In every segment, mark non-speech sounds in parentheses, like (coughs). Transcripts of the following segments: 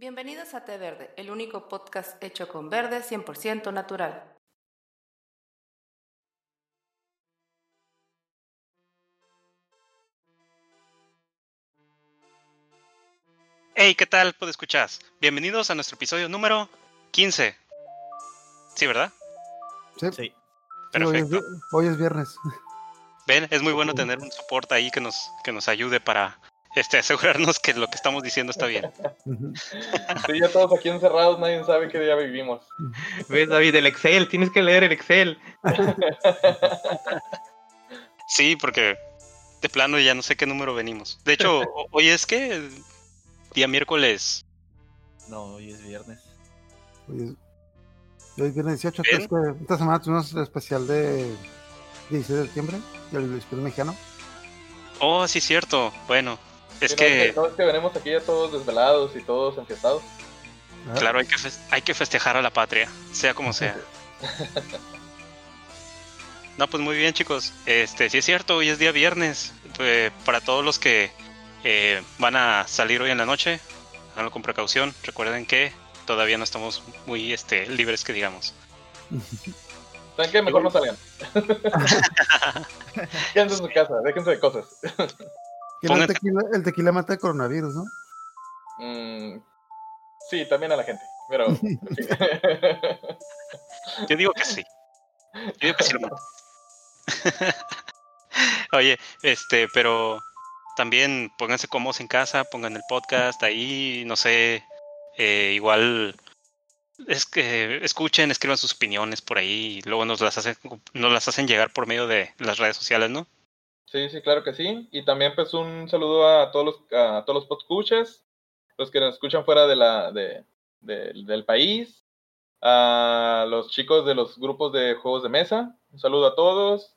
Bienvenidos a Té Verde, el único podcast hecho con verde 100% natural. Hey, ¿qué tal? ¿Puedo escuchar? Bienvenidos a nuestro episodio número 15. Sí, ¿verdad? Sí. Sí. Hoy es, Perfecto. hoy es viernes. Ven, es muy bueno tener un soporte ahí que nos, que nos ayude para este, asegurarnos que lo que estamos diciendo está bien. Sí, ya todos aquí encerrados, nadie sabe qué día vivimos. ¿Ves, David? El Excel, tienes que leer el Excel. Sí, porque de plano ya no sé qué número venimos. De hecho, hoy es que día miércoles. No, hoy es viernes. Hoy es, hoy es viernes 18. Bien. es que esta semana tuvimos el especial de 16 de septiembre, el especial mexicano. Oh, sí, cierto. Bueno, es que, No, que venimos aquí ya todos desvelados y todos enfiestados. ¿verdad? claro, hay que, hay que festejar a la patria, sea como sea. (laughs) No, pues muy bien, chicos. Este, sí es cierto, hoy es día viernes. Eh, para todos los que eh, van a salir hoy en la noche, háganlo con precaución. Recuerden que todavía no estamos muy este, libres, que digamos. (laughs) ¿Saben qué? Mejor no salgan. (laughs) Quédense en su casa, déjense de cosas. El, tequila, el tequila mata el coronavirus, ¿no? Mm, sí, también a la gente, pero... (laughs) Yo digo que sí. Yo digo que sí lo mato. (laughs) Oye, este, pero también pónganse cómodos en casa, pongan el podcast ahí, no sé, eh, igual es que escuchen, escriban sus opiniones por ahí y luego nos las hacen, nos las hacen llegar por medio de las redes sociales, ¿no? Sí, sí, claro que sí. Y también pues un saludo a todos los, a todos los podescuchas, los que nos escuchan fuera de la, de, de- del país, a los chicos de los grupos de juegos de mesa, un saludo a todos,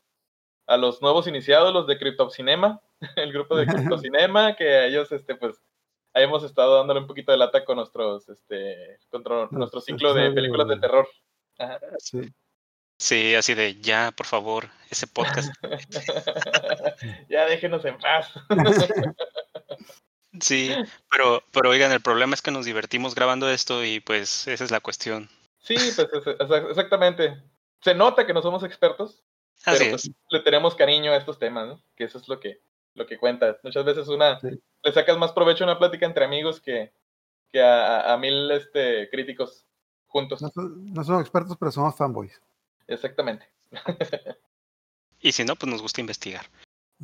a los nuevos iniciados, los de Cryptocinema, (laughs) el grupo de (laughs) Cryptocinema, que a ellos este pues ahí hemos estado dándole un poquito de lata con nuestros este contra nuestro ciclo de películas de terror. Ajá. Sí. Sí, así de ya, por favor, ese podcast. (laughs) (laughs) ya déjenos en paz. (laughs) Sí, pero, pero oigan, el problema es que nos divertimos grabando esto y pues esa es la cuestión. Sí, pues es- es- exactamente. Se nota que no somos expertos, Así pero es. pues, le tenemos cariño a estos temas, ¿no? Que eso es lo que, lo que cuenta. Muchas veces una Sí. le sacas más provecho a una plática entre amigos que, que a, mil este, críticos juntos. No somos expertos, pero somos fanboys. Exactamente. (laughs) Y si no, pues nos gusta investigar.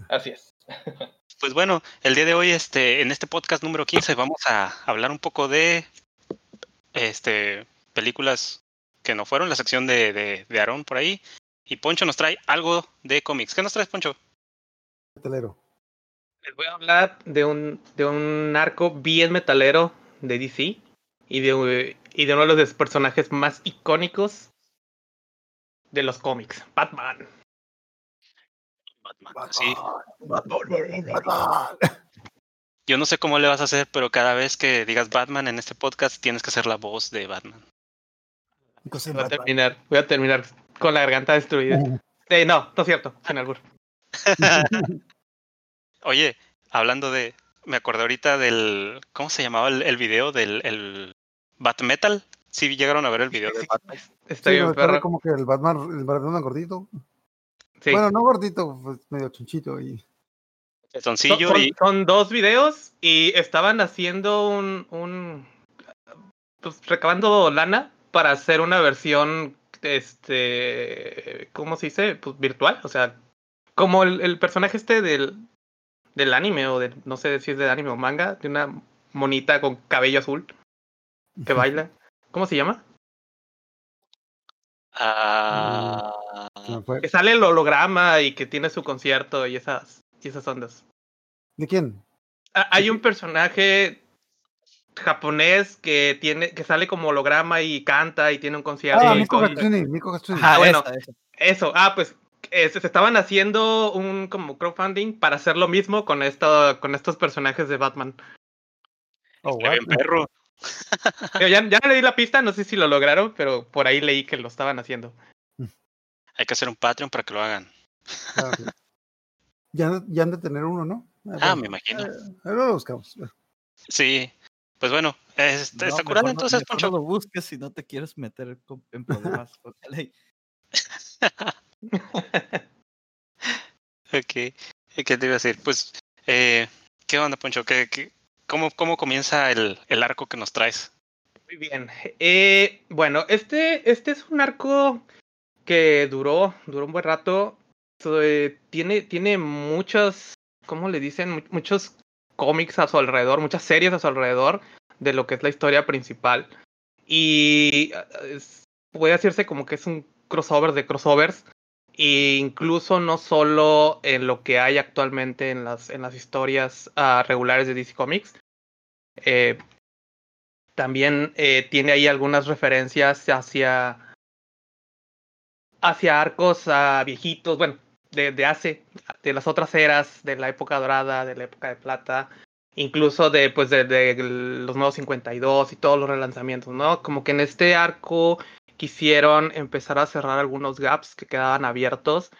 Así es. Pues bueno, el día de hoy, este, en este podcast número 15, vamos a hablar un poco de este películas que no fueron, la sección de, de, de Aarón por ahí. Y Poncho nos trae algo de cómics. ¿Qué nos traes, Poncho? Metalero. Les voy a hablar de un, de un arco bien metalero de DC y de, y de uno de los personajes más icónicos de los cómics, Batman. Batman. Sí, yo no sé cómo le vas a hacer, pero cada vez que digas Batman en este podcast, tienes que ser la voz de Batman. Entonces, Voy a Batman. terminar, voy a terminar con la garganta destruida. (laughs) Eh, no, no es cierto, sin albur. (laughs) Oye, hablando de. Me acordé ahorita del. ¿Cómo se llamaba el, el video del el Batmetal? Sí, llegaron a ver el video de Batman. Está Sí, bien, no, perro. como que el Batman, el Batman gordito. Sí. Bueno, no gordito, pues medio chonchito. Y... Son, son- y. son dos videos y estaban haciendo un, un pues recabando lana para hacer una versión este ¿cómo se dice? pues virtual, o sea, como el, el personaje este del del anime o de no sé si es de anime o manga, de una monita con cabello azul que (laughs) baila. ¿Cómo se llama? Ah, fue. Que sale el holograma y que tiene su concierto y esas y esas ondas. ¿De quién? Ah, Hay un personaje japonés que tiene que sale como holograma y canta y tiene un concierto. Ah, Nico Gatsuni. Ah, bueno. esa, esa. Eso, ah, pues eh, se estaban haciendo un como crowdfunding para hacer lo mismo con esto, con estos personajes de Batman. Oh, perro. Pero ya, ya le di la pista, no sé si lo lograron, pero por ahí leí que lo estaban haciendo. Hay que hacer un Patreon para que lo hagan. Ah. Ya, ya han de tener uno, ¿no? Ah, bueno. me imagino. Eh, ahora lo buscamos. Sí. Pues bueno, está, No, está mejor curada no- entonces, mejor Poncho. no lo busques si no te quieres meter en problemas con la ley. (laughs) Ok, ¿qué te iba a decir? Pues, eh, ¿qué onda, Poncho? ¿Qué, qué- cómo, ¿Cómo comienza el, el arco que nos traes? Muy bien. Eh, bueno, este, este es un arco que duró, duró un buen rato. Tiene, tiene muchos, ¿cómo le dicen? Mu- Muchos cómics a su alrededor, muchas series a su alrededor de lo que es la historia principal. Y eh, puede decirse como que es un crossover de crossovers. E incluso no solo en lo que hay actualmente en las, en las historias ah, regulares de DC Comics. Eh, también eh, tiene ahí algunas referencias hacia hacia arcos ah, viejitos, bueno, de, de hace, de las otras eras, de la época dorada, de la época de plata, incluso de pues de, de los nuevos 52 y todos los relanzamientos, ¿no? Como que en este arco quisieron empezar a cerrar algunos gaps que quedaban abiertos.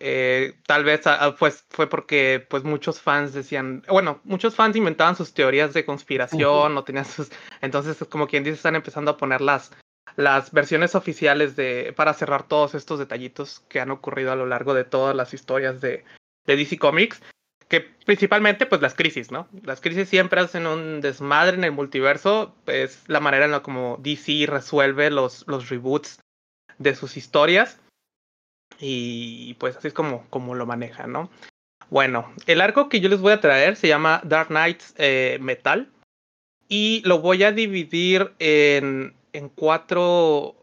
Eh, tal vez ah, ah, pues fue porque pues muchos fans decían, bueno, muchos fans inventaban sus teorías de conspiración o tenían sus entonces es como quien dice están empezando a poner las las versiones oficiales de para cerrar todos estos detallitos que han ocurrido a lo largo de todas las historias de, de DC Comics que principalmente pues las crisis, ¿no? Las crisis siempre hacen un desmadre en el multiverso, es la manera en la como DC resuelve los, los reboots de sus historias y pues así es como, como lo maneja, ¿no? Bueno, el arco que yo les voy a traer se llama Dark Knights eh, Metal y lo voy a dividir en, en cuatro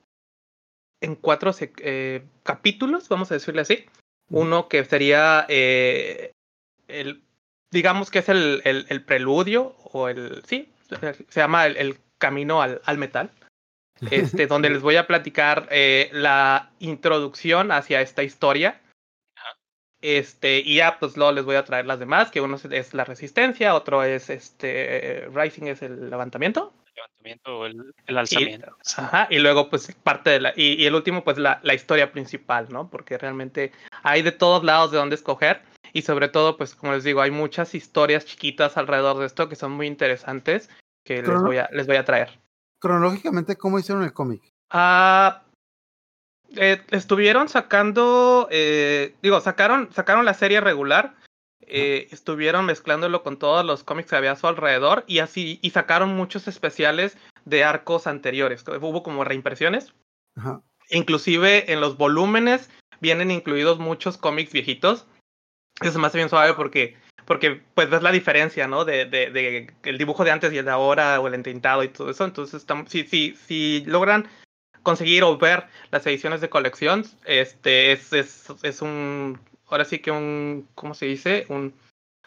en cuatro eh, capítulos, vamos a decirle así. Uno que sería eh, el, digamos que es el, el, el preludio o el, sí, se llama el, el camino al, al metal, (laughs) este, donde les voy a platicar eh, la introducción hacia esta historia. Este, y ya, pues luego les voy a traer las demás, que uno es- la resistencia, otro es este, Rising es el levantamiento, levantamiento o el, el alzamiento. Sí. Ajá, y luego pues parte de la, y, y el último pues la, la historia principal, ¿no? Porque realmente hay de todos lados de dónde escoger y sobre todo pues como les digo, hay muchas historias chiquitas alrededor de esto que son muy interesantes que les voy a, les voy a traer. Cronológicamente, ¿cómo hicieron el cómic? Ah, eh, estuvieron sacando, eh, digo, sacaron, sacaron la serie regular, eh, estuvieron mezclándolo con todos los cómics que había a su alrededor y así, y sacaron muchos especiales de arcos anteriores. Hubo como reimpresiones. Ajá. Inclusive en los volúmenes vienen incluidos muchos cómics viejitos. Eso me hace bien suave porque, porque pues ves la diferencia, ¿no? De, de, de el dibujo de antes y el de ahora, o el entintado y todo eso. Entonces, si, si, si logran conseguir o ver las ediciones de colección, este es, es, es un, ahora sí que un, ¿cómo se dice? Un,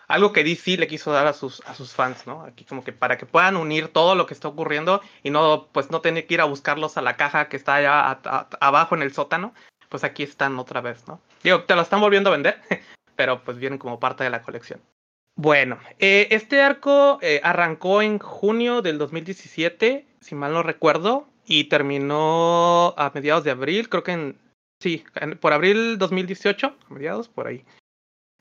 algo que DC le quiso dar a sus, a sus fans, ¿no? Aquí como que para que puedan unir todo lo que está ocurriendo y no, pues no tener que ir a buscarlos a la caja que está allá a- abajo en el sótano, pues aquí están otra vez, ¿no? Digo, te lo están volviendo a vender, (laughs) pero pues vienen como parte de la colección. Bueno, eh, este arco eh, arrancó en junio del 2017, si mal no recuerdo, y terminó a mediados de abril, creo que en, sí, por abril 2018, a mediados, por ahí.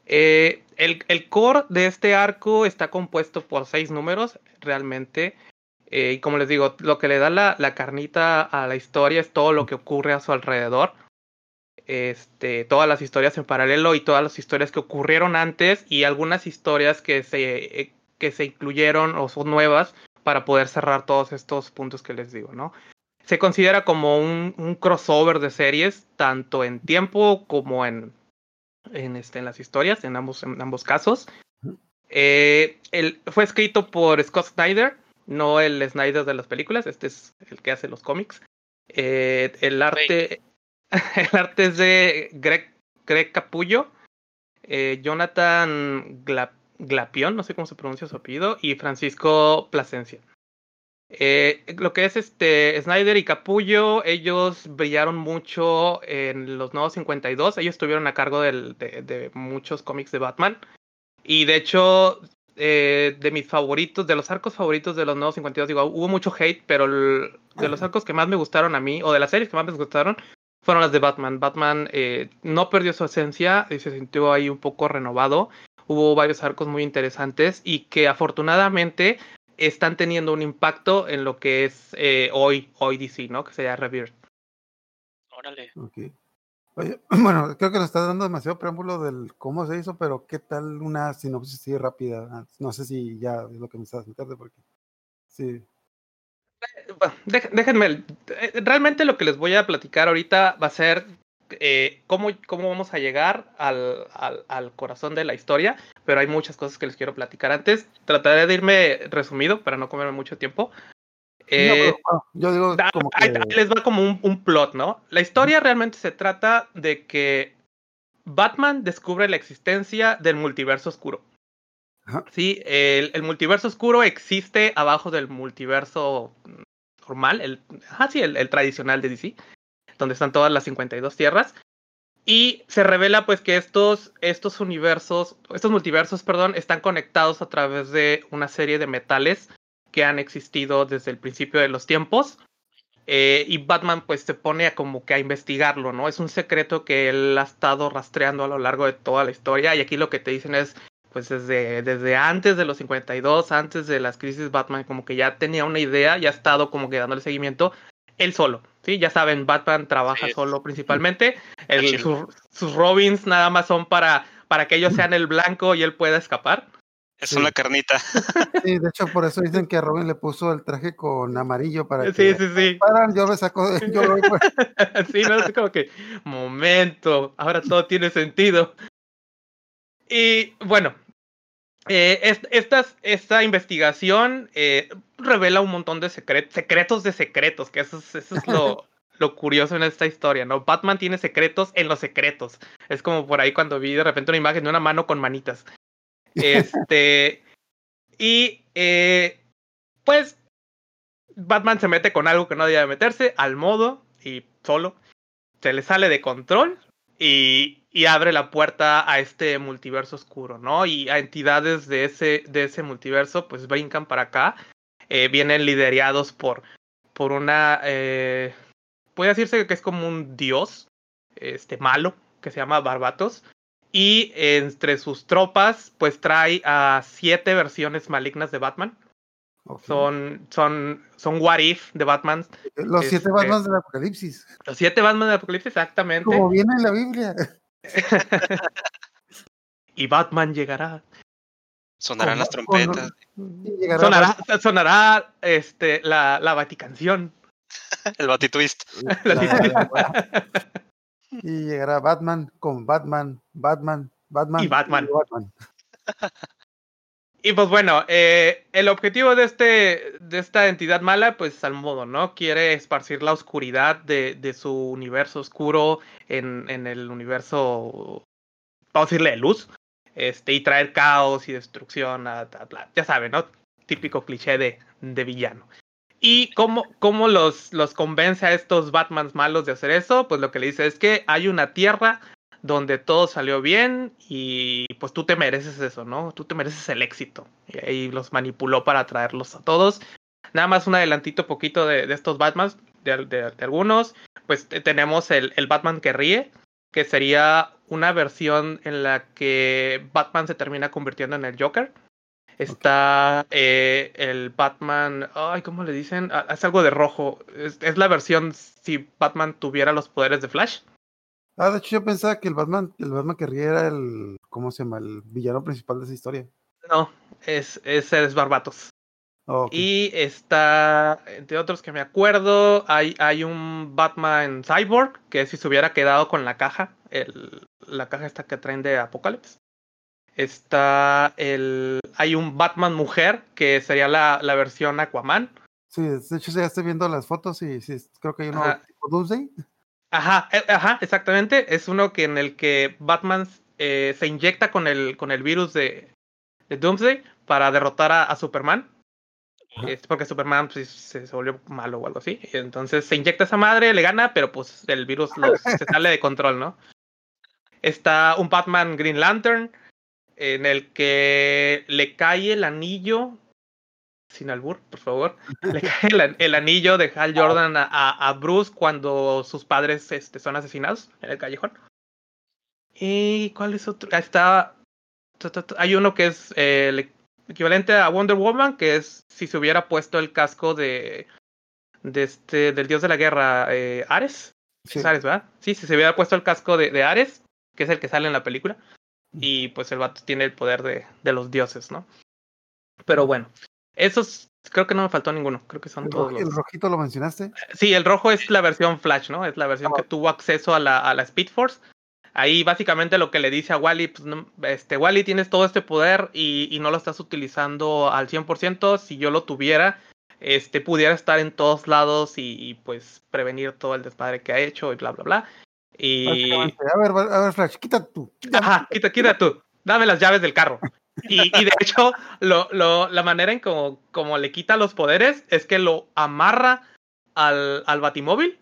Eh, el, el core de este arco está compuesto por seis números, realmente. Eh, y como les digo, lo que le da la, la carnita a la historia es todo lo que ocurre a su alrededor. Este, todas las historias en paralelo y todas las historias que ocurrieron antes y algunas historias que se, eh, que se incluyeron o son nuevas para poder cerrar todos estos puntos que les digo, ¿no? Se considera como un, un crossover de series, tanto en tiempo como en, en, este, en las historias, en ambos, en ambos casos. Eh, el, fue escrito por Scott Snyder, no el Snyder de las películas, este es el que hace los cómics. Eh, el arte, (laughs) el arte es de Greg, Greg Capullo, eh, Jonathan Gla, Glapion, no sé cómo se pronuncia su apellido, y Francisco Plasencia. Eh, lo que es este Snyder y Capullo, ellos brillaron mucho en los nuevos 52. Ellos estuvieron a cargo de, muchos cómics de Batman. Y de hecho, eh, de mis favoritos, de los arcos favoritos de los nuevos 52, digo, hubo mucho hate, pero de los arcos que más me gustaron a mí, o de las series que más me gustaron, fueron las de Batman. Batman eh, no perdió su esencia y se sintió ahí un poco renovado. Hubo varios arcos muy interesantes y que afortunadamente están teniendo un impacto en lo que es eh, hoy, hoy DC, ¿no? Que sería Rebirth. Órale. Ok. Oye, (clears throat) bueno, creo que nos está dando demasiado preámbulo del cómo se hizo, pero ¿qué tal una sinopsis así rápida? Ah, No sé si ya es lo que me estás metiendo, porque sí. Déjenme, eh, realmente lo que les voy a platicar ahorita va a ser eh, cómo, cómo vamos a llegar al, al, al corazón de la historia, pero hay muchas cosas que les quiero platicar antes. Trataré de irme resumido para no comerme mucho tiempo. No, Eh, pero, bueno, yo digo como que ahí les va como un, un plot, ¿no? La historia realmente se trata de que Batman descubre la existencia del multiverso oscuro. Ajá. Sí, el, el multiverso oscuro existe abajo del multiverso normal, el, sí, el, el tradicional de DC, donde están todas las 52 tierras. Y se revela pues que estos, estos universos, estos multiversos, perdón, están conectados a través de una serie de metales que han existido desde el principio de los tiempos. Eh, y Batman pues se pone a como que a investigarlo, ¿no? Es un secreto que él ha estado rastreando a lo largo de toda la historia y aquí lo que te dicen es pues desde, desde antes de los 52, antes de las crisis Batman como que ya tenía una idea, ya ha estado como que dándole seguimiento él solo, ¿sí? Ya saben, Batman trabaja Sí. solo principalmente, el- chido. sus- sus Robins nada más son para, para que ellos sean el blanco y él pueda escapar. Es Sí. una carnita. sí, de hecho por eso dicen que a Robin le puso el traje con amarillo para Sí, que sí, sí. paran, yo me saco, yo lo (laughs) sí, no es como que, momento, ahora todo tiene sentido. Y bueno, eh, es- estas- esta investigación eh, revela un montón de secret- secretos de secretos, que eso es, eso es lo, (laughs) lo curioso en esta historia, ¿no? Batman tiene secretos en los secretos. Es como por ahí cuando vi de repente una imagen de una mano con manitas. Este. (laughs) y eh, pues Batman se mete con algo que no debía meterse, al modo y solo. Se le sale de control y, y abre la puerta a este multiverso oscuro, ¿no? Y a entidades de ese, de ese multiverso, pues brincan para acá. Eh, vienen liderados por, por una. Eh, puede decirse que es como un dios este, malo que se llama Barbatos. Y entre sus tropas, pues trae a siete versiones malignas de Batman. Ok. Son, son, son What If de Batman. Los siete este- Batman del Apocalipsis, Los siete Batman del Apocalipsis, exactamente. como viene en la Biblia. (laughs) y Batman llegará. Sonarán las con- trompetas. Y Sonará, sonará este, la, la Vaticanción. (laughs) El batitwist. (laughs) La- la- (laughs) y llegará Batman con Batman, Batman, Batman Y Batman. Batman. Y pues bueno, eh, el objetivo de, este, de esta entidad mala, pues al modo, ¿no? Quiere esparcir la oscuridad de, de su universo oscuro en, en el universo, vamos a decirle, de luz. Este, y traer caos y destrucción, a, ya saben, ¿no? Típico cliché de, de villano. ¿Y cómo, cómo los, los convence a estos Batmans malos de hacer eso? Pues lo que le dice es que hay una tierra donde todo salió bien y pues tú te mereces eso, ¿no? Tú te mereces el éxito. Y los manipuló para traerlos a todos. Nada más un adelantito poquito de, de estos Batmans, de, algunos. Pues te- tenemos el, el Batman que ríe, que sería una versión en la que Batman se termina convirtiendo en el Joker. Está eh, el Batman, ay, ¿cómo le dicen? Ah, Es algo de rojo. Es la versión si Batman tuviera los poderes de Flash. Ah, de hecho yo pensaba que el Batman, el Batman que ríe era el, ¿cómo se llama? El villano principal de esa historia. No, es, es, es Barbatos. Oh. Y está, entre otros que me acuerdo, hay, hay un Batman Cyborg que si se hubiera quedado con la caja, el, la caja esta que traen de Apocalypse. Está el. Hay un Batman mujer que sería la, la versión Aquaman. Sí, de hecho ya estoy viendo las fotos y sí, creo que hay uno Doomsday. Ajá, eh, ajá, exactamente. Es uno que en el que Batman eh, se inyecta con el, con el virus de, de Doomsday para derrotar a, a Superman. Es porque Superman pues, se, se volvió malo o algo así. Entonces se inyecta a esa madre, le gana, pero pues el virus (laughs) se sale de control, ¿no? Está un Batman Green Lantern en el que le cae el anillo. Sin albur, por favor. (laughs) Le cae el, an- el anillo de Hal Jordan a, Bruce cuando sus padres este, son asesinados en el callejón. ¿Y cuál es otro? Ah, Está. Hay uno que es. eh, le- equivalente a Wonder Woman, que es si se hubiera puesto el casco de, de este, del dios de la guerra, eh, Ares. Sí. Es Ares, ¿verdad? Sí, si se hubiera puesto el casco de, de Ares, que es el que sale en la película. Y pues el vato tiene el poder de, de los dioses, ¿no? Pero bueno, esos creo que no me faltó ninguno. Creo que son El, todos roji- el los. rojito lo mencionaste. Sí, el rojo es la versión Flash, ¿no? Es la versión Ah. que tuvo acceso a la, a la Speed Force. Ahí básicamente lo que le dice a Wally, pues, no, este, Wally tienes todo este poder y, y no lo estás utilizando al 100%. Si yo lo tuviera, este, pudiera estar en todos lados y, y, pues prevenir todo el desmadre que ha hecho y bla, bla, bla. Y... A ver, a ver, Flash, quita tú. quita Ajá, quita, quita tú. Dame las llaves del carro. Y, y de hecho, lo, lo, la manera en como, como le quita los poderes es que lo amarra al, al batimóvil,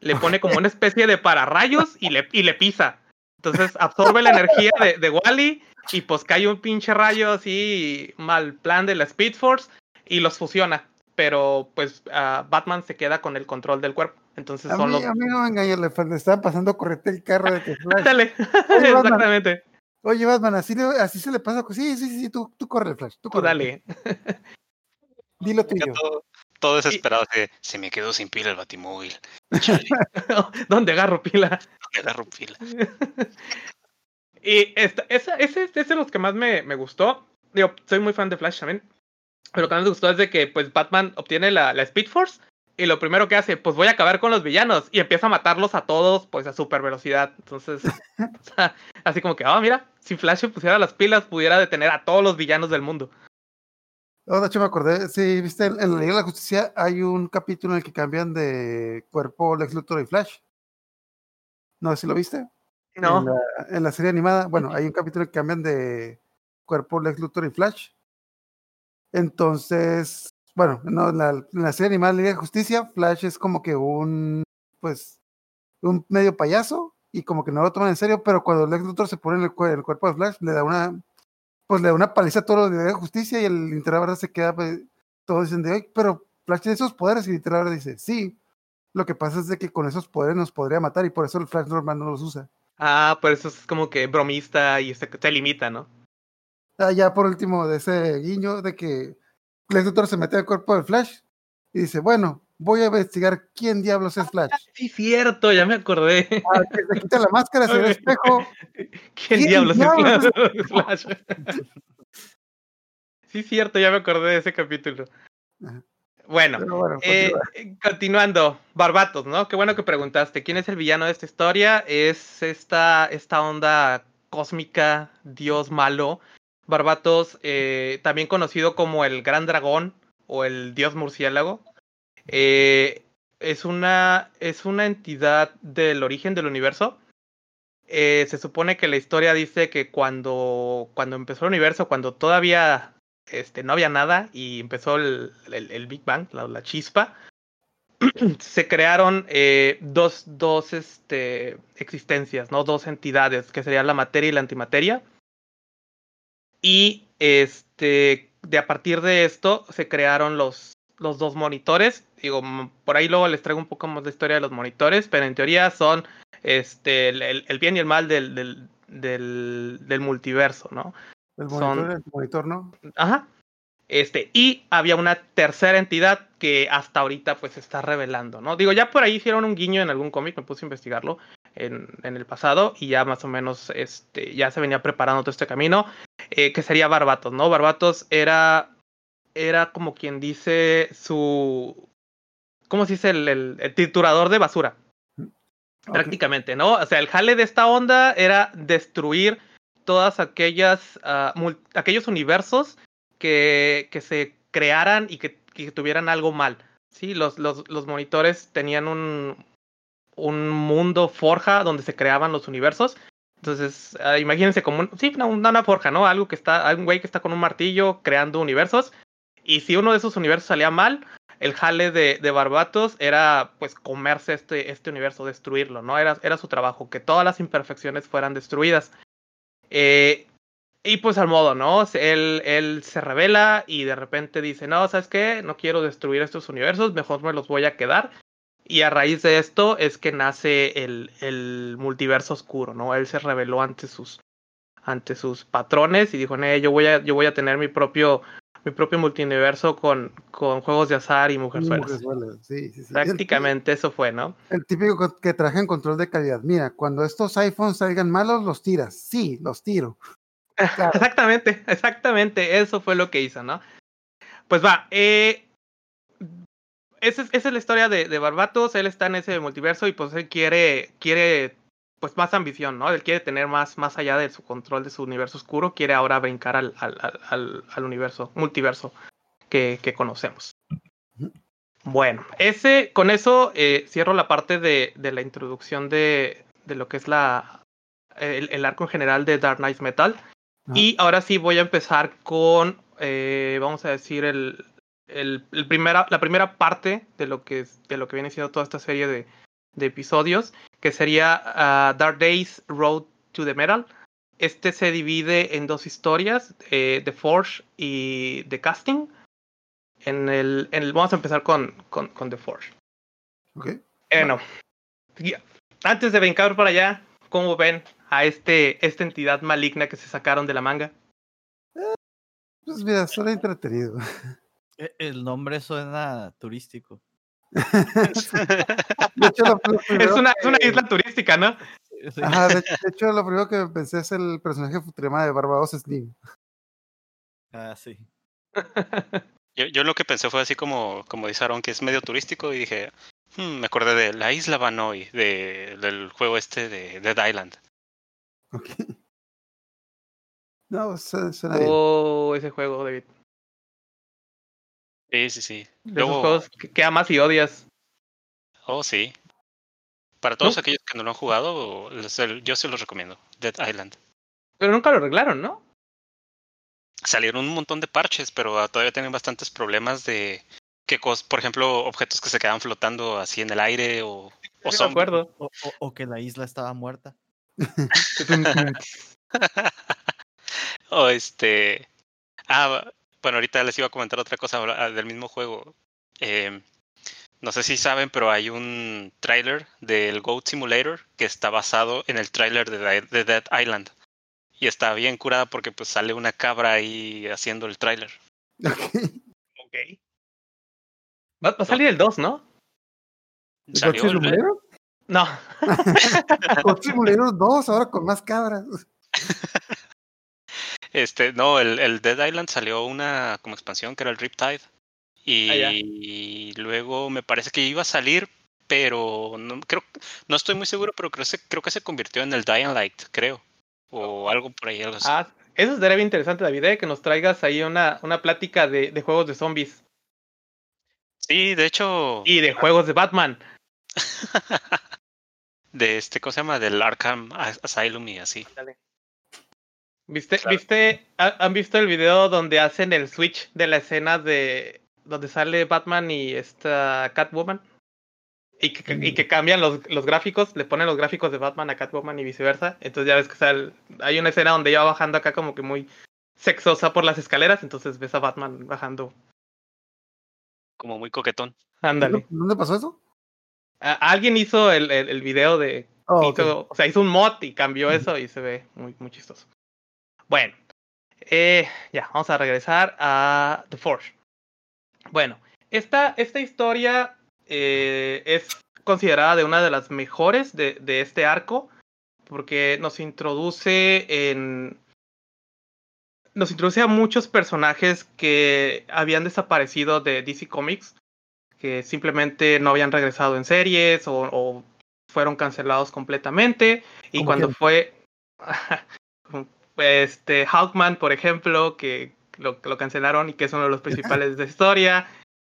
le pone como una especie de pararrayos y le, y le pisa. Entonces absorbe la energía de, de Wally y pues cae un pinche rayo así mal plan de la Speed Force y los fusiona. Pero pues ah, Batman se queda con el control del cuerpo. Entonces A son mí, los... a mí no me le, estaba pasando correte el carro de que (laughs) Flash. Batman. exactamente. Oye, Batman, así, le- así se le pasa. Sí, sí, sí, tú, tú corre, Flash. Tú Tú corre. dale. (laughs) Dilo tuyo. todo, todo desesperado. de, se me quedó sin pila el batimóvil. (laughs) ¿Dónde agarro pila? me agarro pila. (laughs) Y esta, esa, ese, ese es de los que más me, me gustó. Digo, soy muy fan de Flash también. Pero lo que más me gustó es de que pues Batman obtiene la, la Speed Force. Y lo primero que hace, pues voy a acabar con los villanos. Y empieza a matarlos a todos, pues a super velocidad. Entonces, (laughs) o sea, así como que, ah, mira, si Flash se pusiera las pilas, pudiera detener a todos los villanos del mundo. Oh, de hecho, me acordé. Sí, viste, en, en la Liga de la Justicia hay un capítulo en el que cambian de cuerpo Lex Luthor y Flash. No sé si lo viste. En No, la, en la serie animada, bueno, hay un capítulo que cambian de cuerpo Lex Luthor y Flash. Entonces, bueno, no, la, serie animada Liga de Justicia, Flash es como que un, pues, un medio payaso y como que no lo toman en serio, pero cuando Lex Luthor se pone en el, cue- el cuerpo de Flash, le da una, pues le da una paliza a todos los de Liga de Justicia y el Linterna Verde se queda, pues, todos dicen de, "Ay, pero Flash tiene esos poderes y el Linterna Verde dice, sí. Lo que pasa es de que con esos poderes nos podría matar y por eso el Flash normal no los usa. ah, por eso es como que bromista y se, se limita, ¿no? Ah, ya por último, de ese guiño de que Lex Luthor se mete al cuerpo del Flash y dice, bueno, voy a investigar quién diablos es Flash. Sí, cierto, ya me acordé. Ah, que se quita la máscara, se ve el espejo. (laughs) ¿Quién, ¿Quién diablos es Flash? sí, cierto, ya me acordé de ese capítulo. Bueno, eh, continuando, Barbatos, ¿no? Qué bueno que preguntaste. ¿Quién es el villano de esta historia? Es esta, esta onda cósmica, dios malo. Barbatos, eh, también conocido como el Gran Dragón o el dios murciélago. Eh, es, una, es una entidad del origen del universo. Eh, se supone que la historia dice que cuando, cuando empezó el universo, cuando todavía este, no había nada y empezó el, el- Big Bang, la, chispa, (clears throat) se crearon dos, dos este, existencias, ¿no? dos entidades, que serían la materia y la antimateria. Y este, de a partir de esto se crearon los, los dos monitores. Digo, por ahí luego les traigo un poco más de historia de los monitores, pero en teoría son este, el, el- bien y el mal del, del, del, del multiverso, ¿no? El son- monitor, el monitor, ¿no? Ajá. Este, y había una tercera entidad que hasta ahorita pues se está revelando, ¿no? Digo, ya por ahí hicieron un guiño en algún cómic, me puse a investigarlo en, en el pasado y ya más o menos este, ya se venía preparando todo este camino, eh, que sería Barbatos, ¿no? Barbatos era, era como quien dice su, ¿cómo se dice? El, el, el triturador de basura prácticamente, ¿no? O sea, el jale de esta onda era destruir todas aquellas, ah, aquellos universos que, que se crearan y que, que tuvieran algo mal. Sí, los, los, los monitores tenían un, un mundo forja donde se creaban los universos. Entonces, ah, imagínense como un, sí, una, una forja, ¿no? Algo que está, algún güey que está con un martillo creando universos. Y si uno de esos universos salía mal, el jale de, de Barbatos era pues comerse este, este universo, destruirlo, ¿no? Era, era su trabajo, que todas las imperfecciones fueran destruidas. Eh, y pues al modo, ¿no? Él, él se revela y de repente dice, no, ¿sabes qué? No quiero destruir estos universos, mejor me los voy a quedar. Y a raíz de esto es que nace el, el multiverso oscuro, ¿no? Él se reveló ante sus, ante sus patrones y dijo, "Nee, yo voy a, yo voy a tener mi propio, mi propio multiverso con, con juegos de azar y mujerzuelas. Sí, sí, sí. Prácticamente eso fue, ¿no? El, típico co- que traje en control de calidad. Mira, cuando estos iPhones salgan malos, los tiras. Sí, los tiro. Claro. (laughs) Exactamente, exactamente, eso fue lo que hizo, ¿no? Pues va, eh, esa, es, esa es la historia de, de Barbatos, él está en ese multiverso y pues él quiere, quiere pues más ambición, ¿no? Él quiere tener más, más allá de su control de su universo oscuro, quiere ahora brincar al, al, al, al, al universo, multiverso que, que conocemos. Bueno, ese, con eso eh, cierro la parte de, de la introducción de, de lo que es la, el, el arco en general de Dark Knight Metal. Y ahora sí voy a empezar con, eh, vamos a decir, el, el, el primera, la primera parte de lo que, de lo que viene siendo toda esta serie de, de episodios, que sería ah, Dark Days Road to the Metal. Este se divide en dos historias, eh, The Forge y The Casting. En el, en el, vamos a empezar con, con, con The Forge. ¿Ok? Eh, no. Antes de brincar para allá, ¿cómo ven a este, esta entidad maligna que se sacaron de la manga? Pues mira, suena entretenido. (laughs) E- El nombre suena turístico. (laughs) De hecho, lo, lo Es una, es una isla turística, ¿no? Ajá, de, (laughs) de hecho, lo primero que pensé es el personaje futurema de Barbados Slim. Ah, sí. (laughs) Yo, yo lo que pensé fue así como, como dice Aaron, que es medio turístico y dije, "Hmm, me acordé de la isla Vanoy, de, del juego este de Dead Island. Ok. No, su- suena bien. Oh, ese juego, David. Sí, sí, sí. De Luego- esos juegos que, que amas y odias. Oh, sí. Para todos ¿No? aquellos que no lo han jugado, les- yo se los recomiendo. Dead Island. Pero nunca lo arreglaron, ¿no? Salieron un montón de parches, pero ah, todavía tienen bastantes problemas de que, cos- por ejemplo, objetos que se quedan flotando así en el aire o, o Sí, me son acuerdo. O, o- o que la isla estaba muerta. (laughs) (laughs) o este. Ah, bueno, ahorita les iba a comentar otra cosa ah, del mismo juego. Eh, no sé si saben, pero hay un tráiler del Goat Simulator que está basado en el tráiler de, Dead Island. Y está bien curada porque pues sale una cabra ahí haciendo el tráiler. Ok. Ok. Va, va a salir el 2, ¿no? ¿El Salió Goat el- Simulator? No. (laughs) Goat Simulator 2, ahora con más cabras. (laughs) Este, no, el, el Dead Island salió una como expansión que era el Riptide. Ah, ya. Y luego me parece que iba a salir, pero no, creo, no estoy muy seguro, pero creo, creo que se convirtió en el Dying Light, creo. O algo por ahí, algo así. Ah, eso sería bien interesante, David, ¿eh? que nos traigas ahí una, una plática de, de juegos de zombies Sí, de hecho, y de juegos de Batman. (laughs) de este, ¿cómo se llama? Del Arkham As- Asylum y así. ¿Viste, Claro. viste, ha- han visto el video donde hacen el switch de la escena de donde sale Batman y esta Catwoman? Y que, y que cambian los, los gráficos, le ponen los gráficos de Batman a Catwoman y viceversa. Entonces ya ves que sale- hay una escena donde ella va bajando acá como que muy sexosa por las escaleras, entonces ves a Batman bajando. Como muy coquetón. Ándale. ¿Dónde pasó eso? A- Alguien hizo el, el, el video de Oh, hizo- o sea, hizo un mod y cambió eso y se ve muy, muy chistoso. Bueno, eh, ya, vamos a regresar a The Forge. Bueno, esta, esta historia eh, es considerada de una de las mejores de, de este arco porque nos introduce en... Nos introduce a muchos personajes que habían desaparecido de DC Comics, que simplemente no habían regresado en series o, o fueron cancelados completamente. Y ¿Cómo cuando quién? fue (laughs) este Hawkman, por ejemplo, que lo, lo cancelaron y que es uno de los (laughs) principales de la historia.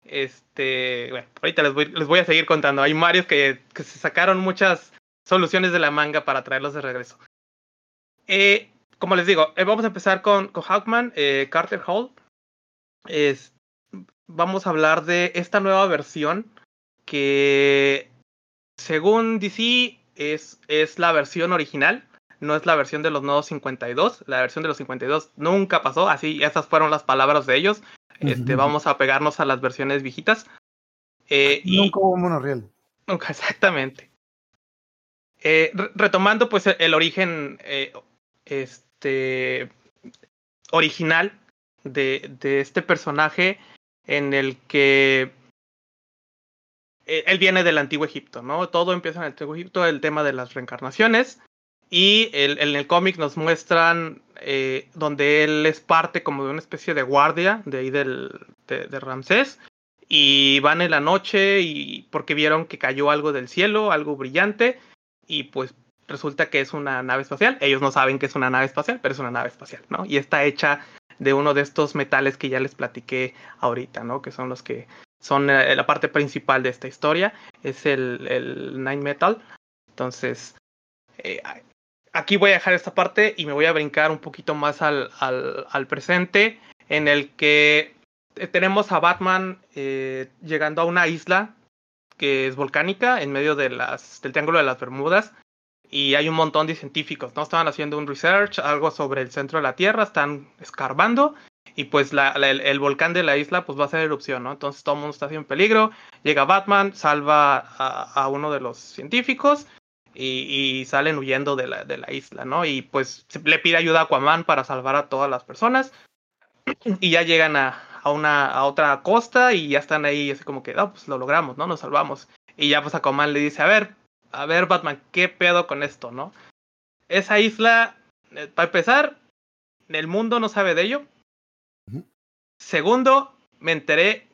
Este, bueno, ahorita les voy, les voy a seguir contando. Hay varios que, que se sacaron muchas soluciones de la manga para traerlos de regreso. Eh, como les digo, eh, vamos a empezar con, con Hawkman, eh, Carter Hall. Es, vamos a hablar de esta nueva versión que según DC es, es la versión original, no es la versión de los nuevos 52. La versión de los 52 nunca pasó, así esas fueron las palabras de ellos. Este, vamos a pegarnos a las versiones viejitas. Eh, y Nunca hubo monorriel. Nunca, (laughs) exactamente. Eh, re- retomando, pues, el, el origen, eh, este, original de, de este personaje en el que él viene del antiguo Egipto, ¿no? Todo empieza en el antiguo Egipto, el tema de las reencarnaciones. Y el, en el cómic nos muestran eh, donde él es parte como de una especie de guardia de ahí del, de, de Ramsés. Y van en la noche y porque vieron que cayó algo del cielo, algo brillante. Y pues resulta que es una nave espacial. Ellos no saben que es una nave espacial, pero es una nave espacial, ¿no? Y está hecha de uno de estos metales que ya les platiqué ahorita, ¿no? Que son los que son eh, la parte principal de esta historia. Es el, el Nine Metal. Entonces, eh, aquí voy a dejar esta parte y me voy a brincar un poquito más al, al, al presente, en el que eh, tenemos a Batman eh, llegando a una isla que es volcánica en medio de las, del Triángulo de las Bermudas y hay un montón de científicos, ¿no? Estaban haciendo un research, algo sobre el centro de la Tierra, están escarbando y pues la, la, el, el, volcán de la isla pues va a hacer erupción, ¿no? Entonces todo el mundo está en peligro, llega Batman, salva a, a uno de los científicos y, y, salen huyendo de la, de la isla, ¿no? Y pues le pide ayuda a Aquaman para salvar a todas las personas (clears throat) y ya llegan a, a una a otra costa y ya están ahí así como que, no, pues lo logramos, ¿no? Nos salvamos. Y ya pues Aquaman le dice, a ver, a ver Batman, ¿qué pedo con esto, no? Esa isla, eh, para empezar, el mundo no sabe de ello. Uh -huh. Segundo, me enteré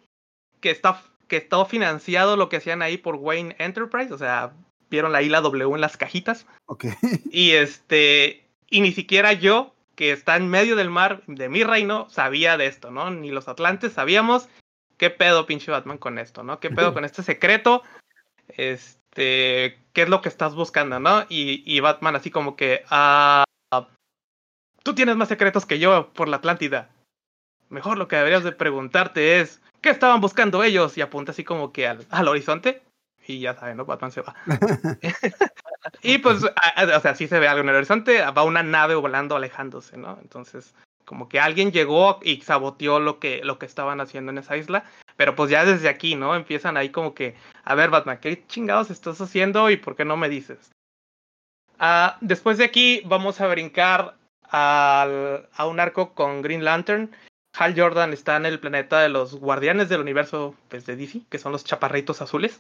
que está, que está financiado lo que hacían ahí por Wayne Enterprise, o sea, vieron la isla W en las cajitas. Okay. (laughs) Y este, y ni siquiera yo, que está en medio del mar de mi reino, sabía de esto, ¿no? Ni los atlantes sabíamos qué pedo pinche Batman con esto, ¿no? ¿Qué pedo (laughs) con este secreto? Este, ¿qué es lo que estás buscando, no? Y, y Batman así como que, ah, tú tienes más secretos que yo por la Atlántida. Mejor lo que deberías de preguntarte es, ¿qué estaban buscando ellos? Y apunta así como que al, al horizonte. Y ya saben, ¿no? Batman se va. (laughs) y pues, a, a, o sea, sí se ve algo en el horizonte, va una nave volando alejándose, ¿no? Entonces, como que alguien llegó y saboteó lo que, lo que estaban haciendo en esa isla. Pero pues ya desde aquí, ¿no? Empiezan ahí como que, a ver, Batman, ¿qué chingados estás haciendo y por qué no me dices? Uh, después de aquí vamos a brincar al, a un arco con Green Lantern. Hal Jordan está en el planeta de los guardianes del universo pues, de DC, que son los chaparritos azules.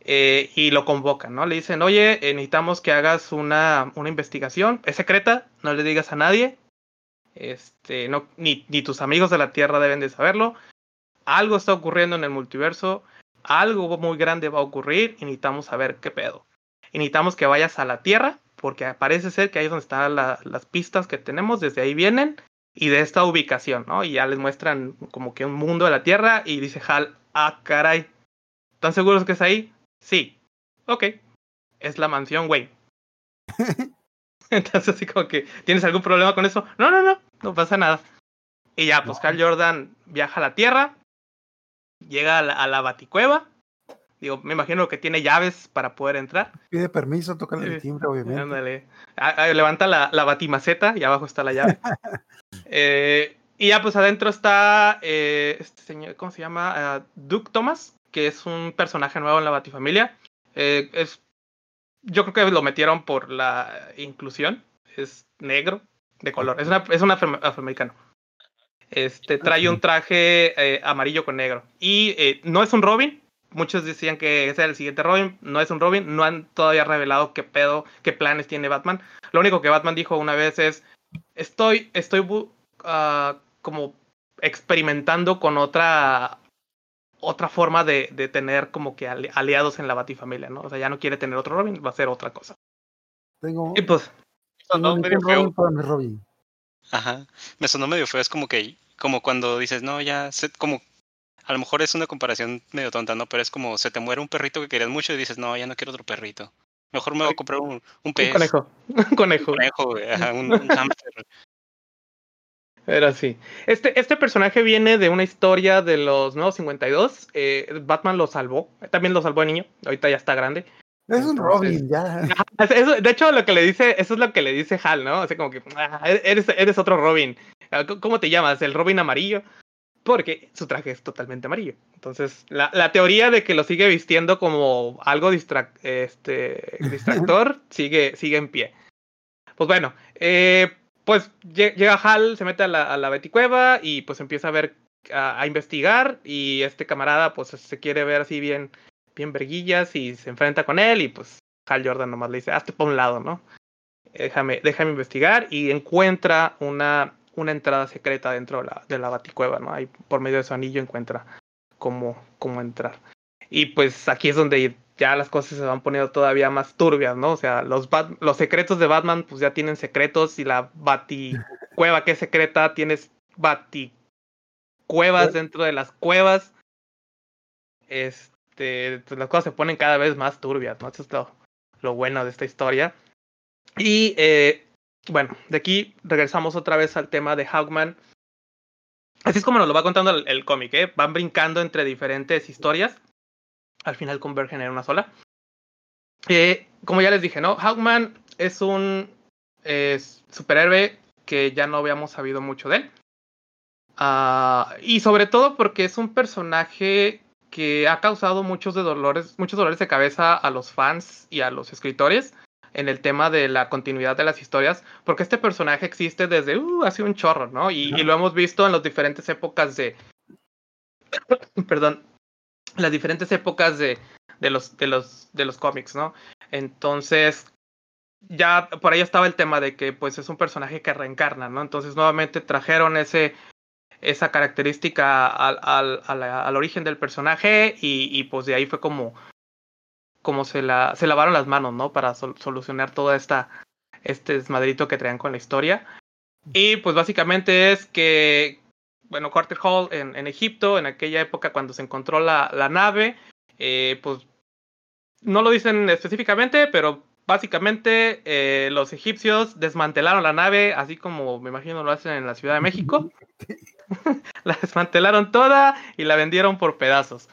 Eh, y lo convocan, ¿no? Le dicen, oye, eh, necesitamos que hagas una, una investigación. Es secreta, no le digas a nadie. Este, no, ni, tus amigos de la Tierra deben de saberlo. Algo está ocurriendo en el multiverso. Algo muy grande va a ocurrir necesitamos saber qué pedo. Necesitamos que vayas a la Tierra, porque parece ser que ahí es donde están la, las pistas que tenemos, desde ahí vienen, y de esta ubicación, ¿no? Y ya les muestran como que un mundo de la Tierra, y dice Hal, ah, caray, ¿están seguros que es ahí? Sí. Ok. Es la mansión Wayne. (laughs) Entonces así como que, ¿tienes algún problema con eso? No, no, no, no pasa nada. Y ya, pues Hal Jordan viaja a la Tierra, llega a la, a la Baticueva, Digo, me imagino que tiene llaves para poder entrar. Pide permiso, toca el timbre, obviamente. Ándale. levanta la, la batimaceta y abajo está la llave. (laughs) eh, y ya, pues adentro está eh, este señor, ¿cómo se llama? Uh, Duke Thomas, que es un personaje nuevo en la Batifamilia. Eh, es, yo creo que lo metieron por la inclusión. Es negro, de color. Es, una, es un afroamericano. Este trae un traje eh, amarillo con negro. Y eh, no es un Robin, muchos decían que ese era el siguiente Robin, no es un Robin, no han todavía revelado qué pedo, qué planes tiene Batman. Lo único que Batman dijo una vez es, estoy, estoy uh, como experimentando con otra otra forma de, de, tener como que aliados en la Batifamilia, ¿no? O sea, ya no quiere tener otro Robin, va a ser otra cosa. Tengo, y pues, tengo un Robin para mi Robin. Ajá, me sonó medio feo, es como que, como cuando dices, no, ya, como a lo mejor es una comparación medio tonta, ¿no? Pero es como se te muere un perrito que querías mucho y dices, no, ya no quiero otro perrito. Mejor me voy a comprar un, un pez. Un conejo. (laughs) Un conejo. Un conejo, ajá, un, un (laughs) hámster. Pero sí. Este, este personaje viene de una historia de los nuevos 52. Eh, Batman lo salvó. También lo salvó de niño. Ahorita ya está grande. Es un Robin, ya. (laughs) Eso, de hecho, lo que le dice, eso es lo que le dice Hal, ¿no? Así como que, ah, eres, eres otro Robin. ¿Cómo te llamas? ¿El Robin amarillo? porque su traje es totalmente amarillo. Entonces, la, la teoría de que lo sigue vistiendo como algo distra este, distractor (laughs) sigue, sigue en pie. Pues bueno, eh, pues lle- llega Hal, se mete a la, a y pues empieza a ver, a, investigar y este camarada pues se quiere ver así bien, bien verguillas y se enfrenta con él y pues Hal Jordan nomás le dice, hazte por un lado, ¿no? Déjame, déjame investigar y encuentra una, una entrada secreta dentro de la, de Baticueva, ¿no? Ahí por medio de su anillo encuentra cómo, cómo entrar. Y pues aquí es donde ya las cosas se van poniendo todavía más turbias, ¿no? O sea, los, Bat- los secretos de Batman pues ya tienen secretos y la Baticueva que es secreta tienes Baticuevas dentro de las cuevas. Este, pues las cosas se ponen cada vez más turbias, ¿no? Eso es lo, lo bueno de esta historia. Y eh, bueno, de aquí regresamos otra vez al tema de Hawkman. Así es como nos lo va contando el, el cómic, ¿eh? Van brincando entre diferentes historias. Al final convergen en una sola. Eh, como ya les dije, ¿no? Hawkman es un eh, superhéroe que ya no habíamos sabido mucho de él. Ah, y sobre todo porque es un personaje que ha causado muchos de dolores, muchos dolores de cabeza a los fans y a los escritores en el tema de la continuidad de las historias, porque este personaje existe desde uh, hace un chorro, ¿no? Y, y lo hemos visto en las diferentes épocas de, (coughs) perdón, las diferentes épocas de, de los de los de los cómics, ¿no? Entonces ya por ahí estaba el tema de que pues es un personaje que reencarna, ¿no? Entonces nuevamente trajeron ese esa característica al, al, al, al origen del personaje y, y, pues de ahí fue como como se la se lavaron las manos, ¿no? Para sol, solucionar toda esta este desmadrito que traían con la historia. Y pues básicamente es que bueno, Carter Hall en, en Egipto, en aquella época cuando se encontró la, la nave, eh, pues no lo dicen específicamente, pero básicamente eh, los egipcios desmantelaron la nave, así como me imagino lo hacen en la Ciudad de México. (laughs) (laughs) la desmantelaron toda y la vendieron por pedazos.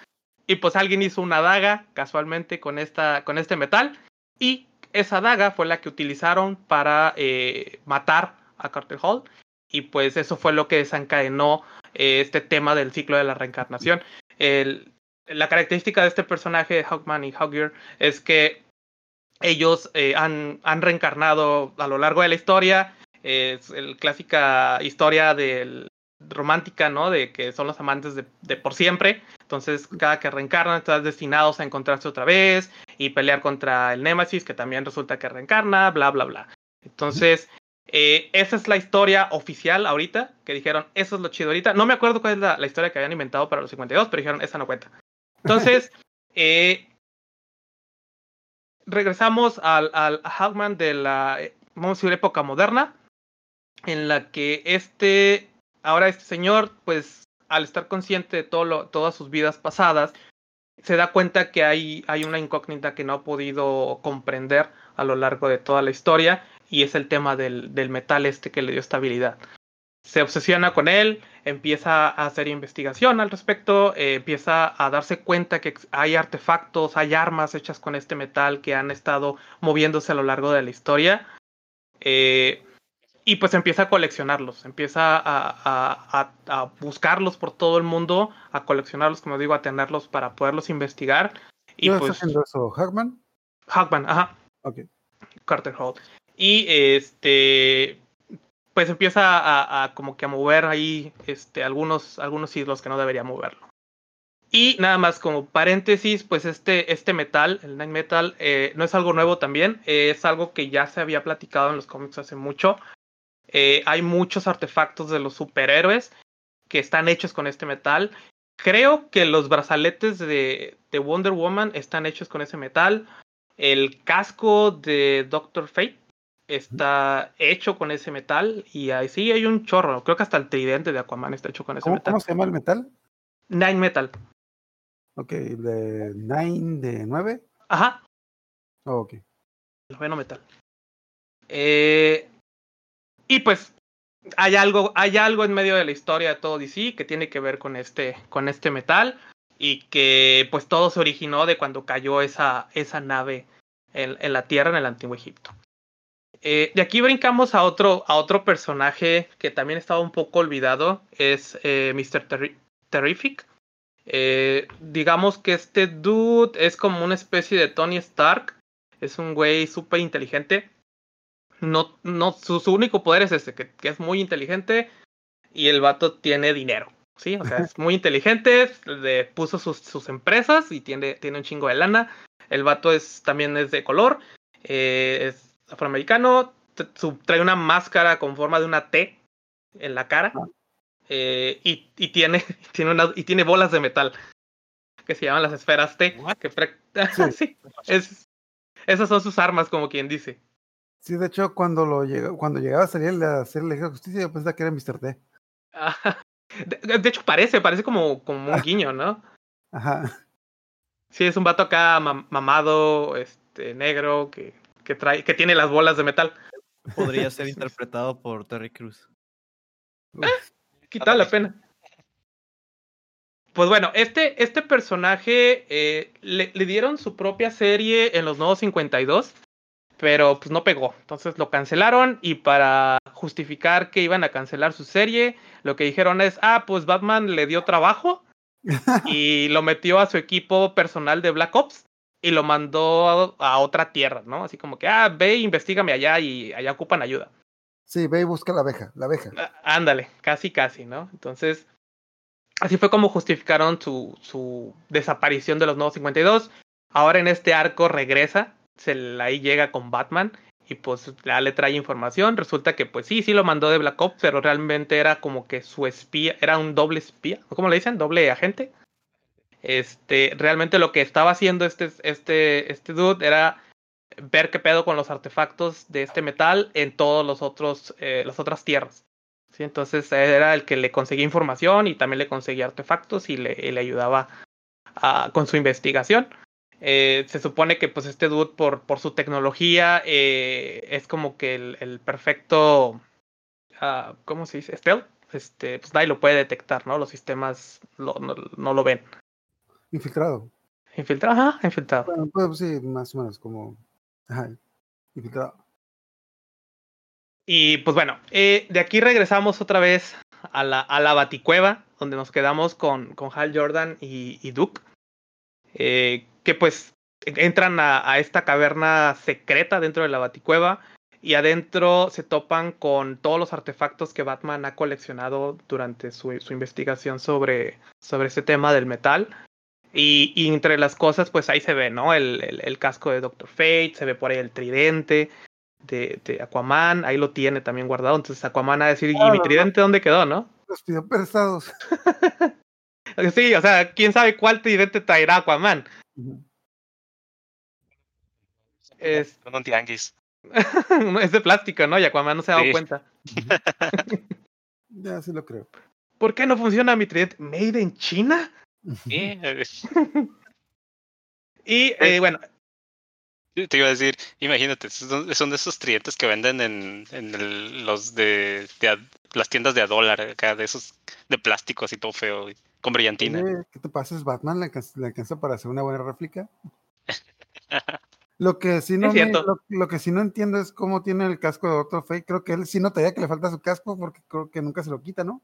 Y pues alguien hizo una daga casualmente con, esta, con este metal y esa daga fue la que utilizaron para eh, matar a Carter Hall y pues eso fue lo que desencadenó eh, este tema del ciclo de la reencarnación. La característica de este personaje, Hawkman y Hawkgear, es que ellos eh, han, han, reencarnado a lo largo de la historia. Es la clásica historia del, romántica, ¿no? De que son los amantes de, de, por siempre. Entonces, cada que reencarnan, están destinados a encontrarse otra vez y pelear contra el Némesis, que también resulta que reencarna, bla, bla, bla. Entonces, eh, esa es la historia oficial ahorita, que dijeron, eso es lo chido ahorita. No me acuerdo cuál es la, la historia que habían inventado para los 52, pero dijeron, esa no cuenta. Entonces, (laughs) eh, regresamos al, al Hawkman de la, vamos a decir, época moderna, en la que este, ahora este señor, pues, al estar consciente de todo lo, todas sus vidas pasadas, se da cuenta que hay, hay una incógnita que no ha podido comprender a lo largo de toda la historia, y es el tema del, del metal este que le dio estabilidad se obsesiona con él, empieza a hacer investigación al respecto, eh, empieza a darse cuenta que hay artefactos, hay armas hechas con este metal que han estado moviéndose a lo largo de la historia. Eh, y pues empieza a coleccionarlos, empieza a, a, a, a, buscarlos por todo el mundo, a coleccionarlos, como digo, a tenerlos para poderlos investigar. Y ¿Qué pues, haciendo eso? ¿Hackman? Hackman, ajá. Ok. Carter Hall. Y este pues empieza a, como que mover ahí este, algunos, algunos islos que no debería moverlo. Y nada más como paréntesis, pues este, este metal, el Nine Metal, eh, no es algo nuevo también, es algo que ya se había platicado en los cómics hace mucho. Eh, hay muchos artefactos de los superhéroes que están hechos con este metal. Creo que los brazaletes de, de Wonder Woman están hechos con ese metal. El casco de Doctor Fate está hecho con ese metal y ahí sí hay un chorro. Creo que hasta el tridente de Aquaman está hecho con ese ¿Cómo, metal. ¿Cómo se llama el metal? Nine Metal. Ok, de Nine de 9. Ajá. Oh, ok. El noveno metal. Eh, y pues hay algo, hay algo en medio de la historia de todo DC que tiene que ver con este, con este metal y que pues todo se originó de cuando cayó esa, esa nave en, en la Tierra en el Antiguo Egipto. Eh, de aquí brincamos a otro, a otro personaje que también estaba un poco olvidado, es eh, Mr. Terri Terrific. Eh, digamos que este dude es como una especie de Tony Stark, es un güey súper inteligente, No, no, su, su único poder es este, que, que es muy inteligente y el vato tiene dinero. Sí, o sea, es (laughs) muy inteligente, le puso sus, sus empresas y tiene, tiene un chingo de lana. El vato es, también es de color, eh, es afroamericano, trae una máscara con forma de una T en la cara eh, y, y tiene, (laughs) tiene una, y tiene bolas de metal que se llaman las esferas T. Que (laughs) (laughs) sí, es, esas son sus armas, como quien dice. Sí, de hecho, cuando lo llega, cuando llegaba a salir la Liga de Justicia, yo pensaba que era Mr. T. De, de hecho, parece, parece como, como un guiño, ¿no? Ajá. Sí, es un vato acá mam- mamado, este, negro, que, que trae, que tiene las bolas de metal. Podría ser (laughs) interpretado por Terry Crews. Quita la pena. Pues bueno, este, este personaje eh, le, le dieron su propia serie en los nuevos 52, pero pues no pegó. Entonces lo cancelaron y para justificar que iban a cancelar su serie, lo que dijeron es, ah, pues Batman le dio trabajo (laughs) y lo metió a su equipo personal de Black Ops y lo mandó a, a otra tierra, ¿no? Así como que, ah, ve, investigame allá y allá ocupan ayuda. Sí, ve y busca la abeja, la abeja. Ah, Ándale, casi, casi, ¿no? Entonces, así fue como justificaron su, su desaparición de los nuevos 52. Ahora en este arco regresa, se ahí llega con Batman y pues ya le trae información. Resulta que pues sí, sí lo mandó de Black Ops, pero realmente era como que su espía, era un doble espía, ¿cómo le dicen? Doble agente. Este, realmente lo que estaba haciendo este, este, este dude era ver qué pedo con los artefactos de este metal en todos los otros, eh, las otras tierras. ¿sí? Entonces era el que le conseguía información y también le conseguía artefactos y le, le ayudaba con su investigación. Eh, se supone que pues este dude por, por su tecnología eh, es como que el, el perfecto, ah, ¿cómo se dice? Stealth. Este, pues nadie lo puede detectar, ¿no? Los sistemas lo- no, no lo ven. Infiltrado. Infiltrado, ajá, infiltrado. Bueno, pues sí, más o menos como. Ajá. Infiltrado. Y pues bueno, eh, de aquí regresamos otra vez a la, a la Baticueva, donde nos quedamos con, con Hal Jordan y, y Duke, eh, que pues entran a, a esta caverna secreta dentro de la Baticueva y adentro se topan con todos los artefactos que Batman ha coleccionado durante su, su investigación sobre, sobre este tema del metal. Y, y entre las cosas, pues ahí se ve, ¿no? El, el, el casco de Doctor Fate, se ve por ahí el tridente, de, de Aquaman, ahí lo tiene también guardado. Entonces Aquaman a decir, ¿y mi no, tridente dónde quedó, no? Los pidió prestados. (laughs) Sí, o sea, quién sabe cuál tridente traerá Aquaman. Es, Con (laughs) un tianguis. (laughs) es de plástico, ¿no? Y Aquaman no se ha dado Sí. cuenta. Ya sí lo creo. ¿Por qué no funciona mi tridente? ¿Made in China? Sí, eh, Y eh, bueno, te iba a decir, imagínate, son, son de esos tridentes que venden en, en el- los de, de a- las tiendas de a dólar, acá, de esos de plástico así todo feo, y con brillantina. ¿Qué te pasa? ¿Es Batman? ¿Le alcanza, le alcanza para hacer una buena réplica? (laughs) Lo que sí no, me- cierto. lo, lo que sí no entiendo es cómo tiene el casco de Doctor Fate. Creo que él sí notaría que le falta su casco porque creo que nunca se lo quita, ¿no?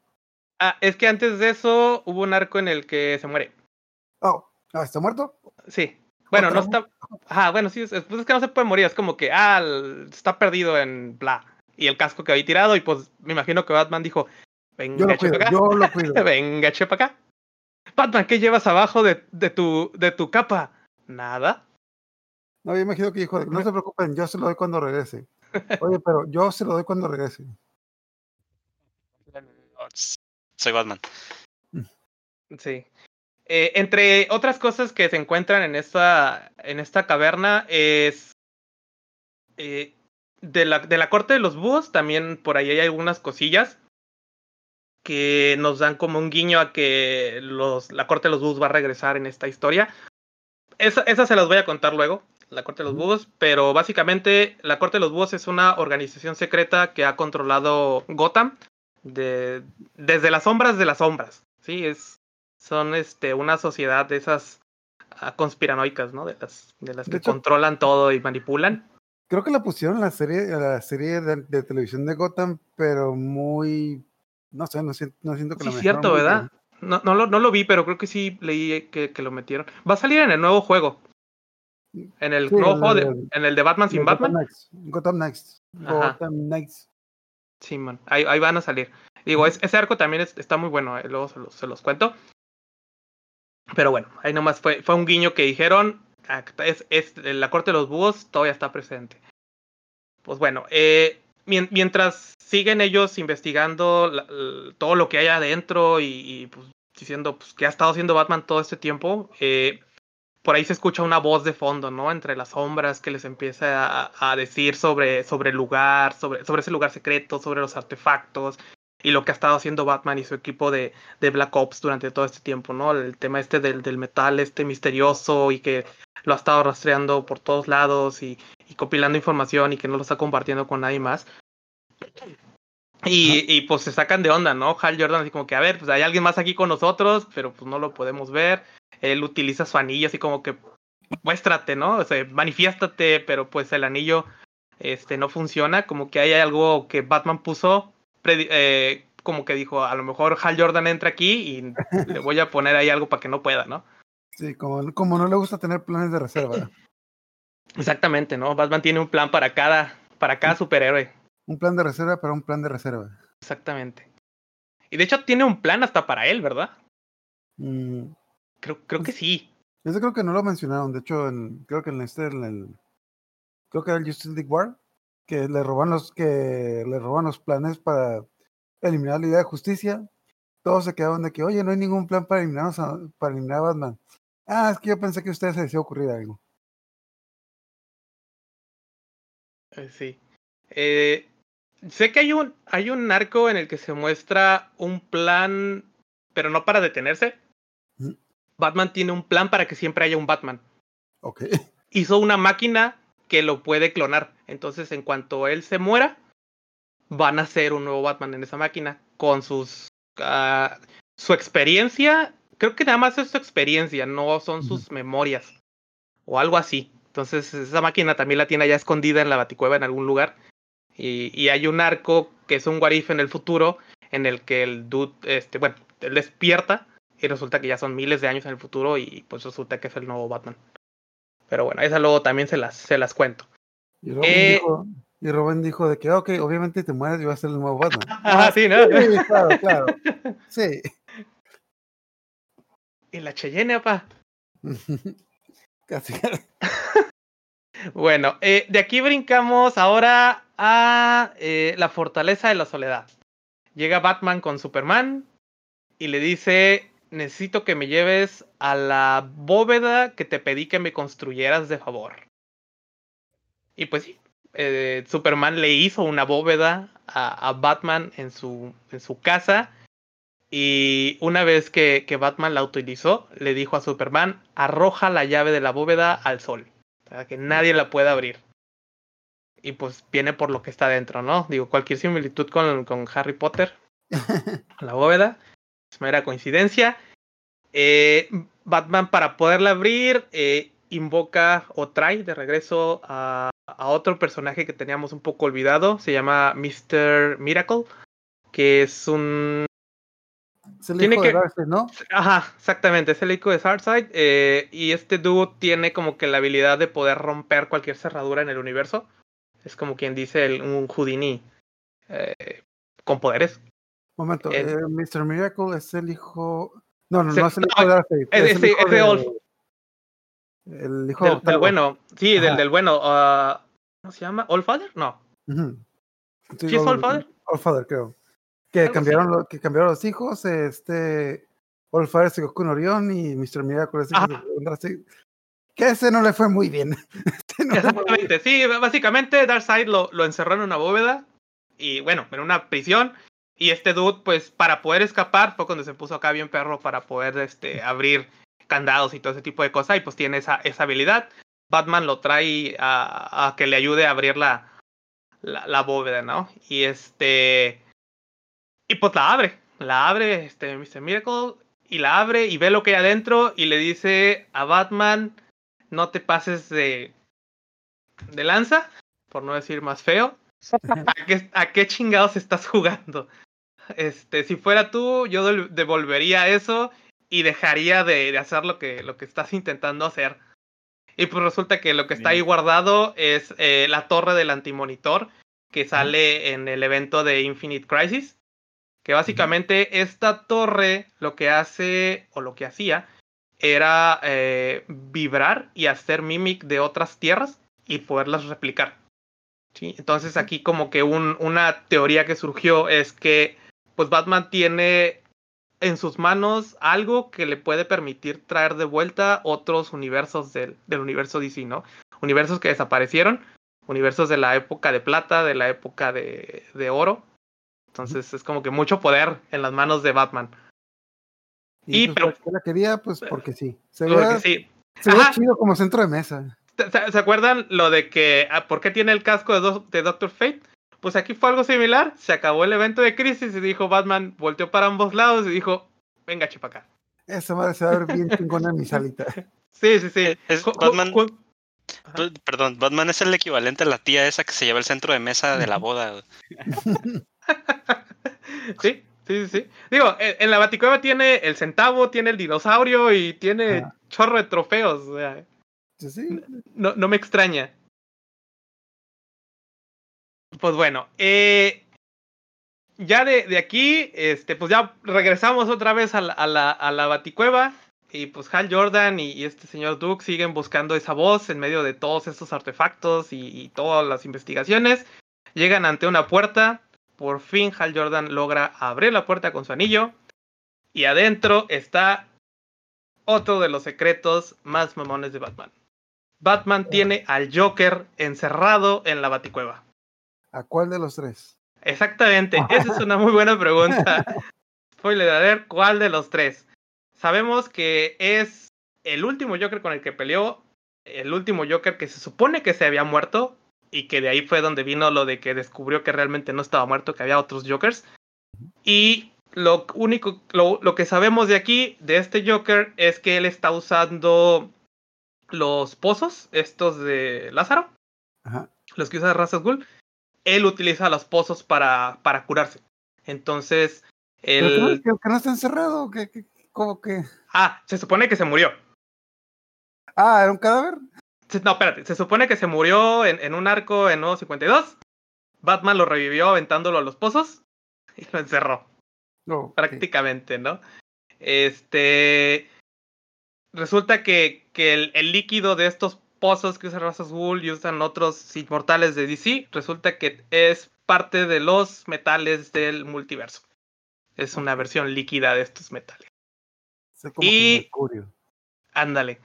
Ah, es que antes de eso hubo un arco en el que se muere. Oh, ah, ¿está muerto? Sí. Bueno, no ¿Otra está. Ajá, bueno, sí, es, es- pues es que no se puede morir. Es como que, ah, el- está perdido en bla. Y el casco quedó ahí tirado. Y pues me imagino que Batman dijo: Yo Venga, lo cuido, chepa acá. yo lo cuido. (laughs) Venga, chepa acá. Batman, ¿qué llevas abajo de, de, tu, de tu capa? Nada. No, yo imagino que dijo, no se preocupen, yo se lo doy cuando regrese. (laughs) Oye, pero yo se lo doy cuando regrese. Soy Batman. Sí. Eh, entre otras cosas que se encuentran en esta, en esta caverna es eh, de, la, de la corte de los búhos, también por ahí hay algunas cosillas que nos dan como un guiño a que los, la corte de los búhos va a regresar en esta historia. Esa, esa se las voy a contar luego, la corte de los búhos, pero básicamente la corte de los búhos es una organización secreta que ha controlado Gotham de, desde las sombras de las sombras. Sí, es, son este, una sociedad de esas ah, conspiranoicas, ¿no? De las, de las De que hecho- controlan todo y manipulan. Creo que la pusieron en la serie, la serie de, de televisión de Gotham, pero muy, no sé, no siento, no siento que Sí, la cierto, manejaron muy ¿verdad? No, no, lo, no lo vi, pero creo que sí leí que, que lo metieron. Va a salir en el nuevo juego. En el Sí, nuevo el juego de- en el de Batman sin Gotham Batman. Gotham Knights. Ajá. Gotham Knights. Sí, man. Ahí, van a salir. Digo, es- ese arco también es- está muy bueno, eh, luego se los, se los cuento. Pero bueno, ahí nomás fue, fue un guiño que dijeron, es, es, la corte de los búhos todavía está presente. Pues bueno, eh, mien- mientras siguen ellos investigando todo lo que hay adentro y, pues, diciendo pues, que ha estado haciendo Batman todo este tiempo, eh, por ahí se escucha una voz de fondo, ¿no? Entre las sombras que les empieza a, a decir sobre, sobre el lugar, sobre, sobre ese lugar secreto, sobre los artefactos y lo que ha estado haciendo Batman y su equipo de, de Black Ops durante todo este tiempo, ¿no? El tema este del, del metal, este misterioso y que lo ha estado rastreando por todos lados y, y compilando información y que no lo está compartiendo con nadie más. Y, y pues se sacan de onda, ¿no? Hal Jordan así como que, a ver, pues hay alguien más aquí con nosotros, pero pues no lo podemos ver. Él utiliza su anillo así como que, muéstrate, ¿no? O sea, manifiéstate, pero pues el anillo este no funciona, como que hay algo que Batman puso, eh, como que dijo, a lo mejor Hal Jordan entra aquí y le voy a poner ahí algo para que no pueda, ¿no? Sí, como, como no le gusta tener planes de reserva. Exactamente, ¿no? Batman tiene un plan para cada, para cada superhéroe. un plan de reserva, pero un plan de reserva. Exactamente. Y de hecho tiene un plan hasta para él, ¿verdad? Mm, Creo, creo que sí. Ese creo que no lo mencionaron. De hecho, en- creo que en este, en el, creo que era el Justice League War, que le roban los, que le roban los planes para eliminar la Liga de Justicia. Todos se quedaron de que, oye, no hay ningún plan para eliminarnos a, para eliminar a Batman. Ah, es que yo pensé que a ustedes se les iba a ocurrir algo. Eh, sí. Eh, sé que hay un, hay un arco en el que se muestra un plan, pero no para detenerse. Batman tiene un plan para que siempre haya un Batman. Ok. Hizo una máquina que lo puede clonar. Entonces, en cuanto él se muera, van a hacer un nuevo Batman en esa máquina con sus ah, su experiencia. Creo que nada más es su experiencia, no son sus memorias o algo así. Entonces, esa máquina también la tiene allá escondida en la baticueva en algún lugar. Y, y hay un arco que es un what if en el futuro en el que el dude, este, bueno, él despierta y resulta que ya son miles de años en el futuro y pues resulta que es el nuevo Batman. Pero bueno, esa luego también se las, se las cuento. Y Robin, Eh, dijo, y Robin dijo de que, ok, obviamente te mueres y vas a ser el nuevo Batman. (laughs) Ah, sí, ¿no? Sí, claro, claro. (laughs) Sí. Y la Cheyenne, apa. (laughs) Casi. Bueno, eh, de aquí brincamos ahora a eh, la fortaleza de la soledad. Llega Batman con Superman y le dice, necesito que me lleves a la bóveda que te pedí que me construyeras de favor. Y pues sí, eh, Superman le hizo una bóveda a, a Batman en su, en su casa. Y una vez que, que Batman la utilizó, le dijo a Superman, arroja la llave de la bóveda al sol para que nadie la pueda abrir. Y pues viene por lo que está dentro, ¿no? Digo, cualquier similitud con, con Harry Potter, (laughs) la bóveda, es mera coincidencia. Eh, Batman para poderla abrir eh, invoca o trae de regreso a, a otro personaje que teníamos un poco olvidado, se llama Mr. Miracle, que es un Es el Tiene hijo que- de ¿no? Ajá, exactamente, es el icono de Sardside. eh, y este dude tiene como que la habilidad de poder romper cualquier cerradura en el universo. Es como quien dice el- un Houdini con poderes. Momento, El- eh, Mr. Miracle es el hijo. No, no, Se- no es el no, hijo de Darcy. es- el es- hijo es de de- Olf. El hijo Del, bueno, sí, del, Ajá. del bueno. ah, ¿Cómo se llama? ¿Allfather? No. Ujú. ¿Sí es Allfather? Allfather, creo. Que cambiaron, lo- que cambiaron los hijos. Este. Allfather se con Orión y Mr. Miracle es hijo Ajá. de. Que ese no le fue muy bien. (laughs) Este no. Exactamente, sí, básicamente Darkseid lo, lo encerró en una bóveda y bueno, en una prisión. Y este dude, pues para poder escapar, fue cuando se puso acá bien perro para poder este, abrir candados y todo ese tipo de cosas. Y pues tiene esa, esa habilidad. Batman lo trae a, a que le ayude a abrir la, la, la bóveda, ¿no? Y este. Y pues la abre. La abre este Mr. Miracle. Y la abre y ve lo que hay adentro. Y le dice a Batman. No te pases de, de lanza, por no decir más feo. (laughs) ¿A qué, ¿A qué chingados estás jugando? Este, si fuera tú, yo devolvería eso y dejaría de, de hacer lo que, lo que estás intentando hacer. Y pues resulta que lo que está ahí guardado es eh, la torre del antimonitor que sale en el evento de Infinite Crisis. Que básicamente esta torre lo que hace o lo que hacía era eh, vibrar y hacer mimic de otras tierras y poderlas replicar. ¿sí? Entonces aquí como que un, una teoría que surgió es que pues Batman tiene en sus manos algo que le puede permitir traer de vuelta otros universos del, del universo DC, ¿no? Universos que desaparecieron, universos de la época de plata, de la época de, de oro. Entonces es como que mucho poder en las manos de Batman. Y, Y, pues, pero- ¿por qué la quería? Pues porque sí. Se Porque veía, sí. se Ajá. chido como centro de mesa. ¿Se, se acuerdan lo de que ah, por qué tiene el casco de, Do- de Doctor Fate? Pues aquí fue algo similar. Se acabó el evento de crisis y dijo Batman, volteó para ambos lados y dijo, venga. Esa madre se va a ver bien chingona en mi salita. (laughs) Sí, sí, sí. Es Ju- ju- Batman- Perdón, Batman es el equivalente a la tía esa que se lleva el centro de mesa de la boda. (laughs) Sí, sí, sí, sí. Digo, en, en la Baticueva tiene el centavo, tiene el dinosaurio y tiene Ajá. chorro de trofeos. o sea, Sí, sí. no, no me extraña. Pues bueno, eh, ya de, de aquí, este, pues ya regresamos otra vez a la, a la, a la Baticueva. Y pues Hal Jordan y, y este señor Duke siguen buscando esa voz en medio de todos estos artefactos y, y todas las investigaciones. Llegan ante una puerta. Por fin Hal Jordan logra abrir la puerta con su anillo. Y adentro está otro de los secretos más mamones de Batman. Batman tiene al Joker encerrado en la Baticueva. ¿A cuál de los tres? Exactamente, (laughs) esa es una muy buena pregunta. Spoiler alert, ¿cuál de los tres? Sabemos que es el último Joker con el que peleó, el último Joker que se supone que se había muerto y que de ahí fue donde vino lo de que descubrió que realmente no estaba muerto, que había otros Jokers. Y lo único, lo, lo que sabemos de aquí, de este Joker, es que él está usando los pozos, estos de Lázaro, Ajá. los que usa Ra's al Ghul, él utiliza los pozos para, para curarse. Entonces, ¿Pero que, no, el... que- que no está encerrado? ¿Qué, qué- cómo que? Ah, se supone que se murió. Ah, ¿era un cadáver? No, espérate, se supone que se murió en, en un arco en Nuevo 52. Batman lo revivió aventándolo a los pozos y lo encerró. No, ok. prácticamente, ¿no? Este. Resulta que, que el, el líquido de estos pozos que usa Ra's al Ghul y usan otros inmortales de DC, resulta que es parte de los metales del multiverso. Es una versión líquida de estos metales. Como y-. Ándale.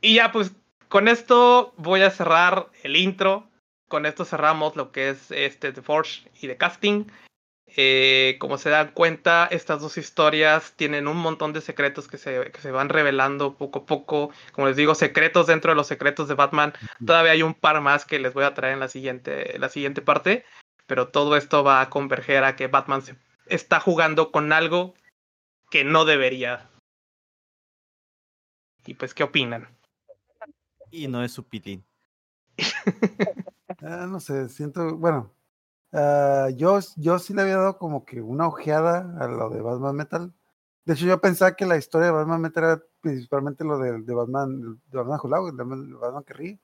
Y ya, pues, con esto voy a cerrar el intro. Con esto cerramos lo que es este The Forge y The Casting. Eh, como se dan cuenta, estas dos historias tienen un montón de secretos que se, que se van revelando poco a poco. Como les digo, secretos dentro de los secretos de Batman. Todavía hay un par más que les voy a traer en la siguiente, la siguiente parte. Pero todo esto va a converger a que Batman se está jugando con algo que no debería. Y pues, ¿qué opinan? Y no es su pilín. (laughs) Ah, no sé, siento, bueno, ah, yo, yo sí le había dado como que una ojeada a lo de Batman Metal. De hecho, yo pensaba que la historia de Batman Metal era principalmente lo de, de Batman, de Batman Julau, de Batman, que ríe.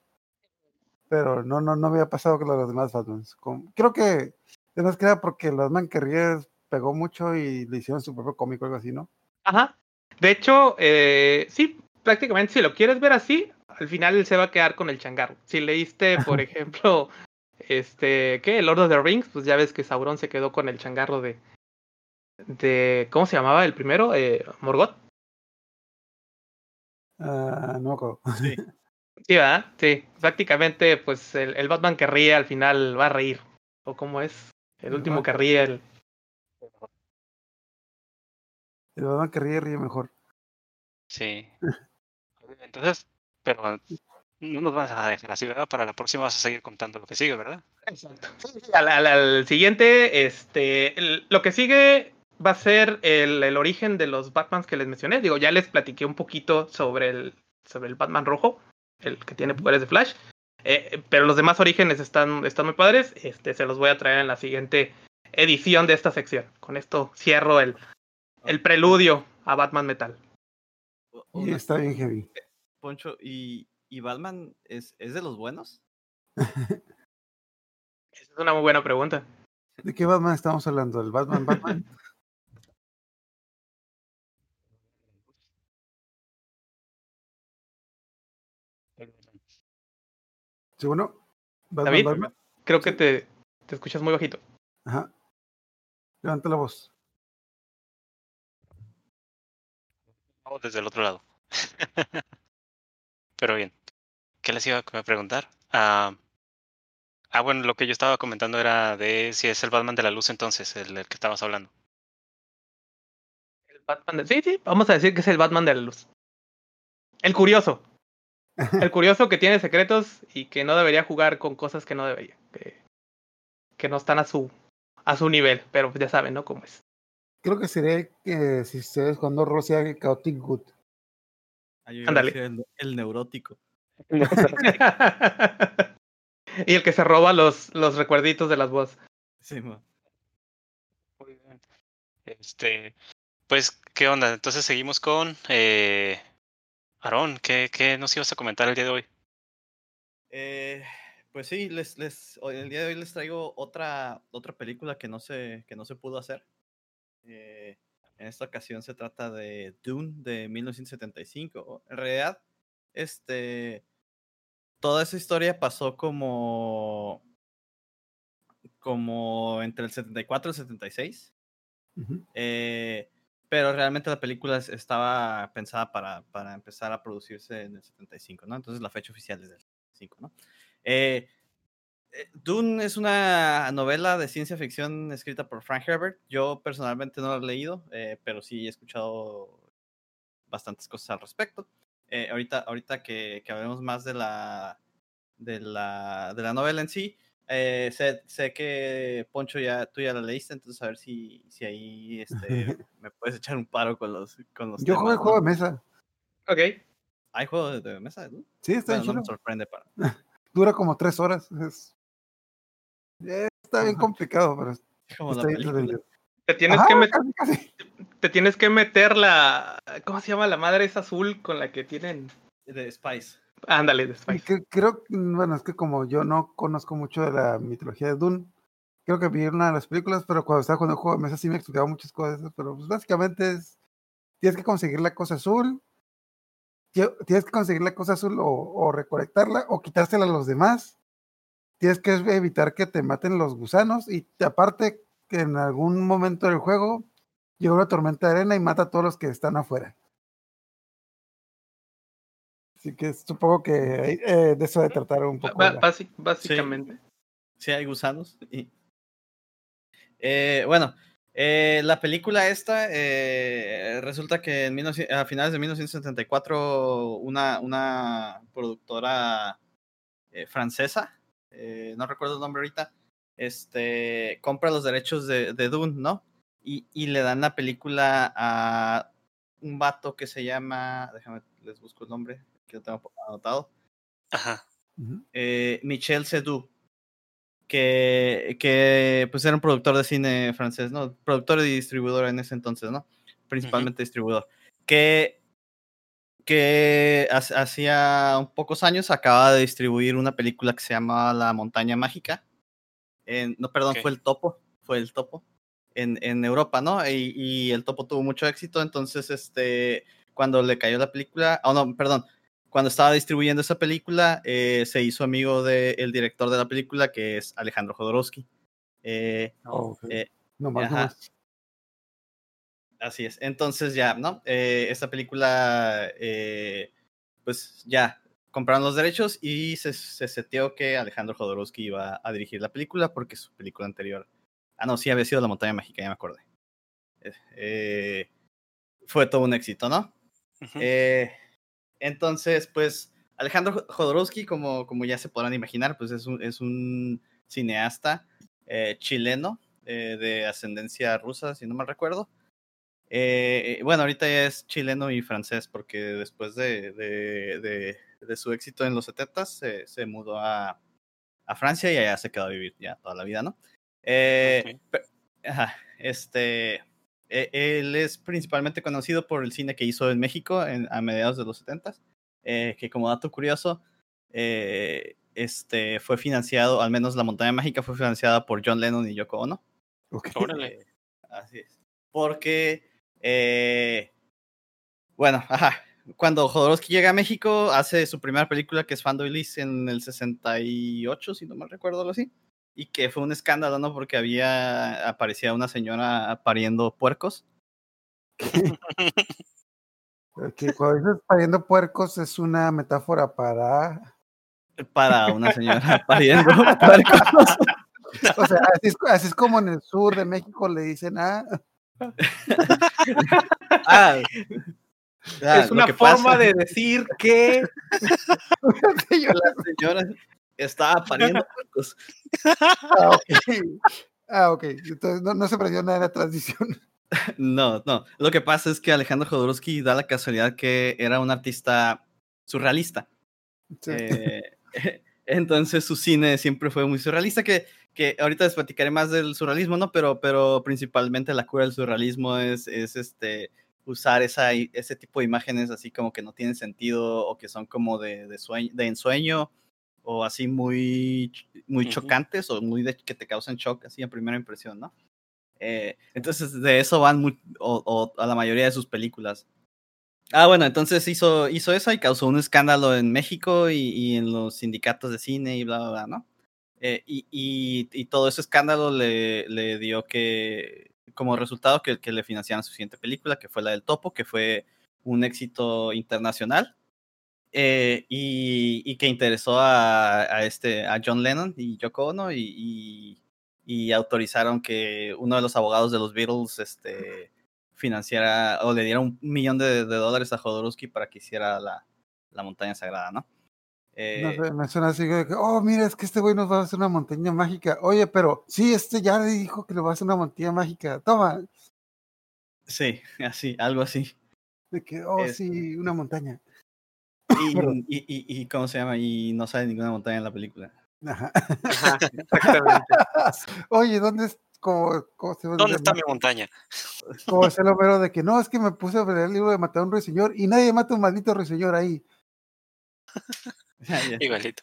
Pero no, no, no había pasado lo de los demás Batmans. Como- creo que, además que era porque el Batman que ríe pegó mucho y le hicieron su propio cómic o algo así, ¿no? Ajá. De hecho, eh, sí, prácticamente si lo quieres ver así, al final él se va a quedar con el changarro. Si leíste, por (laughs) ejemplo, este, ¿qué? Lord of the Rings, pues ya ves que Sauron se quedó con el changarro de, de, ¿cómo se llamaba el primero? Eh, Morgoth. Ah, no me acuerdo. Sí. (laughs) Sí, ¿verdad? Sí, prácticamente, pues el, el Batman que ríe al final va a reír. ¿O cómo es? El El último que ríe, el... El Batman que ríe, ríe mejor. Sí. (laughs) Entonces, pero no nos vas a dejar así, ¿verdad? Para la próxima vas a seguir contando lo que sigue, ¿verdad? Exacto. Al, al- al siguiente, este, el- lo que sigue va a ser el, el origen de los Batmans que les mencioné. Digo, ya les platiqué un poquito sobre el, sobre el Batman rojo, el que tiene poderes de Flash. Eh, pero los demás orígenes están, están muy padres. Este, se los voy a traer en la siguiente edición de esta sección. Con esto cierro el, el preludio a Batman Metal. Y está bien heavy. Poncho, y, ¿Y Batman es, es de los buenos? (laughs) Esa es una muy buena pregunta. ¿De qué Batman estamos hablando? ¿El Batman Batman? (laughs) ¿Sí, bueno? ¿Batman David, Batman? creo que te, te escuchas muy bajito. Ajá. Levanta la voz. Vamos desde el otro lado. (laughs) Pero bien. ¿Qué les iba a preguntar? Ah, ah, bueno, lo que yo estaba comentando era de si es el Batman de la luz entonces, el, el que estabas hablando. El Batman de... Sí, sí, vamos a decir que es el Batman de la luz. El curioso. El (laughs) curioso que tiene secretos y que no debería jugar con cosas que no debería. Que, que no están a su, a su nivel, pero ya saben, ¿no? Cómo es. Creo que sería que si ustedes cuando Rosia Chaotic Good. Ándale. el neurótico. (laughs) y el que se roba los, los recuerditos de las voces. Sí, mo. Muy bien. Este, pues, ¿qué onda? Entonces seguimos con eh, Aarón, ¿qué, ¿qué nos ibas a comentar el día de hoy? Eh, pues sí, les, les, hoy- el día de hoy les traigo otra, otra película que no se, que no se pudo hacer. Eh, en esta ocasión se trata de Dune de 1975. En realidad, este, toda esa historia pasó como, como entre el 74 y el 76. Ujú. Eh, pero realmente la película es- estaba pensada para, para empezar a producirse en el 75, ¿no? Entonces la fecha oficial es del 75, ¿no? Eh, eh, Dune es una novela de ciencia ficción escrita por Frank Herbert. Yo personalmente no la he leído, eh, pero sí he escuchado bastantes cosas al respecto. Eh, ahorita ahorita que, que hablemos más de la, de la, de la novela en sí, eh, sé, sé que Poncho ya tú ya la leíste, entonces a ver si, si ahí este, (laughs) me puedes echar un paro con los, con los Yo juego el juego ¿no? de mesa. Ok. ¿Hay juego de, de mesa? ¿no? Sí, está Bueno, no chido. me sorprende para. (laughs) Dura como tres horas. Es... Está bien complicado, pero Como la película. Te tienes, Ajá, que met- casi, casi. Te tienes que meter la... ¿Cómo se llama? La madre esa azul con la que tienen... De Spice. Ándale, de Spice. que- creo, que, bueno, es que como yo no conozco mucho de la mitología de Dune, creo que vi una de las películas, pero cuando estaba jugando el juego de mesa sí me explicaba muchas cosas, pero pues básicamente es, tienes que conseguir la cosa azul, tie- tienes que conseguir la cosa azul o, o recolectarla o quitársela a los demás, tienes que evitar que te maten los gusanos y aparte que en algún momento del juego llega una tormenta de arena y mata a todos los que están afuera. Así que supongo que eh, de eso de tratar un poco. Básicamente. Sí, hay gusanos. Y... Eh, bueno, eh, la película esta eh, resulta que en 19 a finales de 1974 una, una productora eh, francesa, eh, no recuerdo el nombre ahorita, este, compra los derechos de, de Dune, ¿no? Y, y le dan la película a un vato que se llama, déjame, les busco el nombre, que lo tengo anotado Ajá. Eh, Michel Seydoux, que, que pues era un productor de cine francés, ¿no? Productor y distribuidor en ese entonces, ¿no? Principalmente distribuidor. Que, que ha- hacía un pocos años acaba de distribuir una película que se llama La Montaña Mágica. En- no, perdón, fue el Topo, fue el Topo. En, en Europa, ¿no? Y, y el Topo tuvo mucho éxito, entonces, este, cuando le cayó la película, oh no, perdón, cuando estaba distribuyendo esa película, eh, se hizo amigo del director de la película, que es Alejandro Jodorowsky. Eh, Oh, eh, no más, no ajá. más. así es. Entonces ya, ¿no? Eh, esta película, eh, pues ya, compraron los derechos y se, se seteó que Alejandro Jodorowsky iba a dirigir la película porque su película anterior, ah, no, sí, había sido La Montaña Mágica, ya me acordé. Eh, eh, fue todo un éxito, ¿no? Eh, entonces, pues Alejandro Jo- Jodorowsky, como, como ya se podrán imaginar, pues es un, es un cineasta eh, chileno de ascendencia rusa, si no mal recuerdo. Bueno, ahorita ya es chileno y francés, porque después de, de, de- de su éxito en los 70 se, se mudó a, a Francia y allá se quedó a vivir ya toda la vida, ¿no? Eh, ajá, este, e- él es principalmente conocido por el cine que hizo en México en- a mediados de los 70 eh, que como dato curioso, eh, este fue financiado, al menos la montaña mágica fue financiada por John Lennon y Yoko Ono. Ok. Órale. Eh, así es. Porque, eh, bueno, ajá, cuando Jodorowsky llega a México, hace su primera película que es Fando Elise en el 68, si no mal recuerdo algo así. Y que fue un escándalo, ¿no? Porque había, aparecía una señora pariendo puercos. (laughs) Que cuando dices pariendo puercos es una metáfora para. Para una señora (laughs) pariendo puercos. (laughs) O sea, así es, así es como en el sur de México le dicen, ah, Ah, ah, es una forma pasa- de decir que la señora estaba pariendo puercos. (laughs) ah, ok. Ah, ok. Entonces no, no se perdió nada en la transición. (laughs) No, no. Lo que pasa es que Alejandro Jodorowsky da la casualidad que era un artista surrealista. Sí. Eh, (laughs) entonces su cine siempre fue muy surrealista, que, que ahorita les platicaré más del surrealismo, ¿no? Pero, pero principalmente la cura del surrealismo es, es este, usar esa, ese tipo de imágenes así como que no tienen sentido o que son como de, de, sueño, de ensueño o así muy, muy Ujú. chocantes o muy de, que te causan shock así en primera impresión, ¿no? Eh, entonces de eso van muy, o, o a la mayoría de sus películas. Ah, bueno, entonces hizo, hizo eso y causó un escándalo en México y, y en los sindicatos de cine y bla, bla, bla, ¿no? Eh, y, y, y todo ese escándalo le, le dio que, como resultado, que, que le financiaran su siguiente película, que fue la del Topo, que fue un éxito internacional eh, y, y que interesó a, a este, a John Lennon y Yoko Ono y, y, y autorizaron que uno de los abogados de los Beatles este, financiara o le diera un millón de, de dólares a Jodorowsky para que hiciera la, la montaña sagrada, ¿no? Eh, No sé, me suena así de que, oh, mira, es que este güey nos va a hacer una montaña mágica. Oye, pero sí, este ya le dijo que le va a hacer una montaña mágica. Toma. Sí, (laughs) así, algo así. De que, oh, Es- sí, una montaña. Y, y, y, y, ¿cómo se llama? Y no sale ninguna montaña en la película. Ajá. Ajá, (laughs) exactamente. Oye, ¿dónde es? Como, como se ¿Dónde está mi montaña? Como es el Homero de que no, es que me puse a leer el libro de matar a un ruiseñor y nadie mata a un maldito ruiseñor ahí. (laughs) Igualito.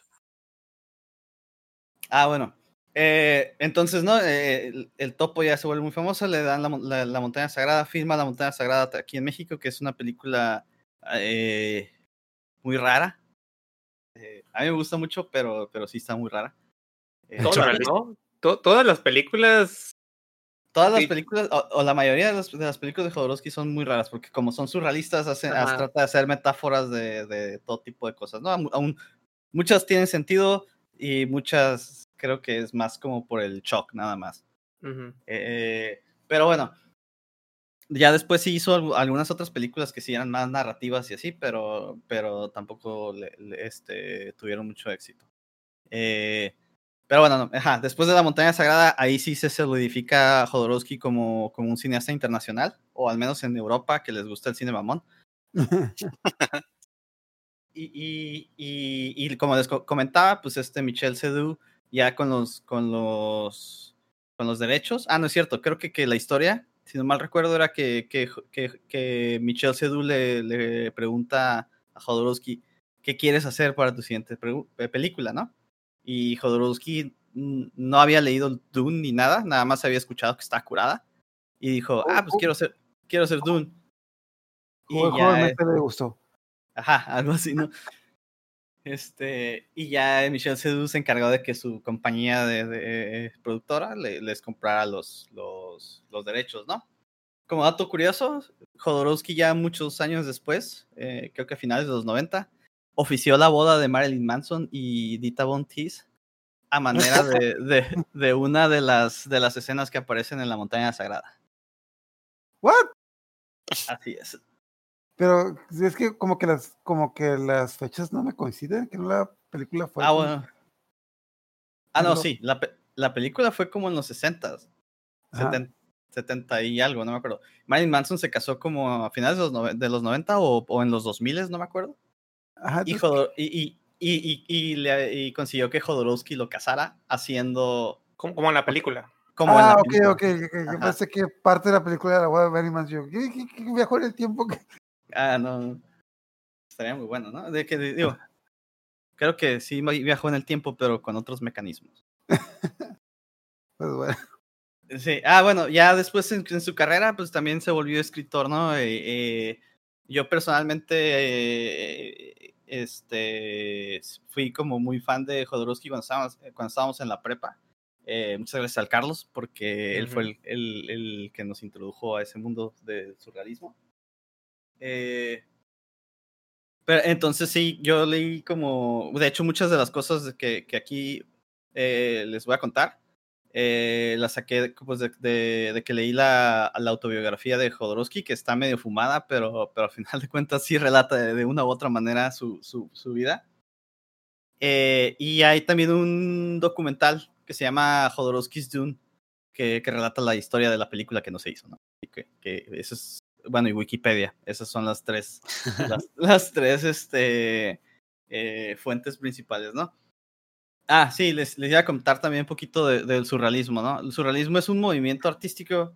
Ah, bueno. Eh, entonces, ¿no? Eh, el, el topo ya se vuelve muy famoso, le dan la- la montaña sagrada, firma la montaña sagrada aquí en México, que es una película eh, muy rara. Eh, a mí me gusta mucho, pero, pero sí está muy rara. Eh, Todas, las películas. Todas las películas, o, o la mayoría de las, de las películas de Jodorowsky son muy raras, porque como son surrealistas, hacen, trata de hacer metáforas de, de todo tipo de cosas, ¿no? Aún- muchas tienen sentido y muchas creo que es más como por el shock, nada más. Eh, pero bueno, ya después sí hizo algu- algunas otras películas que sí eran más narrativas y así, pero, pero tampoco le- le- este, tuvieron mucho éxito. Eh, pero bueno, no, ajá, después de La Montaña Sagrada, ahí sí se solidifica Jodorowsky como, como un cineasta internacional, o al menos en Europa, que les gusta el cine mamón. (laughs) Y, y, y, y como les co- comentaba, pues este Michel Seydoux ya con los, con los, con los derechos. Ah, no es cierto, creo que, que la historia, si no mal recuerdo, era que, que, que, que Michel Seydoux le, le pregunta a Jodorowsky, ¿qué quieres hacer para tu siguiente pe- película, no? Y Jodorowsky no había leído Dune ni nada, nada más había escuchado que está curada. Y dijo, ah, pues quiero hacer, quiero hacer Dune. Y ya, le gustó. Ajá, algo así, ¿no? Este, y ya Michel Seydoux se encargó de que su compañía de, de productora le- les comprara los, los, los derechos, ¿no? Como dato curioso, Jodorowsky ya muchos años después, eh, creo que a finales de los 90, ofició la boda de Marilyn Manson y Dita Von Teese a manera (laughs) de, de, de una de las, de las escenas que aparecen en la montaña sagrada. ¿What? Así es. Pero es que como que las, como que las fechas no me coinciden, que no la película fue. Ah, como- bueno. Ah, no, sí, la, la película fue como en los 60 Ajá. 70, 70 y algo, no me acuerdo. Marilyn Manson se casó como a finales de los, nove- de los 90 o, o en los 2000, no me acuerdo. Ajá, Y, Jodor- y, y, y, y, y le- y consiguió que Jodorowsky lo casara haciendo Como, como en la película. como en la ah, ok, película. ok, ok, Yo Ajá. pensé que parte de la película de la de Barry Manson. yo, ¿Qué, qué, qué viajó en el tiempo? que- Ah, no. estaría muy bueno, ¿no? De que digo, creo que sí viajó en el tiempo, pero con otros mecanismos. (laughs) Pues bueno. Sí, ah, bueno, ya después en, en su carrera, pues también se volvió escritor, ¿no? Eh, eh, yo personalmente, eh, este, fui como muy fan de Jodorowsky cuando estábamos, cuando estábamos en la prepa. Muchas gracias al Carlos, porque él fue el, el, el, que nos introdujo a ese mundo del surrealismo. Eh, pero entonces sí, yo leí como, de hecho, muchas de las cosas que, que aquí eh, les voy a contar, eh, las saqué pues, de, de, de, que leí la, la, autobiografía de Jodorowsky, que está medio fumada, pero, pero al final de cuentas sí relata de, de una u otra manera su, su, su vida. Eh, y hay también un documental que se llama Jodorowsky's Dune, que, que, relata la historia de la película que no se hizo, ¿no? Y que, que eso es, bueno, y Wikipedia, esas son las tres, (laughs) las, las, tres este, eh, fuentes principales, ¿no? Ah, sí, les, les iba a contar también un poquito de, del surrealismo, ¿no? El surrealismo es un movimiento artístico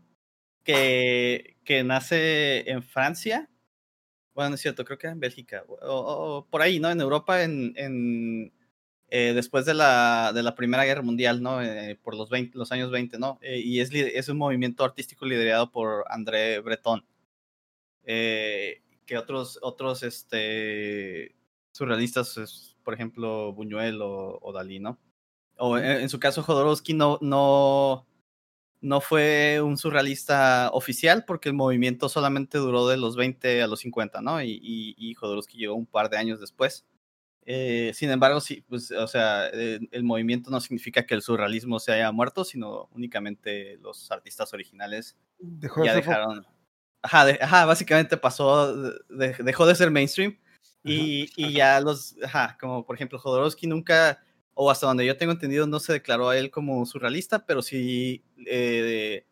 que, que nace en Francia. Bueno, es cierto, creo que en Bélgica, o, o, por ahí, ¿no? En Europa, en, en eh, después de la, de la Primera Guerra Mundial, ¿no? Eh, por los, 20, los años 20, ¿no? Y es, es un movimiento artístico liderado por André Breton. Eh, que otros, otros este, surrealistas es, por ejemplo, Buñuel o, o Dalí, ¿no? O en, en, su caso, Jodorowsky no, no, no fue un surrealista oficial porque el movimiento solamente duró de los 20 a los 50, ¿no? Y, y, y Jodorowsky llegó un par de años después. Eh, sin embargo, sí, pues, o sea, el, el, movimiento no significa que el surrealismo se haya muerto, sino únicamente los artistas originales dejó ya de dejaron. Ajá, de, ajá, básicamente pasó, de, dejó de ser mainstream y, y ya los, ajá, como por ejemplo Jodorowsky nunca, o hasta donde yo tengo entendido, no se declaró a él como surrealista, pero sí eh, de,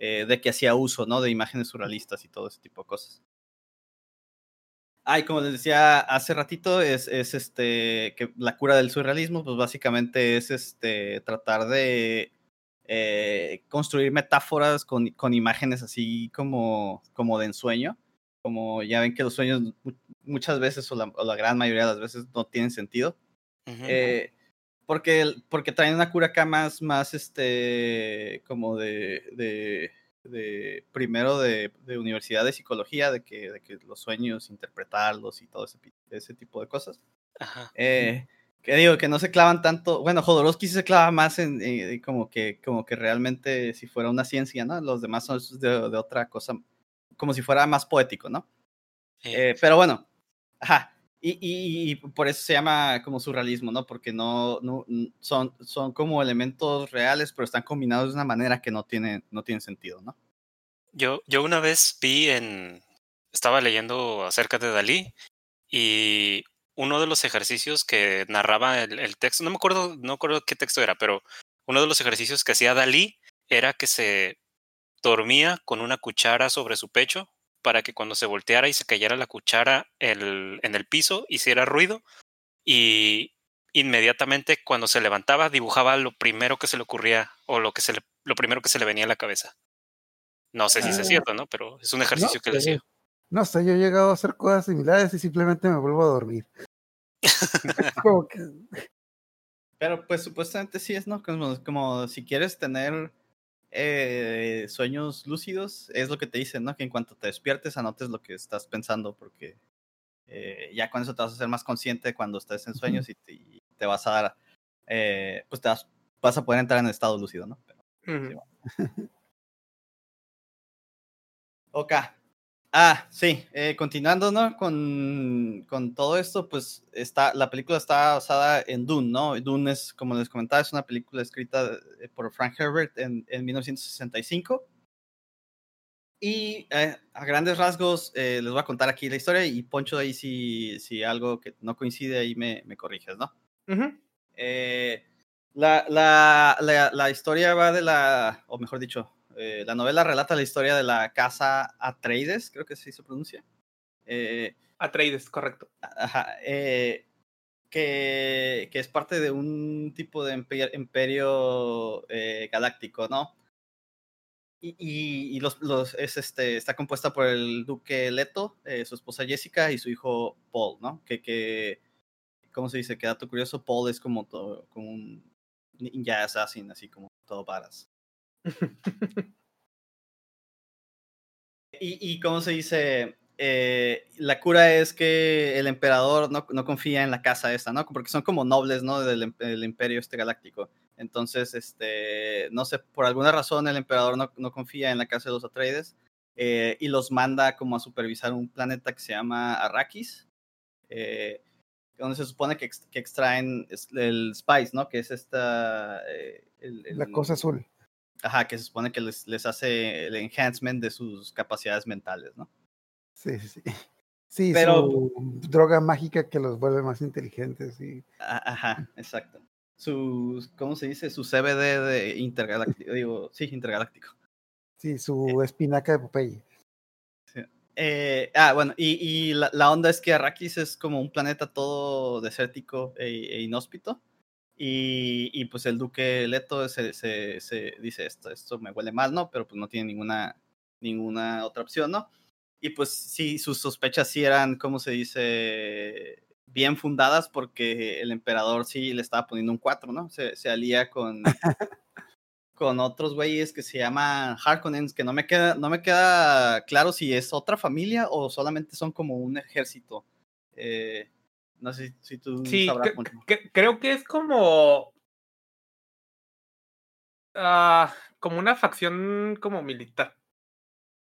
eh, de, que hacía uso, ¿no? De imágenes surrealistas y todo ese tipo de cosas. Ah, y como les decía hace ratito, es, es este, que la cura del surrealismo, pues básicamente es este, tratar de eh, construir metáforas con, con imágenes así como, como de ensueño como ya ven que los sueños muchas veces o la, o la gran mayoría de las veces no tienen sentido. Uh -huh. eh, porque, porque traen una cura acá más, más este, como de, de, de primero de, de, universidad de psicología, de que, de que los sueños, interpretarlos y todo ese, ese tipo de cosas. Ajá. Eh, que digo, que no se clavan tanto, bueno, Jodorowsky sí se clava más en, en, como, que, como que realmente si fuera una ciencia, ¿no? Los demás son de, de otra cosa como si fuera más poético, ¿no? Sí. Eh, pero bueno, ajá. Y, y, y, por eso se llama como surrealismo, ¿no? Porque no, no son, son como elementos reales, pero están combinados de una manera que no tiene, no tiene sentido, ¿no? Yo, yo una vez vi en. Estaba leyendo acerca de Dalí y uno de los ejercicios que narraba el, el texto, no me acuerdo, no me acuerdo qué texto era, pero uno de los ejercicios que hacía Dalí era que se dormía con una cuchara sobre su pecho para que cuando se volteara y se cayera la cuchara el, en el piso hiciera ruido y inmediatamente cuando se levantaba dibujaba lo primero que se le ocurría o lo, que se le, lo primero que se le venía a la cabeza. No sé si es cierto, ¿no? Pero es un ejercicio no, que le hacía. No sé, yo he llegado a hacer cosas similares y simplemente me vuelvo a dormir. (laughs) como que... Pero pues supuestamente sí es, ¿no? Como, como si quieres tener eh, sueños lúcidos, es lo que te dicen, ¿no? Que en cuanto te despiertes anotes lo que estás pensando, porque eh, ya con eso te vas a ser más consciente cuando estés en sueños y te, y te vas a dar, eh, pues te vas, vas, a poder entrar en estado lúcido, ¿no? Pero, uh -huh. sí, bueno. ok. Ah, sí, eh, continuando, ¿no? Con, con, todo esto, pues está, la película está basada en Dune, ¿no? Dune es, como les comentaba, es una película escrita eh, por Frank Herbert en, en 1965. Y eh, a grandes rasgos eh, les voy a contar aquí la historia y Poncho ahí si, si algo que no coincide ahí me, me corriges, ¿no? Uh -huh. la, la, la, la historia va de la, o mejor dicho, eh, la novela relata la historia de la casa Atreides, creo que así se pronuncia. Eh, Atreides, correcto. Ajá, eh, que, que, es parte de un tipo de imperio, imperio galáctico, ¿no? y, y- y los, los- es este, está compuesta por el duque Leto, su esposa Jessica y su hijo Paul, ¿no? Que, que ¿cómo se dice? Que dato curioso, Paul es como, todo, como un ninja assassin, así como todo varas. (laughs) Y, y ¿cómo se dice? Eh, la cura es que el emperador no, no confía en la casa esta, ¿no? Porque son como nobles, ¿no? Del, em- del imperio este galáctico. Entonces, este, no sé, por alguna razón el emperador no, no confía en la casa de los Atreides eh, y los manda como a supervisar un planeta que se llama Arrakis, eh, donde se supone que, ex- que extraen el spice, ¿no? Que es esta... eh, el- La cosa azul. Ajá, que se supone que les, les hace el enhancement de sus capacidades mentales, ¿no? Sí, sí, sí. Sí, Pero- su droga mágica que los vuelve más inteligentes. Y... A- Ajá, exacto. Su, ¿cómo se dice? Su CBD de intergaláctico, digo, sí, intergaláctico. Sí, su espinaca de Popeye. Eh, ah, bueno, y, y la, la onda es que Arrakis es como un planeta todo desértico e, e inhóspito. Y, y, pues el duque Leto se, se, se dice esto, esto me huele mal, ¿no? Pero pues no tiene ninguna, ninguna otra opción, ¿no? Y pues sí, sus sospechas sí eran, ¿cómo se dice? Bien fundadas porque el emperador sí le estaba poniendo un 4, ¿no? Se, se alía con, con otros güeyes que se llaman Harkonnens, que no me queda, no me queda claro si es otra familia o solamente son como un ejército. Eh, no sé si, tú Sí, sabrás mucho. cre- creo que es como. ah, como una facción como militar.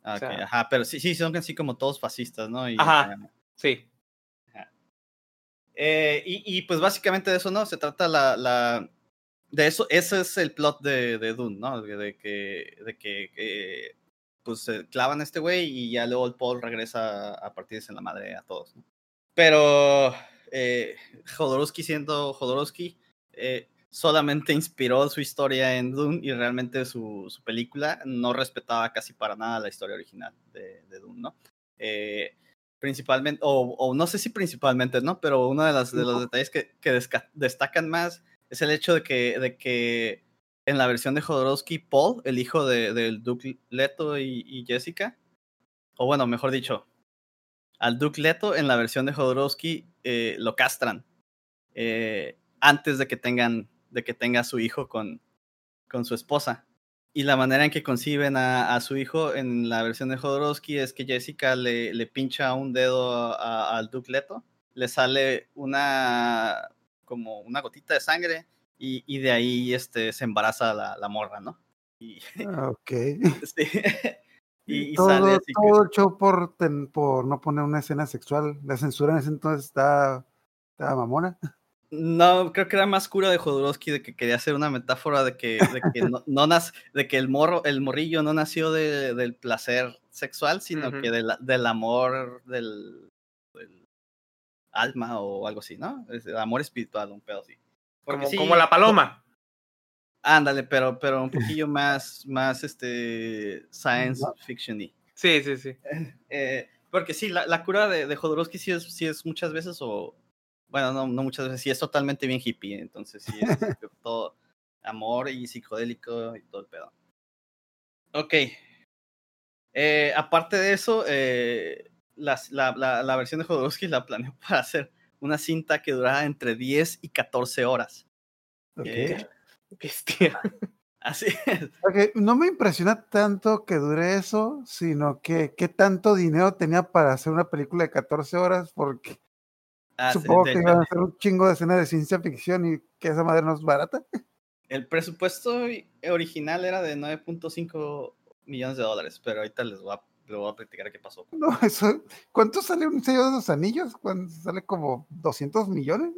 Ah, ok, sea- ajá, pero sí, sí, son así como todos fascistas, ¿no? Y, Ajá. ah, Sí. Eh, y, y, pues básicamente de eso, ¿no? Se trata la, la de eso, ese es el plot de, de Dune, ¿no? De, de que, de que eh, pues se clavan a este güey y ya luego el Paul regresa a partirse en la madre a todos, ¿no? Pero eh, Jodorowsky siendo Jodorowsky, eh, solamente inspiró su historia en Dune y realmente su, su película no respetaba casi para nada la historia original de, de Dune, ¿no? Eh, principalmente, o, o, no sé si principalmente, ¿no? Pero uno de, las, de los detalles que, que destacan más es el hecho de que, de que en la versión de Jodorowsky, Paul, el hijo del de, Duke Leto y, y, Jessica, o bueno, mejor dicho, al Duke Leto en la versión de Jodorowsky eh, lo castran eh, antes de que tengan, de que tenga su hijo con, con su esposa. Y la manera en que conciben a, a, su hijo en la versión de Jodorowsky es que Jessica le, le pincha un dedo al Duke Leto, le sale una como una gotita de sangre y, y de ahí este, se embaraza la, la morra, ¿no? Y, ok. (laughs) Sí. Y, y todo, sale así todo el show por, ten, por no poner una escena sexual. La censura en ese entonces está, está mamona. No, creo que era más cura de Jodorowsky de que quería hacer una metáfora de que, de que, no, (laughs) no nas, de que el, morro, el morrillo no nació de, del placer sexual, sino uh -huh. que de la, del amor del, del, alma o algo así, ¿no? El amor espiritual, un pedo así. Como, sí, como, la paloma. Ándale, pero, pero un (laughs) poquillo más, más este, science fiction -y. Sí, sí, sí. (laughs) Eh, porque sí, la, la cura de, de Jodorowsky sí es, sí es muchas veces o bueno, no, no muchas veces, sí es totalmente bien hippie, entonces sí es (laughs) todo amor y psicodélico y todo el pedo. Ok. Eh, aparte de eso, eh, la, la, la, la, versión de Jodorowsky la planeó para hacer una cinta que durara entre 10 y 14 horas. Ok. Eh, Bestia. (laughs) Así es. Okay, no me impresiona tanto que dure eso, sino que qué tanto dinero tenía para hacer una película de 14 horas, porque Ah, Supongo que iban a hacer un chingo de escenas de ciencia ficción y que esa madre no es barata. El presupuesto original era de 9.5 millones de dólares, pero ahorita les voy a, les voy a platicar qué pasó. No, eso, ¿Cuánto sale un sello de los anillos? ¿Cuánto sale como 200 millones?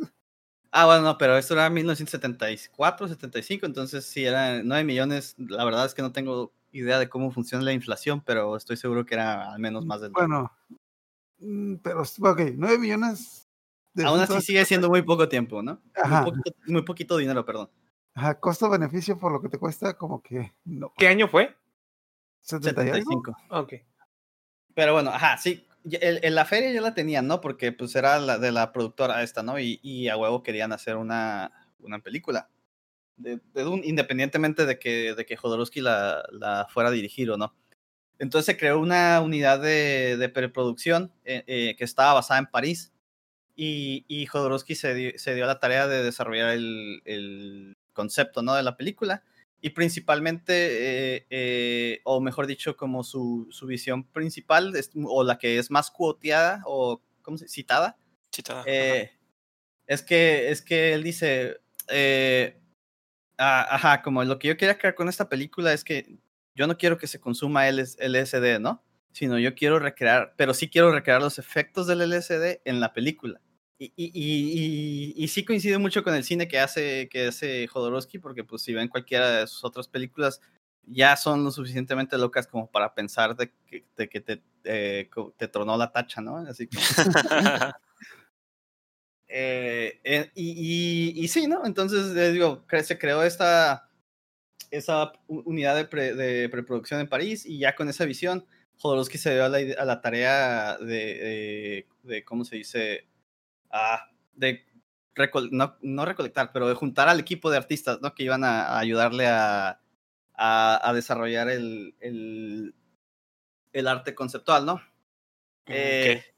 Ah, bueno, no, pero esto era 1974, 75, entonces sí, eran 9 millones. La verdad es que no tengo idea de cómo funciona la inflación, pero estoy seguro que era al menos más del Bueno, pero, ok, 9 millones Aún así sigue siendo muy poco tiempo, ¿no? Ajá. Muy, poquito, muy poquito dinero, perdón. Ajá, costo-beneficio por lo que te cuesta, como que no. ¿Qué año fue? 75. Ok. Pero bueno, ajá, sí. El, el, la feria ya la tenían, ¿no? Porque pues era la de la productora esta, ¿no? Y, y a huevo querían hacer una, una película. de, de Dune, independientemente de que, de que Jodorowsky la, la fuera a dirigir o no. Entonces se creó una unidad de, de preproducción eh, eh, que estaba basada en París y, y Jodorowsky se dio, se dio la tarea de desarrollar el, el concepto ¿no? de la película y principalmente, eh, eh, o mejor dicho, como su, su visión principal, es, o la que es más cuoteada o ¿cómo se, citada, Citada. eh, es, que, es que él dice, eh, ah, ajá, como lo que yo quería crear con esta película es que yo no quiero que se consuma LS LSD, ¿no? Sino yo quiero recrear, pero sí quiero recrear los efectos del LSD en la película. Y, y, y, y, sí coincide mucho con el cine que hace, que hace Jodorowsky, porque pues si ven cualquiera de sus otras películas, ya son lo suficientemente locas como para pensar de que, de que te, eh, te tronó la tacha, ¿no? Así que... (laughs) (laughs) eh, eh, y, sí, ¿no? Entonces, les digo, se creó esta, esa unidad de, pre, de, preproducción en París y ya con esa visión, Jodorowsky se dio a la, a la tarea de, ¿cómo se dice? De no, no, recolectar, pero de juntar al equipo de artistas, ¿no? Que iban a, a ayudarle a, a, a desarrollar el, el, el, arte conceptual, ¿no? Eh, okay.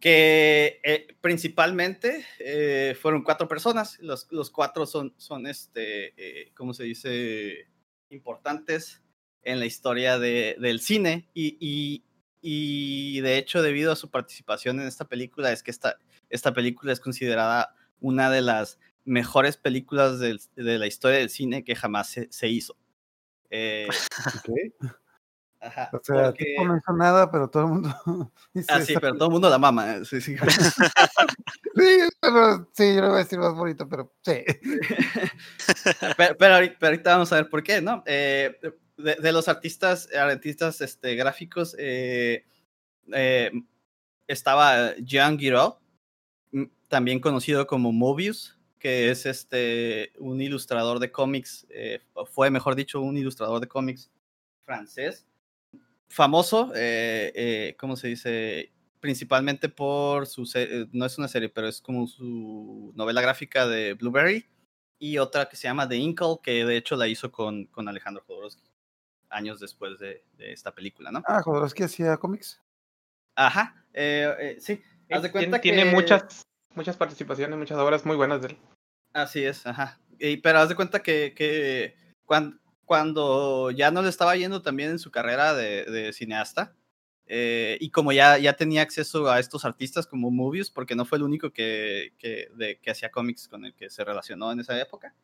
Que eh, principalmente eh, fueron cuatro personas, los, los cuatro son, son este, eh, ¿cómo se dice? Importantes en la historia de, del cine y, y, y, de hecho debido a su participación en esta película es que esta, esta película es considerada una de las mejores películas de la historia del cine que jamás se, hizo. Eh. Ajá, o sea, porque... no hizo nada, pero todo el mundo. (laughs) ah, sí, pero todo el mundo la mama. ¿eh? Sí, sí. (laughs) sí, pero, sí, yo no voy a decir más bonito, pero sí. (laughs) pero, pero, ahorita, pero, ahorita, vamos a ver por qué, ¿no? Eh, de, de, los artistas, artistas este, gráficos, eh, estaba Jean Giraud, también conocido como Mobius, que es este, un ilustrador de cómics, fue, mejor dicho, un ilustrador de cómics francés, famoso, eh, eh, ¿cómo se dice? Principalmente por su, no es una serie, pero es como su novela gráfica de Blueberry, y otra que se llama The Inkle, que de hecho la hizo con, con Alejandro Jodorowsky, años después de, de, esta película, ¿no? Ah, Jodorowsky hacía cómics. Ajá, sí. Haz de cuenta tiene que... muchas muchas participaciones, muchas obras muy buenas de él. Así es, ajá. Y, pero haz de cuenta que, que cuando, cuando, ya no le estaba yendo también en su carrera de, de cineasta, eh, y como ya, ya tenía acceso a estos artistas como Movies, porque no fue el único que, que, de, que hacía cómics con el que se relacionó en esa época,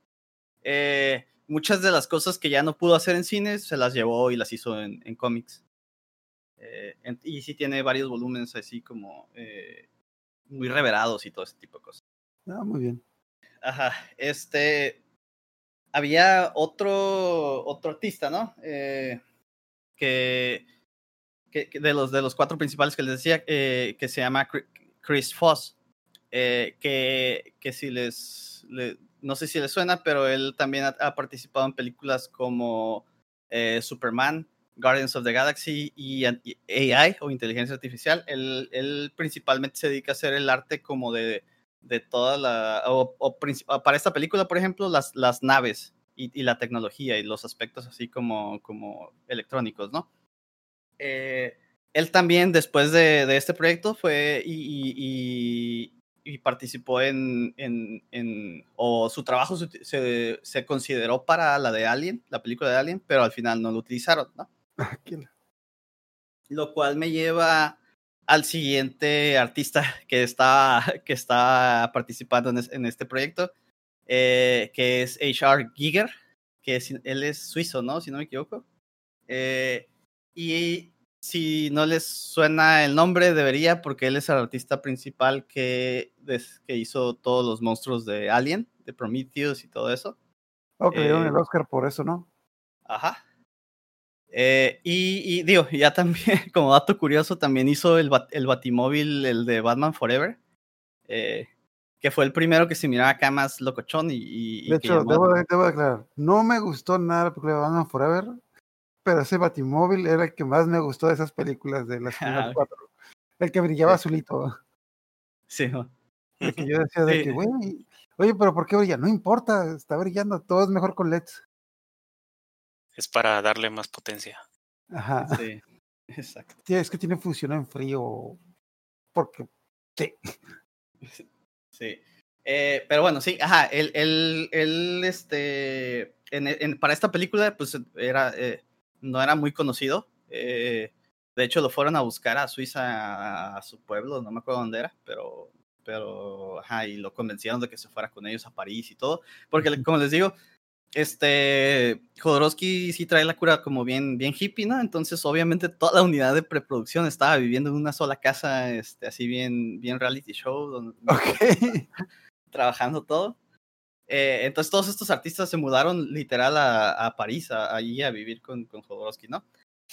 eh, muchas de las cosas que ya no pudo hacer en cines se las llevó y las hizo en, en cómics. Eh, en, y sí tiene varios volúmenes así como eh, muy reverados y todo ese tipo de cosas. Ah, muy bien. Ajá, este, había otro, otro artista, ¿no? Eh, que, de, los, de los cuatro principales que les decía, eh, que se llama Chris Foss, eh, que, que si les, le, no sé si les suena, pero él también ha, participado en películas como Superman, Guardians of the Galaxy y AI o inteligencia artificial. Él principalmente se dedica a hacer el arte como de, de toda la... O, o, para esta película, por ejemplo, las, las naves y, y, la tecnología y los aspectos así como, como electrónicos, ¿no? Eh, él también, después de, de, este proyecto, fue y, y, y participó en, en, en, o su trabajo se, se, consideró para la de Alien, la película de Alien, pero al final no lo utilizaron, ¿no? Lo cual me lleva al siguiente artista que está, (laughs) que está participando en, es, en este proyecto, eh, que es H.R. Giger, que es, él es suizo, ¿no? Si no me equivoco. Eh, y si no les suena el nombre, debería, porque él es el artista principal que, des, que hizo todos los monstruos de Alien, de Prometheus y todo eso. Ok, eh, dieron el Oscar por eso, ¿no? Ajá. Eh, y, y, digo, ya también, (laughs) como dato curioso, también hizo el, bat, el Batimóvil, el de Batman Forever, eh, que fue el primero que se miraba acá más locochón. Y, y de hecho, llamó... debo, debo aclarar, no me gustó nada la película de Batman Forever, pero ese Batimóvil era el que más me gustó de esas películas de las primeras cuatro. El que brillaba azulito. Sí. ¿no? El que yo decía de (laughs) sí. que, güey, Oye, pero ¿por qué brilla? No importa, está brillando, todo es mejor con LEDs. Es para darle más potencia. Ajá. Sí, (laughs) exacto. Sí, es que tiene función en frío. Porque. Sí. Sí. Eh, pero bueno, sí, ajá, él, él, él este, en, en- para esta película, pues era, eh, no era muy conocido. eh, de hecho, lo fueron a buscar a Suiza, a, a su pueblo, no me acuerdo dónde era, pero, pero, ajá, y lo convencieron de que se fuera con ellos a París y todo, porque como les digo, este, Jodorowsky sí trae la cura como bien, bien hippie, ¿no? Entonces, obviamente, toda la unidad de preproducción estaba viviendo en una sola casa, este, así bien, bien reality show, donde, (laughs) (laughs) trabajando todo. Eh, entonces todos estos artistas se mudaron literal a, a París, a- allí a vivir con, con Jodorowsky, ¿no?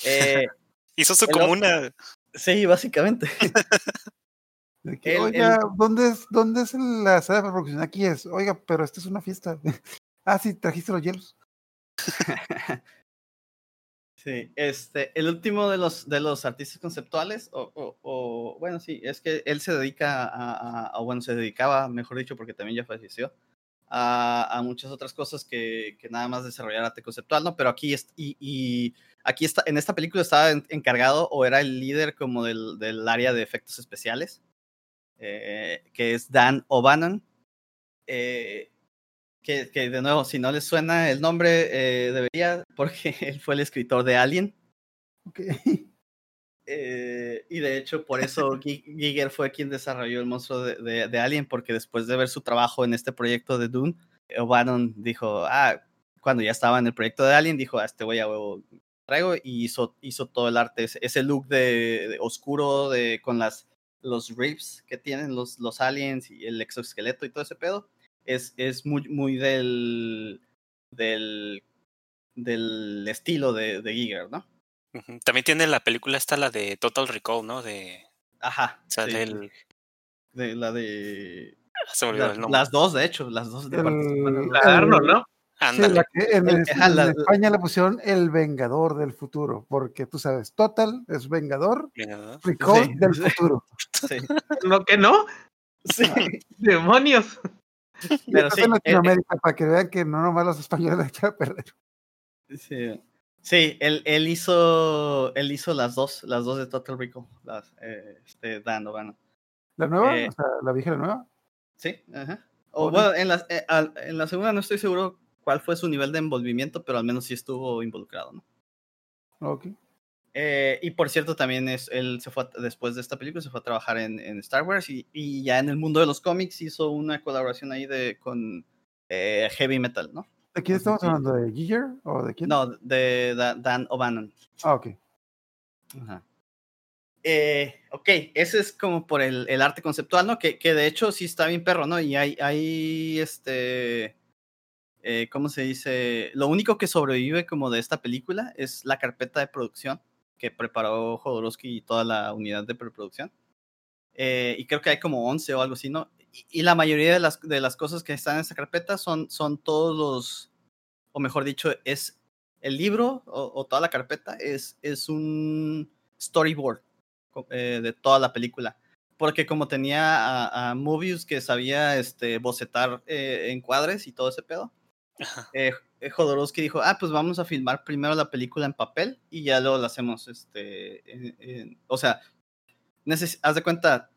Eh, (laughs) Hizo su comuna. sí, básicamente. De que, El- Oiga, ¿dónde es, ¿dónde es la sala de producción? Aquí es. Oiga, pero esta es una fiesta. Ah, sí, trajiste los hielos. (laughs) Sí, este, el último de los, de los artistas conceptuales, o, o- o, bueno, sí, es que él se dedica a, a- a- bueno, se dedicaba, mejor dicho, porque también ya falleció, a, a muchas otras cosas que, que nada más desarrollar arte conceptual, ¿no? Pero aquí, es, y, y aquí está, en esta película estaba en- encargado o era el líder como del, del área de efectos especiales, eh, que es Dan O'Bannon. eh, que, que de nuevo, si no les suena el nombre, eh, debería, (laughs) porque él fue el escritor de Alien. (laughs) Eh, y de hecho, por eso (laughs) Gi- Giger fue quien desarrolló el monstruo de, de- de Alien, porque después de ver su trabajo en este proyecto de Dune, O'Bannon dijo, ah, cuando ya estaba en el proyecto de Alien, dijo, a este voy a huevo traigo y hizo, hizo todo el arte, ese, ese look de, de oscuro de, con las, los ribs que tienen los, los aliens y el exoesqueleto y todo ese pedo, es, es muy, muy del, del, del estilo de, de Giger, ¿no? También tiene la película esta, la de Total Recall, ¿no? De. Ajá. Sale sí, el. de la de Se me olvidó la- el nombre. las dos de hecho las dos de El-. La de Arnold, ¿no? Sí, Ándale. la que en, El- España le pusieron el Vengador del futuro, porque tú sabes, Total es Vengador. Recall Sí, del sí. futuro. sí, ¿No que no? sí, (laughs) ¡Demonios! (laughs) Pero sí, en eh, eh, Latinoamérica para que vean que no nomás los españoles (laughs) la echan a perder. sí. Sí, él, él hizo él hizo las dos las dos de Total Recall las eh, este Dan O'Bannon. ¿La nueva? Eh, o sea, ¿la vieja la nueva? Sí, ajá. O bueno, en la, eh, en la segunda no estoy seguro cuál fue su nivel de envolvimiento, pero al menos sí estuvo involucrado, ¿no? Ok. Eh, y por cierto, también es, él se fue, a- después de esta película, se fue a trabajar en, en Star Wars y, y ya en el mundo de los cómics hizo una colaboración ahí de, con eh, Heavy Metal, ¿no? ¿De quién estamos hablando? ¿De Giger o de quién? No, de Da- Dan O'Bannon. Ah, ok. Ajá. Eh, ok, ese es como por el, el arte conceptual, ¿no? Que, que de hecho sí está bien perro, ¿no? Y hay, hay este, eh, ¿cómo se dice? Lo único que sobrevive como de esta película es la carpeta de producción que preparó Jodorowsky y toda la unidad de preproducción. Eh, y creo que hay como 11 o algo así, ¿no? Y, la mayoría de las, de las cosas que están en esa carpeta son, son todos los, o mejor dicho, es el libro o, toda la carpeta es, es un storyboard eh, de toda la película. Porque como tenía a, a que sabía este, bocetar eh, encuadres y todo ese pedo. Eh, eh, Jodorowsky dijo, ah, pues vamos a filmar primero la película en papel y ya luego la hacemos, este, en- en- o sea, neces- haz de cuenta,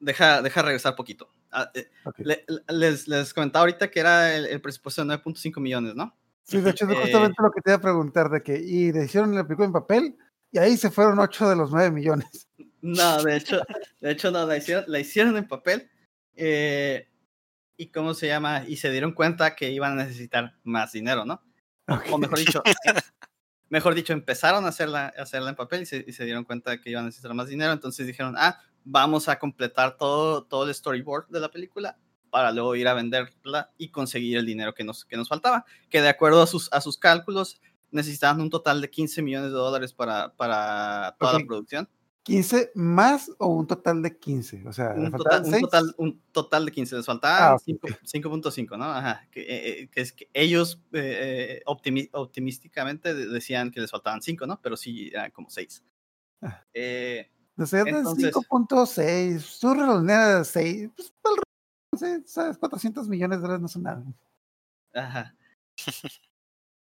deja, deja regresar poquito. Ah, eh, Ok. le- le- les, les comentaba ahorita que era el, el presupuesto de 9.5 millones, ¿no? Sí, de hecho es Eh, justamente lo que te iba a preguntar, de que, y le hicieron la película en papel, y ahí se fueron 8 de los 9 millones. No, de hecho, de hecho no, la hicieron, la hicieron en papel. eh, ¿Y cómo se llama? Y se dieron cuenta que iban a necesitar más dinero, ¿no? O mejor dicho, (laughs) mejor dicho, empezaron a hacerla, a hacerla en papel y se, y se dieron cuenta que iban a necesitar más dinero. Entonces dijeron, ah, vamos a completar todo, todo el storyboard de la película para luego ir a venderla y conseguir el dinero que nos, que nos faltaba. Que de acuerdo a sus, a sus cálculos, necesitaban un total de 15 millones de dólares para, para toda Ok. la producción. ¿15 más o un total de 15? O sea, ¿le un total, un, total, un total de 15, les Ah, ok, cinco- 5.5, ¿no? Ajá, que, eh, eh, que es que ellos eh, eh, optimi- optimísticamente de- decían que les faltaban 5, ¿no? Pero sí eran como 6. Ah. Eh, O sea, de entonces- 5.6, tú redondeas 6, pues, sabes, 400 millones de dólares no son nada. Ajá.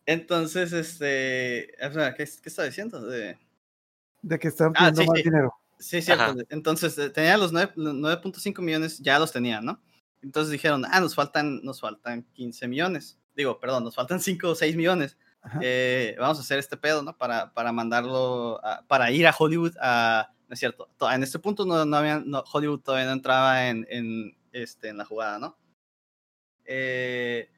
Entonces, este. ¿Qué, qué está diciendo? De... De que están Ah, pidiendo sí, más sí. dinero. Sí, cierto. Ajá. Entonces, eh, tenían los nueve- los 9.5 millones, ya los tenían, ¿no? Entonces dijeron, ah, nos faltan, nos faltan 15 millones. Digo, perdón, nos faltan 5 o 6 millones. Eh, vamos a hacer este pedo, ¿no? Para, para mandarlo, a- para ir a Hollywood a... No es cierto, to- en este punto no, no había, no- Hollywood todavía no entraba en, en, este, en la jugada, ¿no? Eh,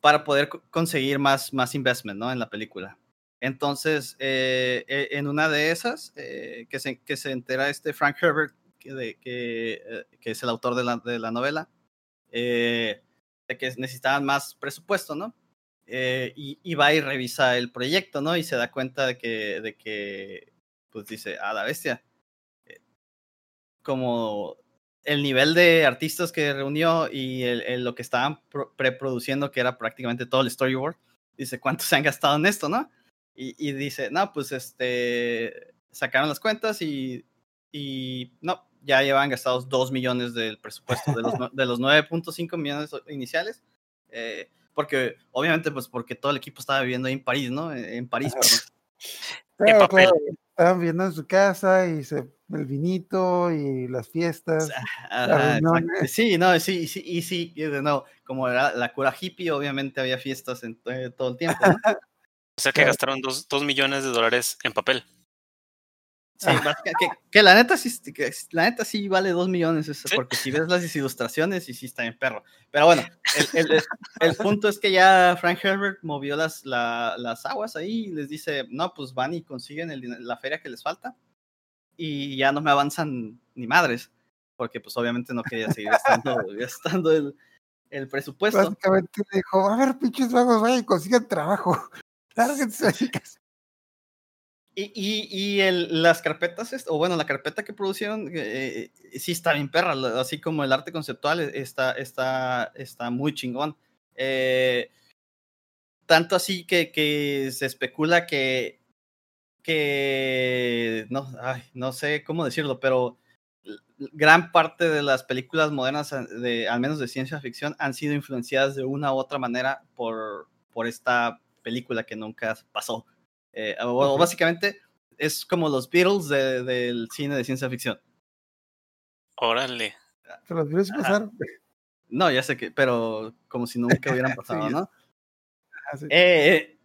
para poder co- conseguir más, más investment, ¿no? En la película. Entonces, eh, eh, en una de esas, eh, que, se, que se entera este Frank Herbert, que, de- que, eh, que es el autor de la, de la novela, eh, de que necesitaban más presupuesto, ¿no? Eh, y, y va y revisa el proyecto, ¿no? Y se da cuenta de que, de que pues dice, a la bestia, eh, como el nivel de artistas que reunió y el, el- lo que estaban pro- preproduciendo, que era prácticamente todo el storyboard, dice, ¿cuánto se han gastado en esto, no? Y, y dice, no, pues este, sacaron las cuentas y, y no, ya llevan gastados 2 millones del presupuesto de los, (laughs) de los 9.5 millones iniciales. eh, porque, obviamente, pues porque todo el equipo estaba viviendo ahí en París, ¿no? En, en París, perdón. Claro, papel. claro, estaban viviendo en su casa y se, el vinito y las fiestas. Ajá. Sí, no, sí, sí, y sí, y de nuevo, como era la cura hippie, obviamente había fiestas en, eh, todo el tiempo, ¿no? (laughs) O sea que Claro. gastaron dos, dos millones de dólares en papel. Sí, básica- que, que la neta sí, que la neta sí vale dos millones, Sí. porque si ves las ilustraciones y sí está bien perro. Pero bueno, el, el- punto es que ya Frank Herbert movió las, la- las aguas ahí y les dice, no, pues van y consiguen el la feria que les falta y ya no me avanzan ni madres, porque pues obviamente no quería seguir gastando, (laughs) gastando el, el presupuesto. Básicamente le dijo, a ver, pinches vagos, vayan y consigan trabajo. Y, y, y el, las carpetas, o bueno, la carpeta que producieron, eh, eh, sí está bien perra, así como el arte conceptual eh, está, está, está muy chingón. Eh, tanto así que, que se especula que, que no, no sé cómo decirlo, pero gran parte de las películas modernas, de, al menos de ciencia ficción, han sido influenciadas de una u otra manera por, por esta película que nunca pasó. Eh, o- básicamente es como los Beatles de- del cine de ciencia ficción. Órale. Se los virus Ajá. pasaron. No, ya sé que, pero como si nunca hubieran (laughs) pasado, Sí, ¿no? Así. Eh, eh,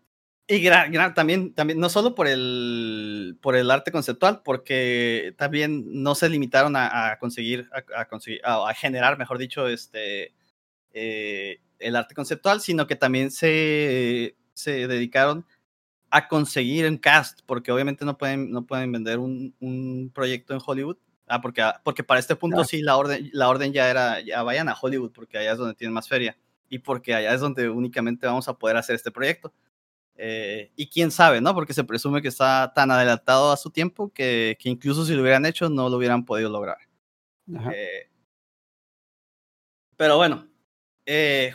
y gra- gra- también, también, no solo por el, por el arte conceptual, porque también no se limitaron a, a conseguir, a, a conseguir, a, a generar, mejor dicho, este, eh, el arte conceptual, sino que también se, se dedicaron a conseguir un cast, porque obviamente no pueden, no pueden vender un, un proyecto en Hollywood. Ah, porque, ah, porque para este punto Claro. sí la orden, la orden ya era, ya vayan a Hollywood, porque allá es donde tienen más feria y porque allá es donde únicamente vamos a poder hacer este proyecto. Eh, y quién sabe, ¿no? Porque se presume que está tan adelantado a su tiempo que, que incluso si lo hubieran hecho no lo hubieran podido lograr. Eh, pero bueno, eh,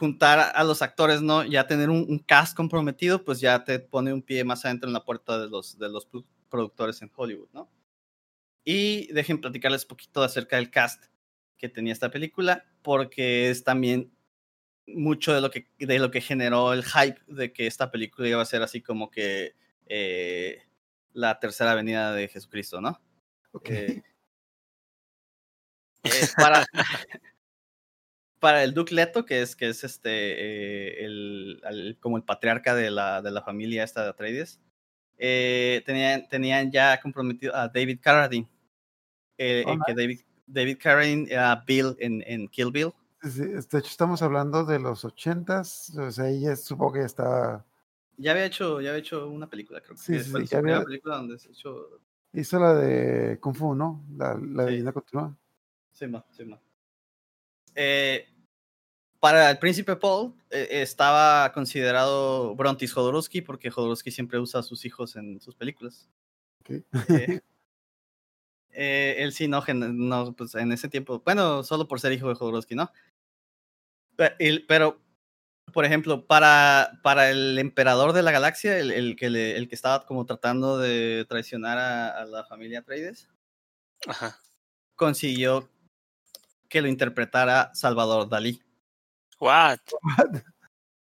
juntar a, los actores, ¿no? Ya tener un, un cast comprometido, pues ya te pone un pie más adentro en la puerta de los, de los pro- productores en Hollywood, ¿no? Y dejen platicarles un poquito acerca del cast que tenía esta película, porque es también mucho de lo que, de lo que generó el hype de que esta película iba a ser así como que eh, la tercera venida de Jesucristo, ¿no? Ok. Eh, eh, para, (laughs) para el Duke Leto, que es, que es este, eh, el, al- como el patriarca de la, de la familia esta de Atreides, eh, tenían, tenían ya comprometido a David Carradine, eh, Oh, que David, David Carradine era Bill en, en Kill Bill. Sí, sí, De hecho, estamos hablando de los ochentas. O sea, ahí ya supongo que ya estaba. Ya había hecho, ya había hecho una película, creo que Sí, sí, ya había- película donde se hecho Hizo la de Kung Fu, ¿no? La, la Sí. leyenda continúa. Sí, ma, sí, ma. Eh, para el príncipe Paul eh, estaba considerado Brontis Jodorowsky porque Jodorowsky siempre usa a sus hijos en sus películas. Ok. (laughs) Eh, eh, él sí, no, pues en ese tiempo, bueno, solo por ser hijo de Jodorowsky, ¿no? El- Pero, por ejemplo, para, para el emperador de la galaxia, el, el que, le- el que estaba como tratando de traicionar a, a la familia Atreides, Ajá. consiguió que lo interpretara Salvador Dalí. What?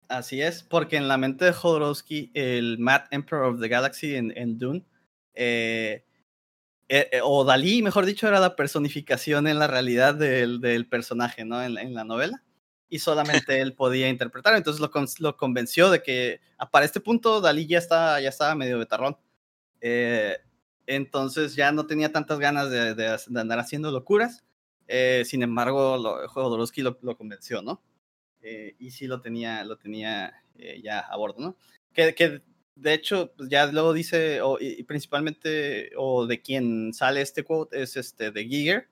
Así es, porque en la mente de Jodorowsky, el Mad Emperor of the Galaxy en, en Dune, eh, eh, eh, o Dalí, mejor dicho, era la personificación en la realidad del, del personaje, ¿no? En, en, la novela. Y solamente él podía interpretar. Entonces lo, lo, convenció de que ah, para este punto Dalí ya estaba, ya estaba medio betarrón. Eh, entonces ya no tenía tantas ganas de, de, de andar haciendo locuras. Eh, sin embargo, lo, Jodorowsky lo, lo convenció, ¿no? Eh, y sí lo tenía, lo tenía eh, ya a bordo, ¿no? Que, que de hecho, pues ya luego dice, o, y principalmente, o de quien sale este quote, es este de Giger,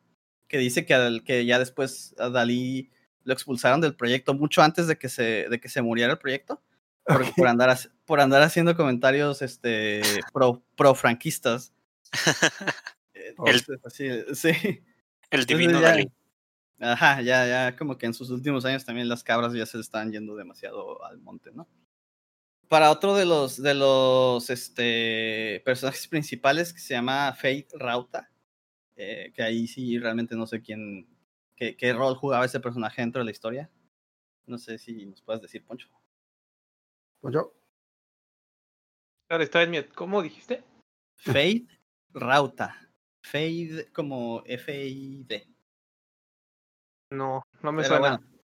que dice que, que ya después a Dalí lo expulsaron del proyecto mucho antes de que se, de que se muriera el proyecto, por, okay. por, andar, por andar haciendo comentarios este, pro, pro franquistas. (laughs) Entonces, el, así, sí. El divino ya, Dalí. Ajá, ya, ya, como que en sus últimos años también las cabras ya se están yendo demasiado al monte, ¿no? Para otro de los, de los este, personajes (laughs) principales que se llama Fate Rauta, eh, que ahí sí realmente no sé quién, qué, qué, rol jugaba ese personaje dentro de la historia. No sé si nos puedes decir, Poncho. Poncho. Claro, está en mi... ¿Cómo dijiste? Fate Rauta. Fade como F-I-D. No, no me Pero suena. Bueno,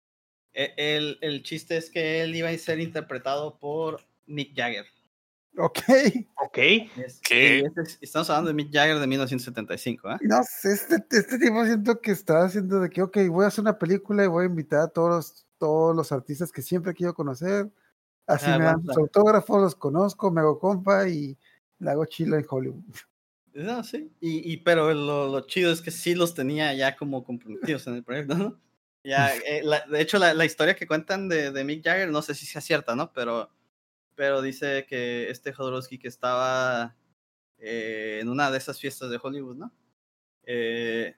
el, el, chiste es que él iba a ser interpretado por Mick Jagger. Ok. Ok. Es, ¿Qué? estamos hablando de Mick Jagger de 1975, ¿eh? No sé, este, este tipo siento que está haciendo de que, ok, voy a hacer una película y voy a invitar a todos los, todos los artistas que siempre quiero conocer. Así ah, me dan sus autógrafos, los conozco, me hago compa y le hago chilo en Hollywood. (laughs) No, sí. Y, y pero lo, lo, chido es que sí los tenía ya como comprometidos en el proyecto, ¿no? Ya, eh, la, de hecho, la, la, historia que cuentan de, de, Mick Jagger, no sé si sea cierta, ¿no? Pero, pero dice que este Jodorowsky que estaba eh, en una de esas fiestas de Hollywood, ¿no? Eh,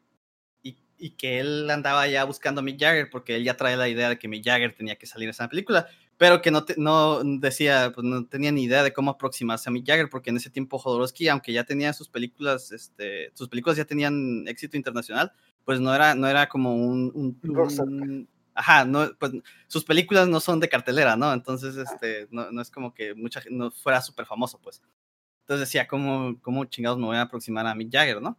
y, y, que él andaba ya buscando a Mick Jagger porque él ya trae la idea de que Mick Jagger tenía que salir en esa película pero que no, te, no decía, pues no tenía ni idea de cómo aproximarse a Mick Jagger, porque en ese tiempo Jodorowsky, aunque ya tenía sus películas, este, sus películas ya tenían éxito internacional, pues no era, no era como un, un, un ajá, no, pues sus películas no son de cartelera, ¿no? Entonces, este, no, no es como que mucha no fuera súper famoso, pues. Entonces decía, ¿cómo, ¿cómo chingados me voy a aproximar a Mick Jagger, no?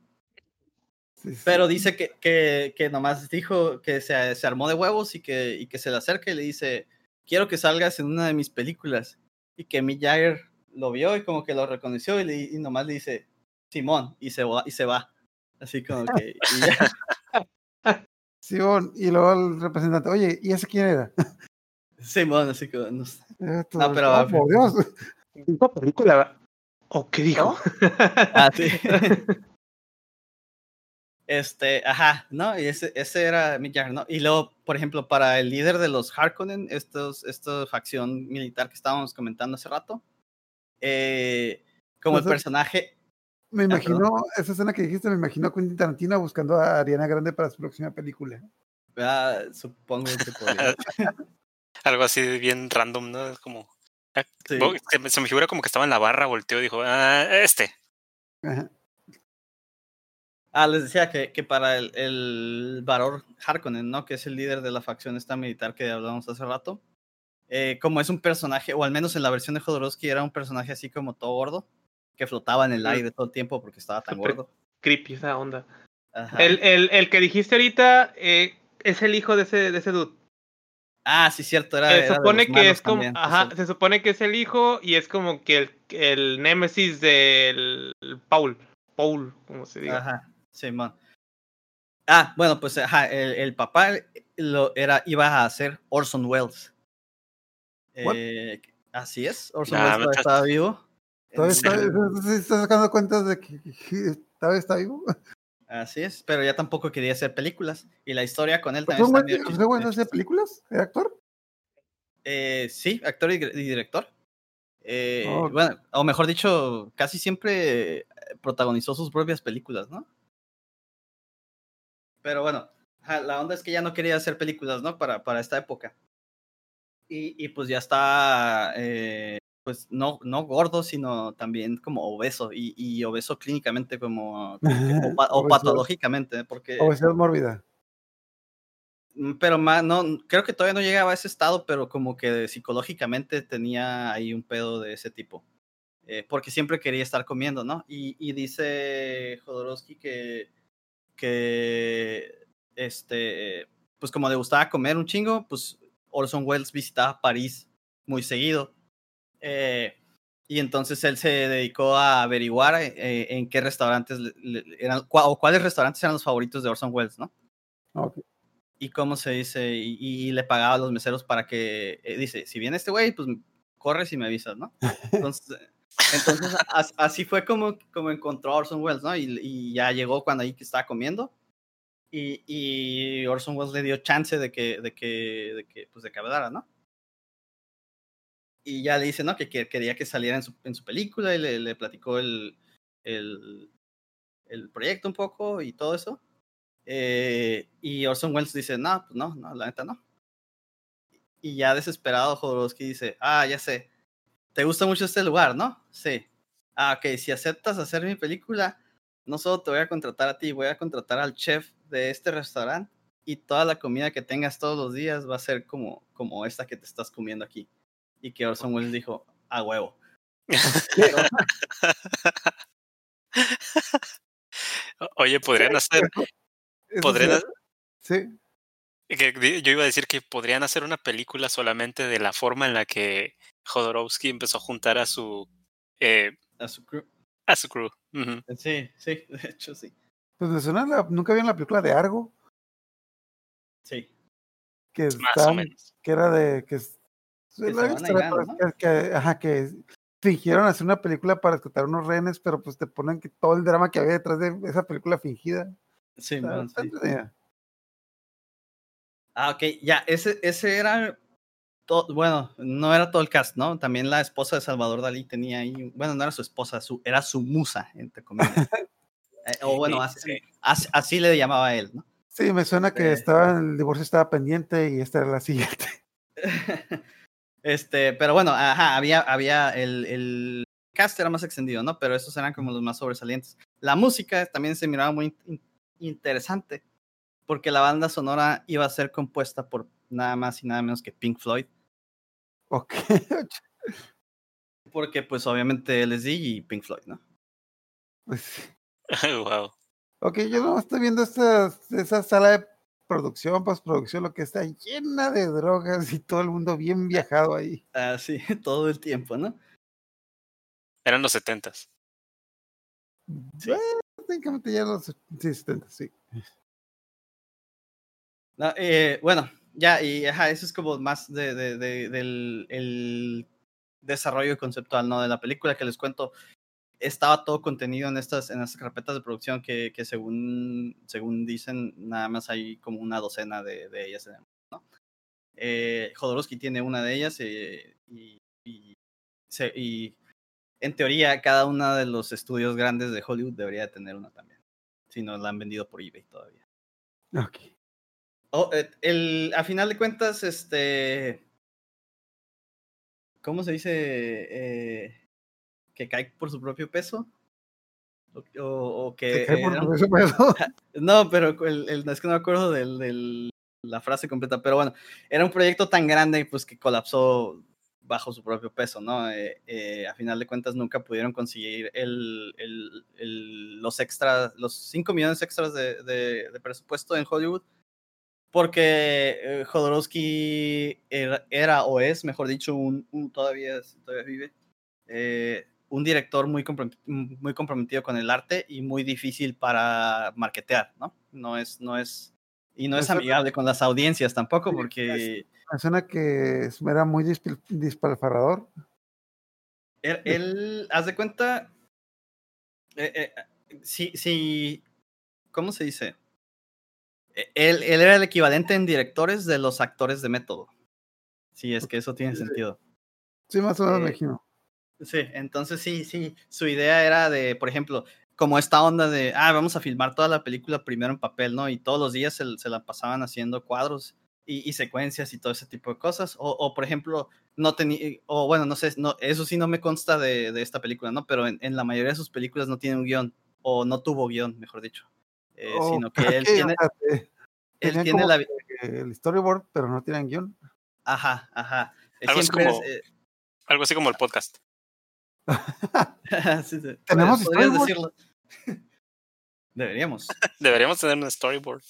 Sí, sí. Pero dice que, que, que nomás dijo que se, se armó de huevos y que, y que se le acerca y le dice, quiero que salgas en una de mis películas. Y que Mick Jagger lo vio y como que lo reconoció y, le, y nomás le dice, Simón, y se va. Y se va. Así como que... Y ya. (laughs) Simón, y luego el representante, oye, ¿y ese quién era? (laughs) Simón, así que no sé. Esto, no, pero... Oh, por Dios. ¿Una película? ¿O qué dijo? ah, sí. (laughs) Este, ajá, ¿no? Y ese, ese era Mick Jagger, ¿no? Y luego, por ejemplo, para el líder de los Harkonnen, estos, esta facción militar que estábamos comentando hace rato, eh, como el personaje... Me imagino, ah, esa escena que dijiste, me imagino a Quentin Tarantino buscando a Ariana Grande para su próxima película. Ah, supongo que podría. (laughs) Algo así bien random, ¿no? Es como... Sí. Se me figura como que estaba en la barra, volteó y dijo, ah, este. Ajá. Ah, les decía que, que para el, el Varor Harkonnen, ¿no? Que es el líder de la facción esta militar que hablamos hace rato. Eh, como es un personaje, o al menos en la versión de Jodorowsky era un personaje así como todo gordo, que flotaba en el aire todo el tiempo porque estaba tan Super gordo. Creepy esa onda. El, el, el, que dijiste ahorita eh, es el hijo de ese, de ese dude. Ah, sí, cierto. Era, se supone que es como, también, ajá, se supone que es el hijo y es como que el, el némesis del Paul. Paul, como se diga. Ajá. Simón. Sí, ah, bueno, pues ajá, el, el, papá lo era, iba a ser Orson Welles. Eh, así es, Orson nah, Welles estaba vivo. ¿Todavía está, ¿Se está sacando cuentas de que, todavía está vivo? (laughs) Así es, pero ya tampoco quería hacer películas. Y la historia con él también está ¿José Welles hacer películas? ¿Era actor? Eh, sí, actor y, y director. Eh, oh. Bueno, o mejor dicho, casi siempre protagonizó sus propias películas, ¿no? Pero bueno, la onda es que ya no quería hacer películas, ¿no? Para, para esta época. Y, y pues ya está, eh, pues no, no gordo, sino también como obeso. Y, y obeso clínicamente como, o, o patológicamente, porque... Obesidad mórbida. Mm, Pero más, no, creo que todavía no llegaba a ese estado, pero como que psicológicamente tenía ahí un pedo de ese tipo. Eh, porque siempre quería estar comiendo, ¿no? Y, y dice Jodorowsky que, que, este, pues como le gustaba comer un chingo, pues Orson Welles visitaba París muy seguido. Eh, y entonces él se dedicó a averiguar eh, en qué restaurantes le- le- eran, cua- o cuáles restaurantes eran los favoritos de Orson Welles, ¿no? Ok. y cómo se dice, y, y le pagaba a los meseros para que, eh, dice, si viene este güey, pues corres y me avisas, ¿no? (laughs) Entonces, entonces as- así fue como, como encontró a Orson Welles, ¿no? Y, ya llegó cuando ahí que estaba comiendo, y, y Orson Welles le dio chance de que, de que, de que, pues de que hablara, ¿no? Y ya le dice, ¿no? Que, que quería que saliera en su, en su película y le, le platicó el, el, el proyecto un poco y todo eso. Eh, y Orson Welles dice, no, pues no, no, la neta no. Y ya desesperado Jodorowsky dice, ah, ya sé, te gusta mucho este lugar, ¿no? Sí. Ah, ok, si aceptas hacer mi película, no solo te voy a contratar a ti, voy a contratar al chef de este restaurante y toda la comida que tengas todos los días va a ser como, como esta que te estás comiendo aquí. Y que Orson Welles dijo, a huevo. (laughs) Oye, podrían hacer, podrían, sí, yo iba a decir que podrían hacer una película solamente de la forma en la que Jodorowsky empezó a juntar a su eh, A su crew. a su crew. Ujú. Sí, sí, (laughs) de hecho sí. Pues me suena, la- nunca vieron la película de Argo, Sí. que, Más o menos. que era de que, que, que- ajá, que fingieron hacer una película para rescatar unos rehenes, pero pues te ponen que todo el drama que había detrás de esa película fingida. Sí, man, sí. Ah, ok, ya, ese, ese era, bueno, no era todo el cast, ¿no? También la esposa de Salvador Dalí tenía ahí, bueno, no era su esposa, su, era su musa, entre comillas. (laughs) Eh, o bueno, Sí, así, sí. así, así le llamaba a él, ¿no? Sí, me suena que Eh. estaba, el divorcio estaba pendiente y esta era la siguiente. (laughs) (laughs) este, pero bueno, ajá, había, había el, el cast era más extendido, ¿no? Pero esos eran como los más sobresalientes. La música también se miraba muy in- interesante, porque la banda sonora iba a ser compuesta por nada más y nada menos que Pink Floyd. Ok. Porque, pues, obviamente LSD y Pink Floyd, ¿no? Pues sí. (laughs) wow. Ok, yo no estoy viendo esta, esa sala de producción, postproducción, lo que está llena de drogas y todo el mundo bien viajado ahí. Así, (laughs) todo el tiempo, ¿no? Eran los setentas. Sí. Bueno, técnicamente ya los sí, 70, sí. No, eh, bueno, ya, y ajá, eso es como más de, de- de- del el desarrollo conceptual, ¿no? De la película que les cuento. Estaba todo contenido en estas, en estas carpetas de producción que, que según, según dicen, nada más hay como una docena de, de ellas. ¿no? Eh, Jodorowsky tiene una de ellas eh, y, y, se- y en teoría cada uno de los estudios grandes de Hollywood debería de tener una también. Si no la han vendido por eBay todavía. Ok. Oh, eh, el, a final de cuentas, este. ¿Cómo se dice? Eh, que cae por su propio peso. O, o- o que. Cae por (laughs) no, pero el, el- es que no me acuerdo de la frase completa. Pero bueno, era un proyecto tan grande pues que colapsó bajo su propio peso, ¿no? Eh, a final de cuentas nunca pudieron conseguir el, el- el- los extras, los 5 millones extras de, de- de presupuesto en Hollywood, porque eh, Jodorowsky era, era, o es, mejor dicho, un, un- todavía, todavía vive, eh, un director muy, comprom- muy comprometido con el arte y muy difícil para marketear, ¿no? No es, no es, y no es amigable con las audiencias tampoco, porque Me suena que era muy dispil- dispalfarrador. él, él, haz de cuenta, eh, eh, si, si, ¿cómo se dice? Eh, Él, él era el equivalente en directores de los actores de método. Sí, es que eso tiene sentido. Sí, más o menos me Eh, imagino. Sí, entonces sí, sí, su idea era de, por ejemplo, como esta onda de, ah, vamos a filmar toda la película primero en papel, ¿no? Y todos los días se, se la pasaban haciendo cuadros y, y secuencias y todo ese tipo de cosas. O, o, por ejemplo, no tenía, o bueno, no sé, no, eso sí no me consta de, de esta película, ¿no? Pero en, en, la mayoría de sus películas no tiene un guion, o no tuvo guion, mejor dicho. Eh, Oh, sino que él o tiene, sea, te- él tenían tiene como la... el storyboard, pero no tienen guion. Ajá, ajá. Eh, Algo así siempre como- es, eh, Algo así como el podcast. (laughs) sí, sí, (laughs) ¿Tenemos podrías storyboard? decirlo. (laughs) Deberíamos. Deberíamos tener un storyboard.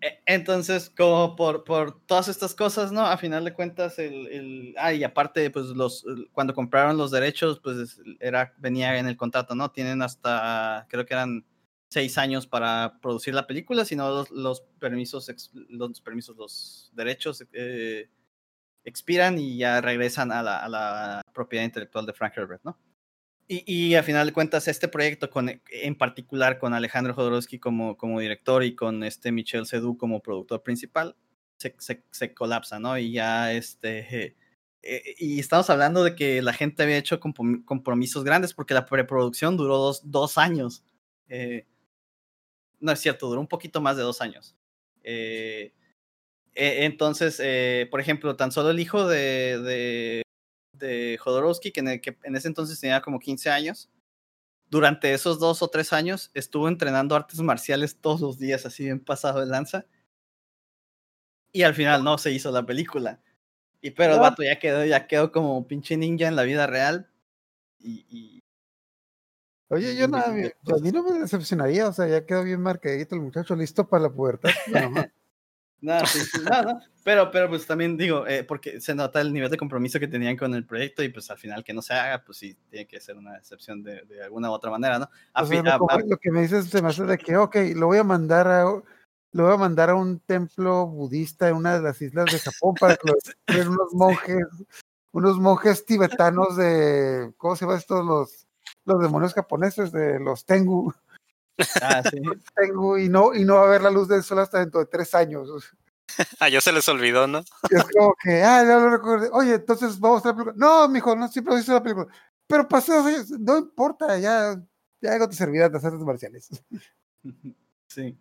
E- Entonces, como por, por todas estas cosas, ¿no? A final de cuentas, el, el ah, y aparte, pues los, cuando compraron los derechos, pues era, venía en el contrato, ¿no? Tienen hasta, creo que eran seis años para producir la película, si no los, los permisos, los permisos, los derechos eh, expiran y ya regresan a la, a la propiedad intelectual de Frank Herbert, ¿no? Y, y a final de cuentas, este proyecto con, en particular con Alejandro Jodorowsky como, director y con este Michel Sedou como productor principal, se, colapsa, ¿no? Y ya este... eh, y estamos hablando de que la gente había hecho comprom- compromisos grandes porque la preproducción duró dos, dos años. Eh, no es cierto, duró un poquito más de dos años. Eh, eh, entonces, por ejemplo, tan solo el hijo de, de Jodorowsky, que en, el- que en ese entonces tenía como 15 años, durante esos dos o tres años estuvo entrenando artes marciales todos los días, así bien pasado de lanza. Y al final no se hizo la película. Y pero el vato ya quedó, ya quedó como un pinche ninja en la vida real. Y, y- Oye, yo nada, me- a mí no me decepcionaría, o sea, ya quedó bien marcadito el muchacho, listo para la pubertad. Nada sí, sí, no, Pero, pero pues también digo, eh, porque se nota el nivel de compromiso que tenían con el proyecto y pues al final que no se haga, pues sí, tiene que ser una excepción de, de alguna u otra manera, ¿no? A O sea, fin- lo, a- como- a- lo que me dices se me hace de que, ok, lo voy a mandar a, lo voy a mandar a un templo budista en una de las islas de Japón para que lo estudien unos (laughs) monjes, unos monjes tibetanos de, ¿cómo se llama estos? Los, los demonios japoneses de los Tengu, ah, sí. Tengu, y no, y no va a ver la luz del sol hasta dentro de tres años. (laughs) Ah, ya se les olvidó, ¿no? Y es como que, ah, ya lo recordé. Oye, entonces vamos a la película. No, mijo, no siempre hice la película. Pero pasé dos años, no importa, ya, ya algo te servirá de hacer artes marciales. (laughs) Sí.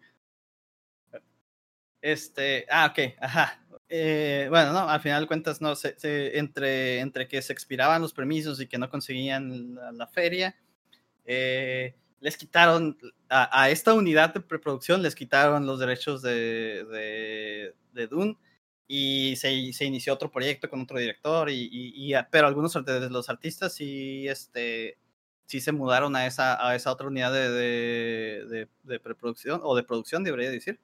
Este, ah, ok, ajá. Eh, bueno, no, al final de cuentas, no, se, se- entre, entre que se expiraban los permisos y que no conseguían la, la feria, eh, les quitaron a, esta unidad de preproducción, les quitaron los derechos de, de, de Dune y se, inició otro proyecto con otro director, y, pero algunos de los artistas sí, este, sí se mudaron a esa, a esa otra unidad de, de- de preproducción, o de producción, debería decir.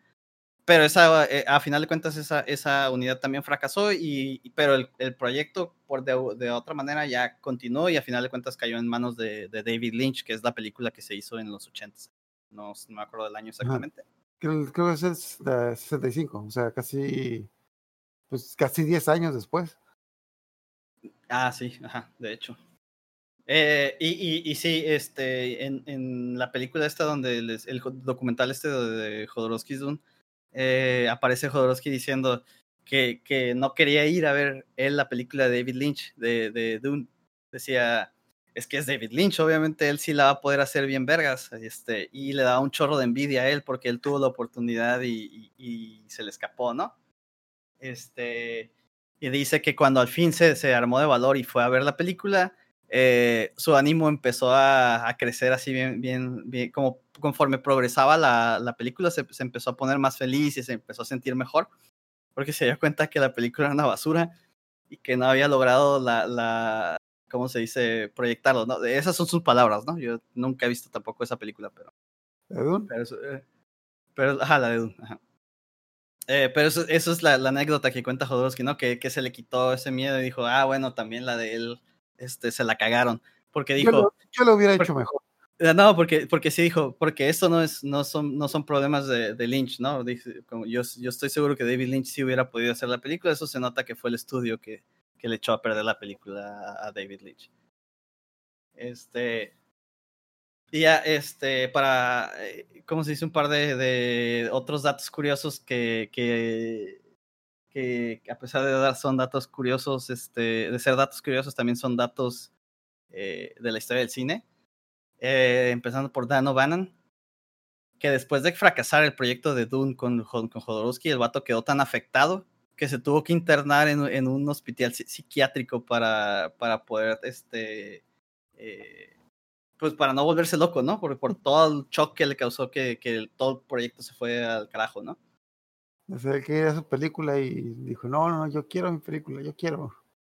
Pero esa, eh, a final de cuentas, esa, esa unidad también fracasó, y, y- pero el, el proyecto, por de, de otra manera, ya continuó y a final de cuentas cayó en manos de, de David Lynch, que es la película que se hizo en los 80. No, no me acuerdo del año exactamente. Creo, creo que es el de 65, o sea, casi, pues casi 10 años después. Ah, sí, ajá, de hecho. Eh, y, y, y sí, este, en, en la película esta donde les- el documental este de, de Jodorowsky's Dune, eh, aparece Jodorowsky diciendo que, que no quería ir a ver él la película de David Lynch, de, de Dune. Decía, es que es David Lynch, obviamente él sí la va a poder hacer bien vergas, este, y le daba un chorro de envidia a él porque él tuvo la oportunidad y, y- y se le escapó, ¿no? Este, y dice que cuando al fin se, se armó de valor y fue a ver la película, eh, su ánimo empezó a, a crecer así bien, bien, bien, como conforme progresaba la, la película, se, se empezó a poner más feliz y se empezó a sentir mejor, porque se dio cuenta que la película era una basura y que no había logrado la, la ¿cómo se dice? Proyectarlo, ¿no? Esas son sus palabras, ¿no? Yo nunca he visto tampoco esa película, pero... ¿De Dune? Pero, eh, pero ajá, la de Dune, ajá. Eh, pero eso, eso es la, la anécdota que cuenta Jodorowsky, ¿no? Que, que se le quitó ese miedo y dijo, ah, bueno, también la de él, este, se la cagaron. Porque Yo, dijo, lo, yo lo hubiera por- hecho mejor. Eh, no, porque, porque sí dijo, porque esto no es, no son, no son problemas de, Lynch, ¿no? Yo, yo estoy seguro que David Lynch sí hubiera podido hacer la película, eso se nota que fue el estudio que, que le echó a perder la película a, David Lynch. Este. Y ya, este, para, eh, ¿cómo se dice? Un par de, de otros datos curiosos que, que, que a pesar de dar son datos curiosos, este, de ser datos curiosos, también son datos eh, de la historia del cine. Eh, empezando por Dan O'Bannon, que después de fracasar el proyecto de Dune con, con, Jodorowsky, el vato quedó tan afectado que se tuvo que internar en, en un hospital psi- psiquiátrico para, para poder, este, eh, pues para no volverse loco, ¿no? Por, por (laughs) todo el shock que le causó que, que el- todo el proyecto se fue al carajo, ¿no? O sea, él quería su película y dijo, no, no, yo quiero mi película, yo quiero.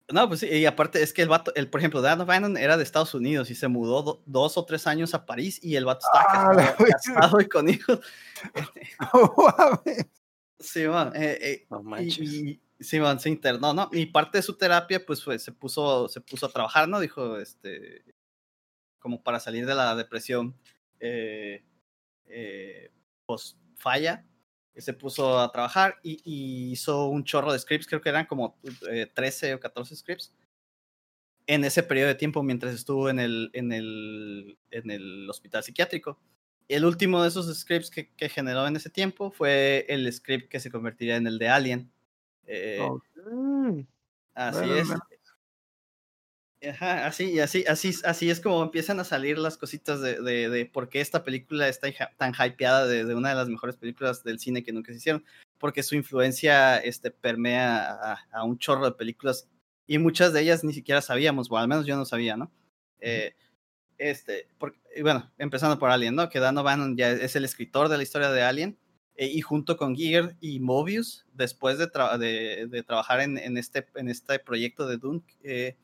No, pues sí, y aparte es que el vato, el, por ejemplo, Dan O'Bannon era de Estados Unidos y se mudó do- dos o tres años a París y el vato estaba Ah, casado, casado y con hijos. (laughs) No mames. Sí, man, eh, eh, No y, manches. y- sí, man, se internó, ¿no? Y parte de su terapia, pues fue- se puso, se puso a trabajar, ¿no? Dijo, este, como para salir de la depresión, eh, eh, pues falla, y se puso a trabajar y, y hizo un chorro de scripts, creo que eran como eh, 13 o 14 scripts, en ese periodo de tiempo mientras estuvo en el, en el, en el hospital psiquiátrico. El último de esos scripts que, que generó en ese tiempo fue el script que se convertiría en el de Alien. Eh, Oh, así bueno, es. bueno. Ajá, así, y así, así, así es como empiezan a salir las cositas de, de, de por qué esta película está tan hypeada de, de una de las mejores películas del cine que nunca se hicieron, porque su influencia este, permea a, a un chorro de películas y muchas de ellas ni siquiera sabíamos, o al menos yo no sabía, ¿no? Eh, este, porque, bueno, empezando por Alien, ¿no? Que Dan O'Bannon ya es el escritor de la historia de Alien, eh, y junto con Giger y Mobius, después de, tra- de, de trabajar en, en, este, en este proyecto de Dune, eh,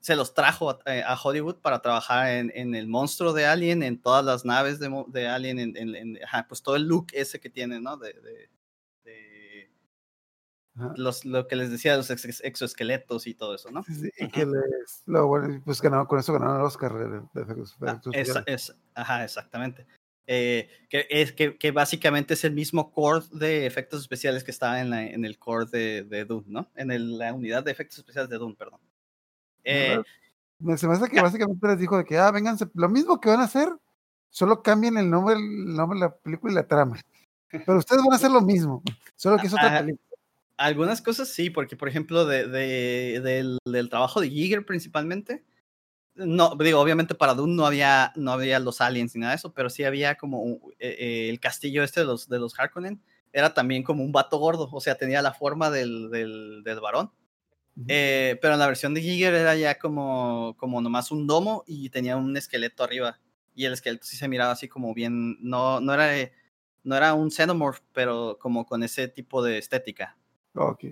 se los trajo a, eh, a Hollywood para trabajar en, en, el monstruo de Alien, en todas las naves de, de Alien, en, en, ajá, pues todo el look ese que tiene, ¿no? De, de, de los, lo que les decía, los ex, exoesqueletos y todo eso, ¿no? Sí, y que les, lo, bueno, pues ganaron, con eso ganaron el Oscar de, efectos, ah, ajá, exactamente. Eh, que, es, que, que, básicamente es el mismo core de efectos especiales que estaba en, la, en el core de, de Doom, ¿no? En el, la unidad de efectos especiales de Doom, perdón. Eh, se me hace que básicamente les dijo de que, ah, vénganse, lo mismo que van a hacer, solo cambien el nombre, el nombre de la película y la trama. Pero ustedes van a hacer lo mismo, solo que es otra película. Algunas cosas sí, porque por ejemplo, de, de, del, del, trabajo de Giger principalmente, no, digo, obviamente para Dune no había, no había los aliens ni nada de eso, pero sí había como eh, eh, el castillo este de los, de los Harkonnen, era también como un vato gordo, o sea, tenía la forma del, del, del varón. Uh -huh. eh, pero en la versión de Giger era ya como, como nomás un domo y tenía un esqueleto arriba. Y el esqueleto sí se miraba así como bien, no, no, era, no era un xenomorph, pero como con ese tipo de estética. Ok.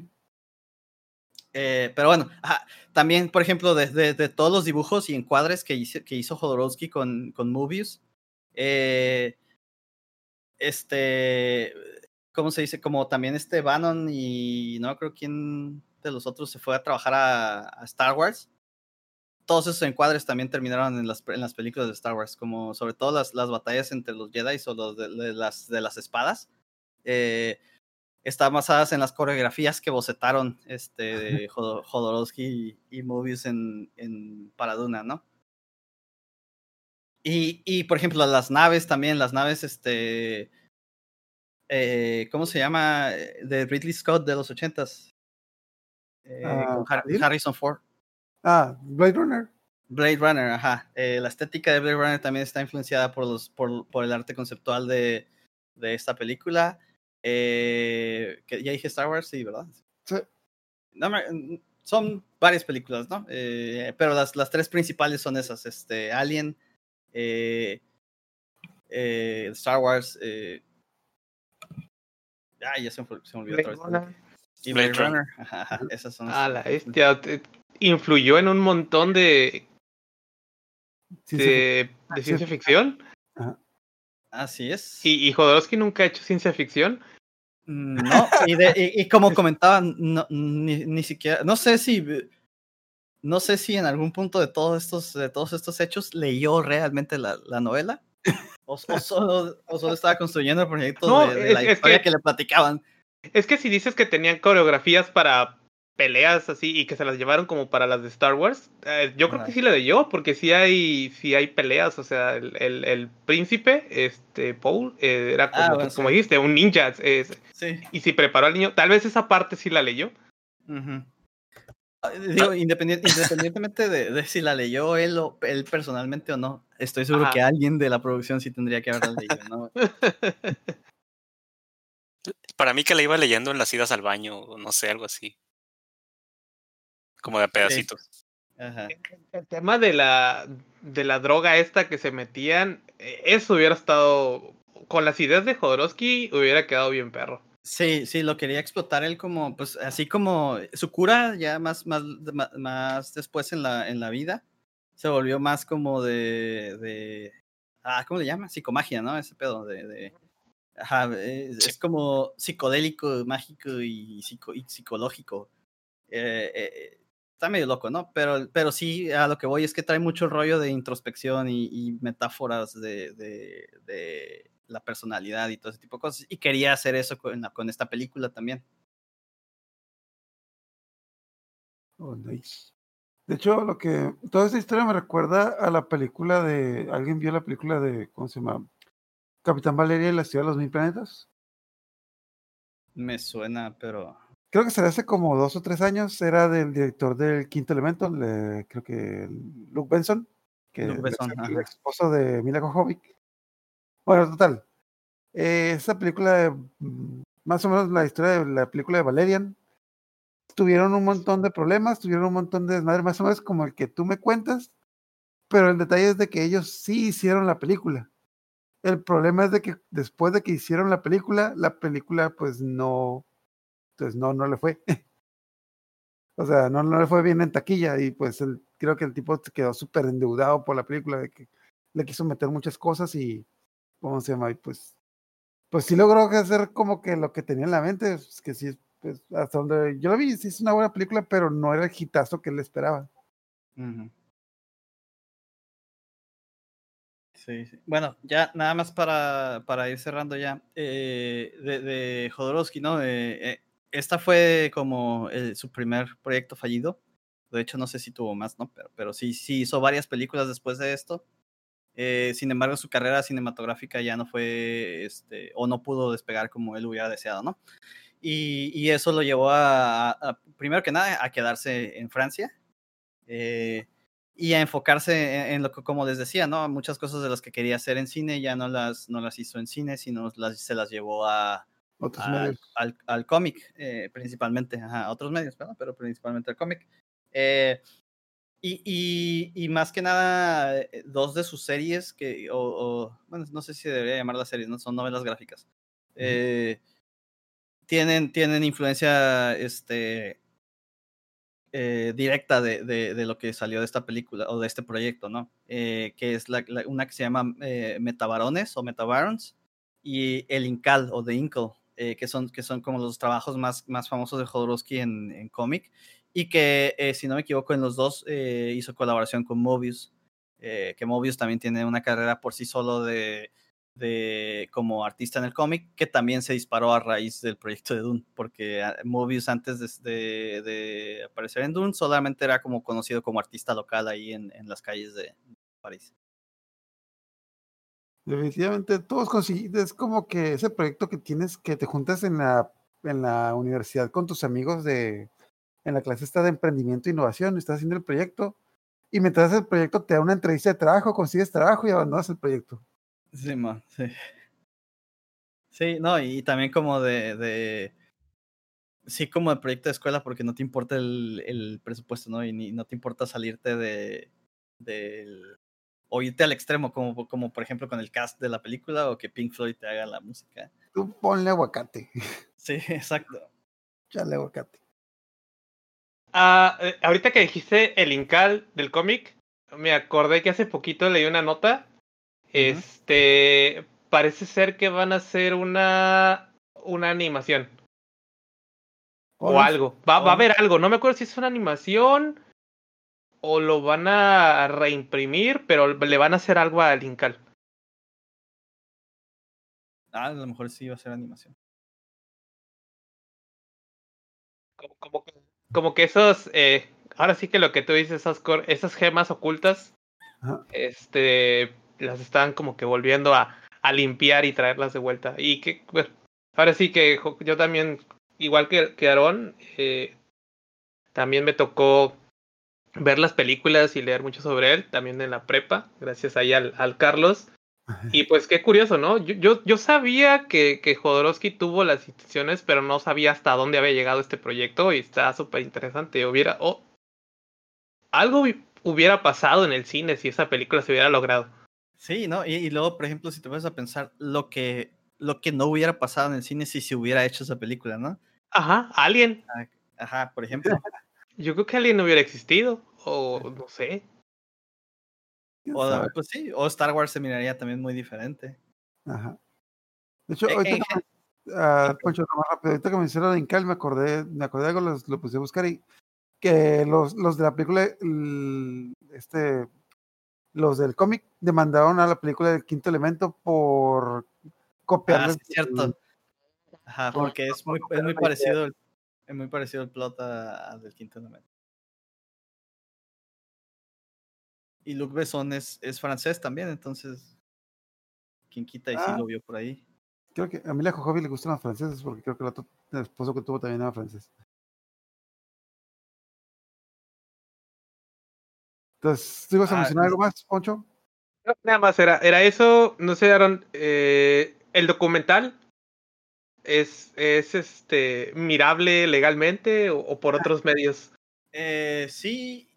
Eh, pero bueno, ajá, también, por ejemplo, desde de, de todos los dibujos y encuadres que hizo, que hizo Jodorowsky con, con Mobius, eh, este, ¿cómo se dice? Como también este Bannon y no creo quién de los otros se fue a trabajar a, a Star Wars. Todos esos encuadres también terminaron en las, en las películas de Star Wars, como sobre todo las, las batallas entre los Jedi o los de, de, las, de las espadas. Eh, están basadas en las coreografías que bocetaron este, de Jodorowsky y, y Mobius en, en Paraduna, ¿no? Y, y, por ejemplo, las naves también, las naves, este, eh, ¿cómo se llama? De Ridley Scott de los ochentas. Eh, con Har Harrison Ford. Ah, Blade Runner. Blade Runner, ajá. Eh, la estética de Blade Runner también está influenciada por, los, por, por el arte conceptual de, de esta película. Eh, que ya dije Star Wars, sí, ¿verdad? Sí. No, son varias películas, ¿no? Eh, pero las, las tres principales son esas, este, Alien, eh, Star Wars, ay, ya se me, se me olvidó Blade otra vez. Y Blade, Blade Runner, ajá, esas son. Ah, la bestia, influyó en un montón de, de, ciencia ficción. Ajá. Así es. ¿Y, y Jodorowsky nunca ha hecho ciencia ficción. Mm, No, y, de, y, y como comentaba, no, ni, ni, siquiera, no sé si, no sé si en algún punto de todos estos, de todos estos hechos leyó realmente la, la novela, o, o, solo, o, solo, estaba construyendo el proyecto no, de, la es historia que, que, le platicaban. Es que si dices que tenían coreografías para peleas así y que se las llevaron como para las de Star Wars, eh, yo creo que sí la leyó, porque sí hay, sí hay peleas, o sea, el, el, el príncipe, este, Paul, eh, era como, Ah, bueno, como sí. dijiste, un ninja, Sí. y si preparó al niño, tal vez esa parte sí la leyó. Ah, Digo, independien- independientemente de, de si la leyó él, o, él personalmente o no, estoy seguro Ajá. que alguien de la producción sí tendría que haberla leído, ¿no? (laughs) Para mí que la iba leyendo en las idas al baño, o no sé, algo así. Como de pedacitos. Ajá. El tema de la, de la droga esta que se metían, eh, eso hubiera estado, con las ideas de Jodorowsky, hubiera quedado bien perro. Sí, sí, lo quería explotar él como, pues así como su cura ya más, más, más después en la, en la vida, se volvió más como de, de, ah, ¿cómo le llama? Psicomagia, ¿no? Ese pedo de, de ajá, es, Sí. es como psicodélico, mágico y, psico, y psicológico. Eh, eh, está medio loco, ¿no? Pero, pero sí, a lo que voy es que trae mucho rollo de introspección y, y metáforas de, de, de la personalidad y todo ese tipo de cosas. Y quería hacer eso con, la- con esta película también. Oh, nice. De hecho, lo que toda esta historia me recuerda a la película de. ¿Alguien vio la película de. ¿Cómo se llama? Capitán Valeria y la ciudad de los mil planetas? Me suena, pero Creo que será hace como dos o tres años. Era del director del Quinto Elemento, le- creo que Luke Benson, que Luke es Besson, el esposo de Mila Jovovich. Bueno, total. eh, esa película, de, mm, más o menos la historia de la película de Valerian, tuvieron un montón de problemas, tuvieron un montón de desmadre, más o menos como el que tú me cuentas, pero el detalle es de que ellos sí hicieron la película. El problema es de que después de que hicieron la película, la película pues no, pues no, no le fue. (laughs) o sea, no, le fue bien en taquilla y pues el- creo que el tipo quedó súper endeudado por la película, de que le quiso meter muchas cosas y, ¿cómo se llama? Y pues, pues sí logró hacer como que lo que tenía en la mente, es que sí, pues hasta donde yo lo vi, sí es una buena película, pero no era el hitazo que él esperaba. Ujú. Sí, sí. Bueno, ya nada más para, para ir cerrando ya. eh, de, de Jodorowsky, ¿no? Eh, eh, esta fue como eh, su primer proyecto fallido. De hecho, no sé si tuvo más, ¿no? Pero, pero sí, sí hizo varias películas después de esto. Eh, sin embargo, su carrera cinematográfica ya no fue, este, o no pudo despegar como él hubiera deseado, ¿no? Y, y eso lo llevó a, a- a, primero que nada, a quedarse en Francia. eh, y a enfocarse en, en lo que, como les decía, ¿no? Muchas cosas de las que quería hacer en cine ya no las, no las hizo en cine, sino las, se las llevó a, Otros al, medios. al, al cómic, eh, principalmente, a otros medios, ¿verdad? pero principalmente al cómic. Eh, y, y, y más que nada, eh, dos de sus series, que, o, o, bueno, no sé si debería llamarlas series, ¿no? Son novelas gráficas. Eh, tienen, tienen influencia este, eh, directa de, de, lo que salió de esta película o de este proyecto, ¿no? Eh, que es la, la, una que se llama eh, Metabarones o Metabarons y El Incal o The eh, que, son, que son como los trabajos más, más famosos de Jodorowsky en, en cómic y que, si no me equivoco, en los dos hizo colaboración con Mobius, que Mobius también tiene una carrera por sí solo de, de como artista en el cómic, que también se disparó a raíz del proyecto de Dune, porque ah, Mobius antes de, aparecer en Dune solamente era como conocido como artista local ahí en, las calles de París. Definitivamente, todos conseguimos, es como que ese proyecto que tienes, que te juntas en la, en la universidad con tus amigos de, en la clase está de emprendimiento e innovación, estás haciendo el proyecto y mientras el proyecto te da una entrevista de trabajo, consigues trabajo y abandonas el proyecto. Sí, man, sí. Sí, no, y también como de, de sí, como de proyecto de escuela porque no te importa el, el presupuesto, ¿no? Y ni, no te importa salirte de, del, o irte al extremo, como, como por ejemplo con el cast de la película o que Pink Floyd te haga la música. Tú ponle aguacate. (laughs) Sí, exacto. Chale aguacate. Ah, eh, ahorita que dijiste el Incal del cómic, me acordé que hace poquito leí una nota. Uh -huh. Este parece ser que van a hacer una una animación. O algo. Va, va a haber algo. No me acuerdo si es una animación o lo van a reimprimir, pero le van a hacer algo al Incal. Ah, a lo mejor sí va a ser animación. Como, como, como que esos, eh, ahora sí que lo que tú dices, esas, esas gemas ocultas, Ajá. este, las están como que volviendo a, a, limpiar y traerlas de vuelta. Y que, bueno, ahora sí que yo también, igual que, que Aaron, eh, también me tocó ver las películas y leer mucho sobre él, también en la prepa, gracias ahí al, al Carlos. Y pues qué curioso, ¿no? Yo, yo, yo sabía que, que Jodorowsky tuvo las instituciones, pero no sabía hasta dónde había llegado este proyecto y está súper interesante. Hubiera, oh, algo hubiera pasado en el cine si esa película se hubiera logrado. Sí, ¿no? Y, y, luego, por ejemplo, si te vas a pensar lo que lo que no hubiera pasado en el cine si se hubiera hecho esa película, ¿no? Ajá, Alien. Ajá, por ejemplo. (laughs) Yo creo que Alien no hubiera existido. O no sé. ¿Quién O, pues sí, o Star Wars se miraría también muy diferente. Ajá. De hecho, Eh, ahorita en que me- ah, Poncho, más rápido, ahorita que me hicieron de Incal, me acordé, me acordé de algo, los- lo puse a buscar y que los, los de la película, el- este, los del cómic demandaron a la película del quinto elemento por Ah, copiarles. sí, cierto. Ajá, por- porque es muy, es muy copiar parecido, el- es muy parecido el plot al del quinto elemento. Y Luc Besson es, es francés también, entonces. Quien quita y sí Ah. lo vio por ahí. Creo que a mí la Jojobi le gustan los franceses porque creo que el, otro, el esposo que tuvo también era francés. Entonces, ¿tú ibas a Ah, mencionar algo más, Poncho? No, Nada más era, era eso. No sé, Aaron. eh, el documental es, es este mirable legalmente o, o por otros medios. Eh, sí.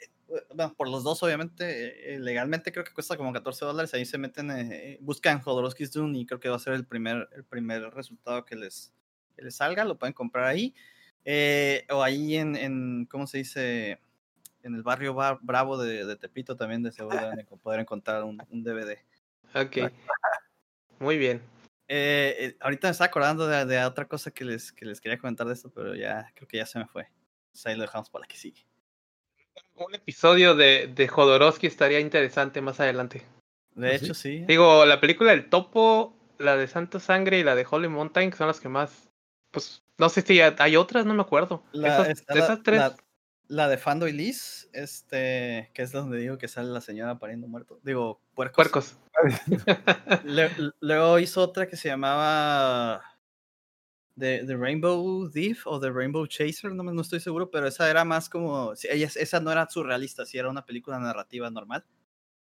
eh, Bueno, por los dos, obviamente. eh, legalmente creo que cuesta como 14 dólares. Ahí se meten, eh, buscan Jodorowsky's Dune y creo que va a ser el primer, el primer resultado que les, que les salga. Lo pueden comprar ahí. Eh, o ahí en, en, ¿cómo se dice? En el barrio Bar- Bravo de, de Tepito también de seguro deben de poder encontrar un, un DVD. Ok. Muy bien. Eh, eh, ahorita me estaba acordando de, de otra cosa que les, que les quería comentar de esto, pero ya creo que ya se me fue. Entonces ahí lo dejamos para la que sigue. Un episodio de, de Jodorowsky estaría interesante más adelante. De sí. hecho, sí. Digo, la película del Topo, la de Santa Sangre y la de Holy Mountain que son las que más. Pues no sé si hay otras, no me acuerdo. La, Esas, la- tres. la- la de Fando y Liz, este, que es donde digo que sale la señora pariendo muerto. Digo, puercos. Puercos. (laughs) Le- luego hizo otra que se llamaba The, The Rainbow Thief o The Rainbow Chaser, no, no estoy seguro, pero esa era más como, ella, esa no era surrealista, sí era una película narrativa normal,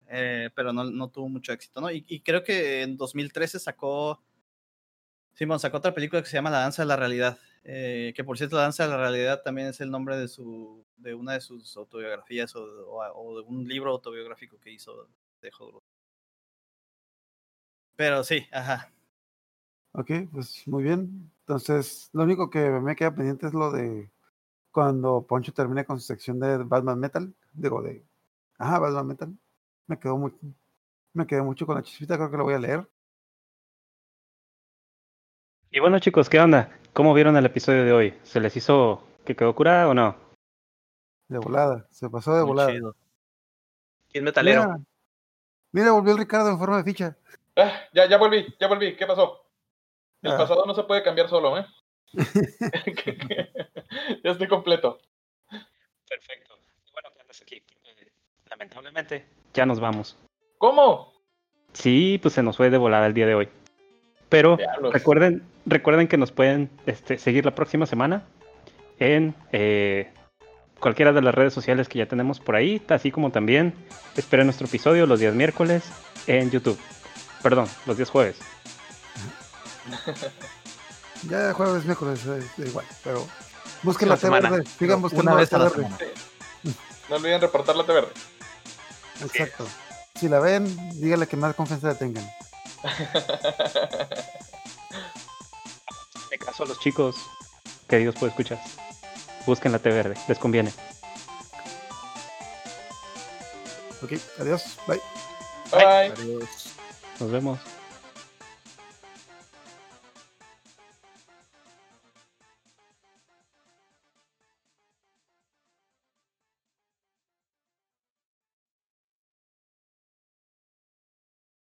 eh, pero no, no tuvo mucho éxito, ¿no? Y, y creo que en 2013 sacó, Simón sacó otra película que se llama La Danza de la Realidad, eh, que por cierto La Danza de la Realidad también es el nombre de, su, de una de sus autobiografías o, o- o de un libro autobiográfico que hizo de Jodorowsky. Pero sí, ajá. Ok, pues muy bien. Entonces, lo único que me queda pendiente es lo de cuando Poncho termine con su sección de Batman Metal. Digo, de. Ajá, Batman Metal. Me quedó muy. Me quedé mucho con la chispita, creo que lo voy a leer. Y bueno chicos, ¿qué onda? ¿Cómo vieron el episodio de hoy? ¿Se les hizo que quedó curada o no? De volada. Se pasó de muy volada. chido. Es metalero. Mira, mira, volvió el Ricardo en forma de ficha. Ah, ya, ya volví, ya volví. ¿Qué pasó? El Ah. pasado no se puede cambiar solo, ¿eh? (laughs) ya estoy completo. Perfecto. Bueno, que andas aquí. Eh, Lamentablemente, ya nos vamos. ¿Cómo? Sí, pues se nos fue de volada el día de hoy. Pero Diablos. recuerden, recuerden que nos pueden este, seguir la próxima semana en eh, cualquiera de las redes sociales que ya tenemos por ahí, así como también esperen nuestro episodio los días miércoles en YouTube. Perdón, los días jueves. Ya jueves, miércoles, eh, da igual. Pero busquen La la T semana. verde. Sigan buscando Una la vez a la semana. No olviden reportar la T verde. Exacto. Si la ven, díganle que más confianza le tengan. (laughs) De caso a los chicos, queridos puede escuchar. Busquen la T verde, les conviene. Ok, adiós. Bye. Bye. Adiós. Nos vemos.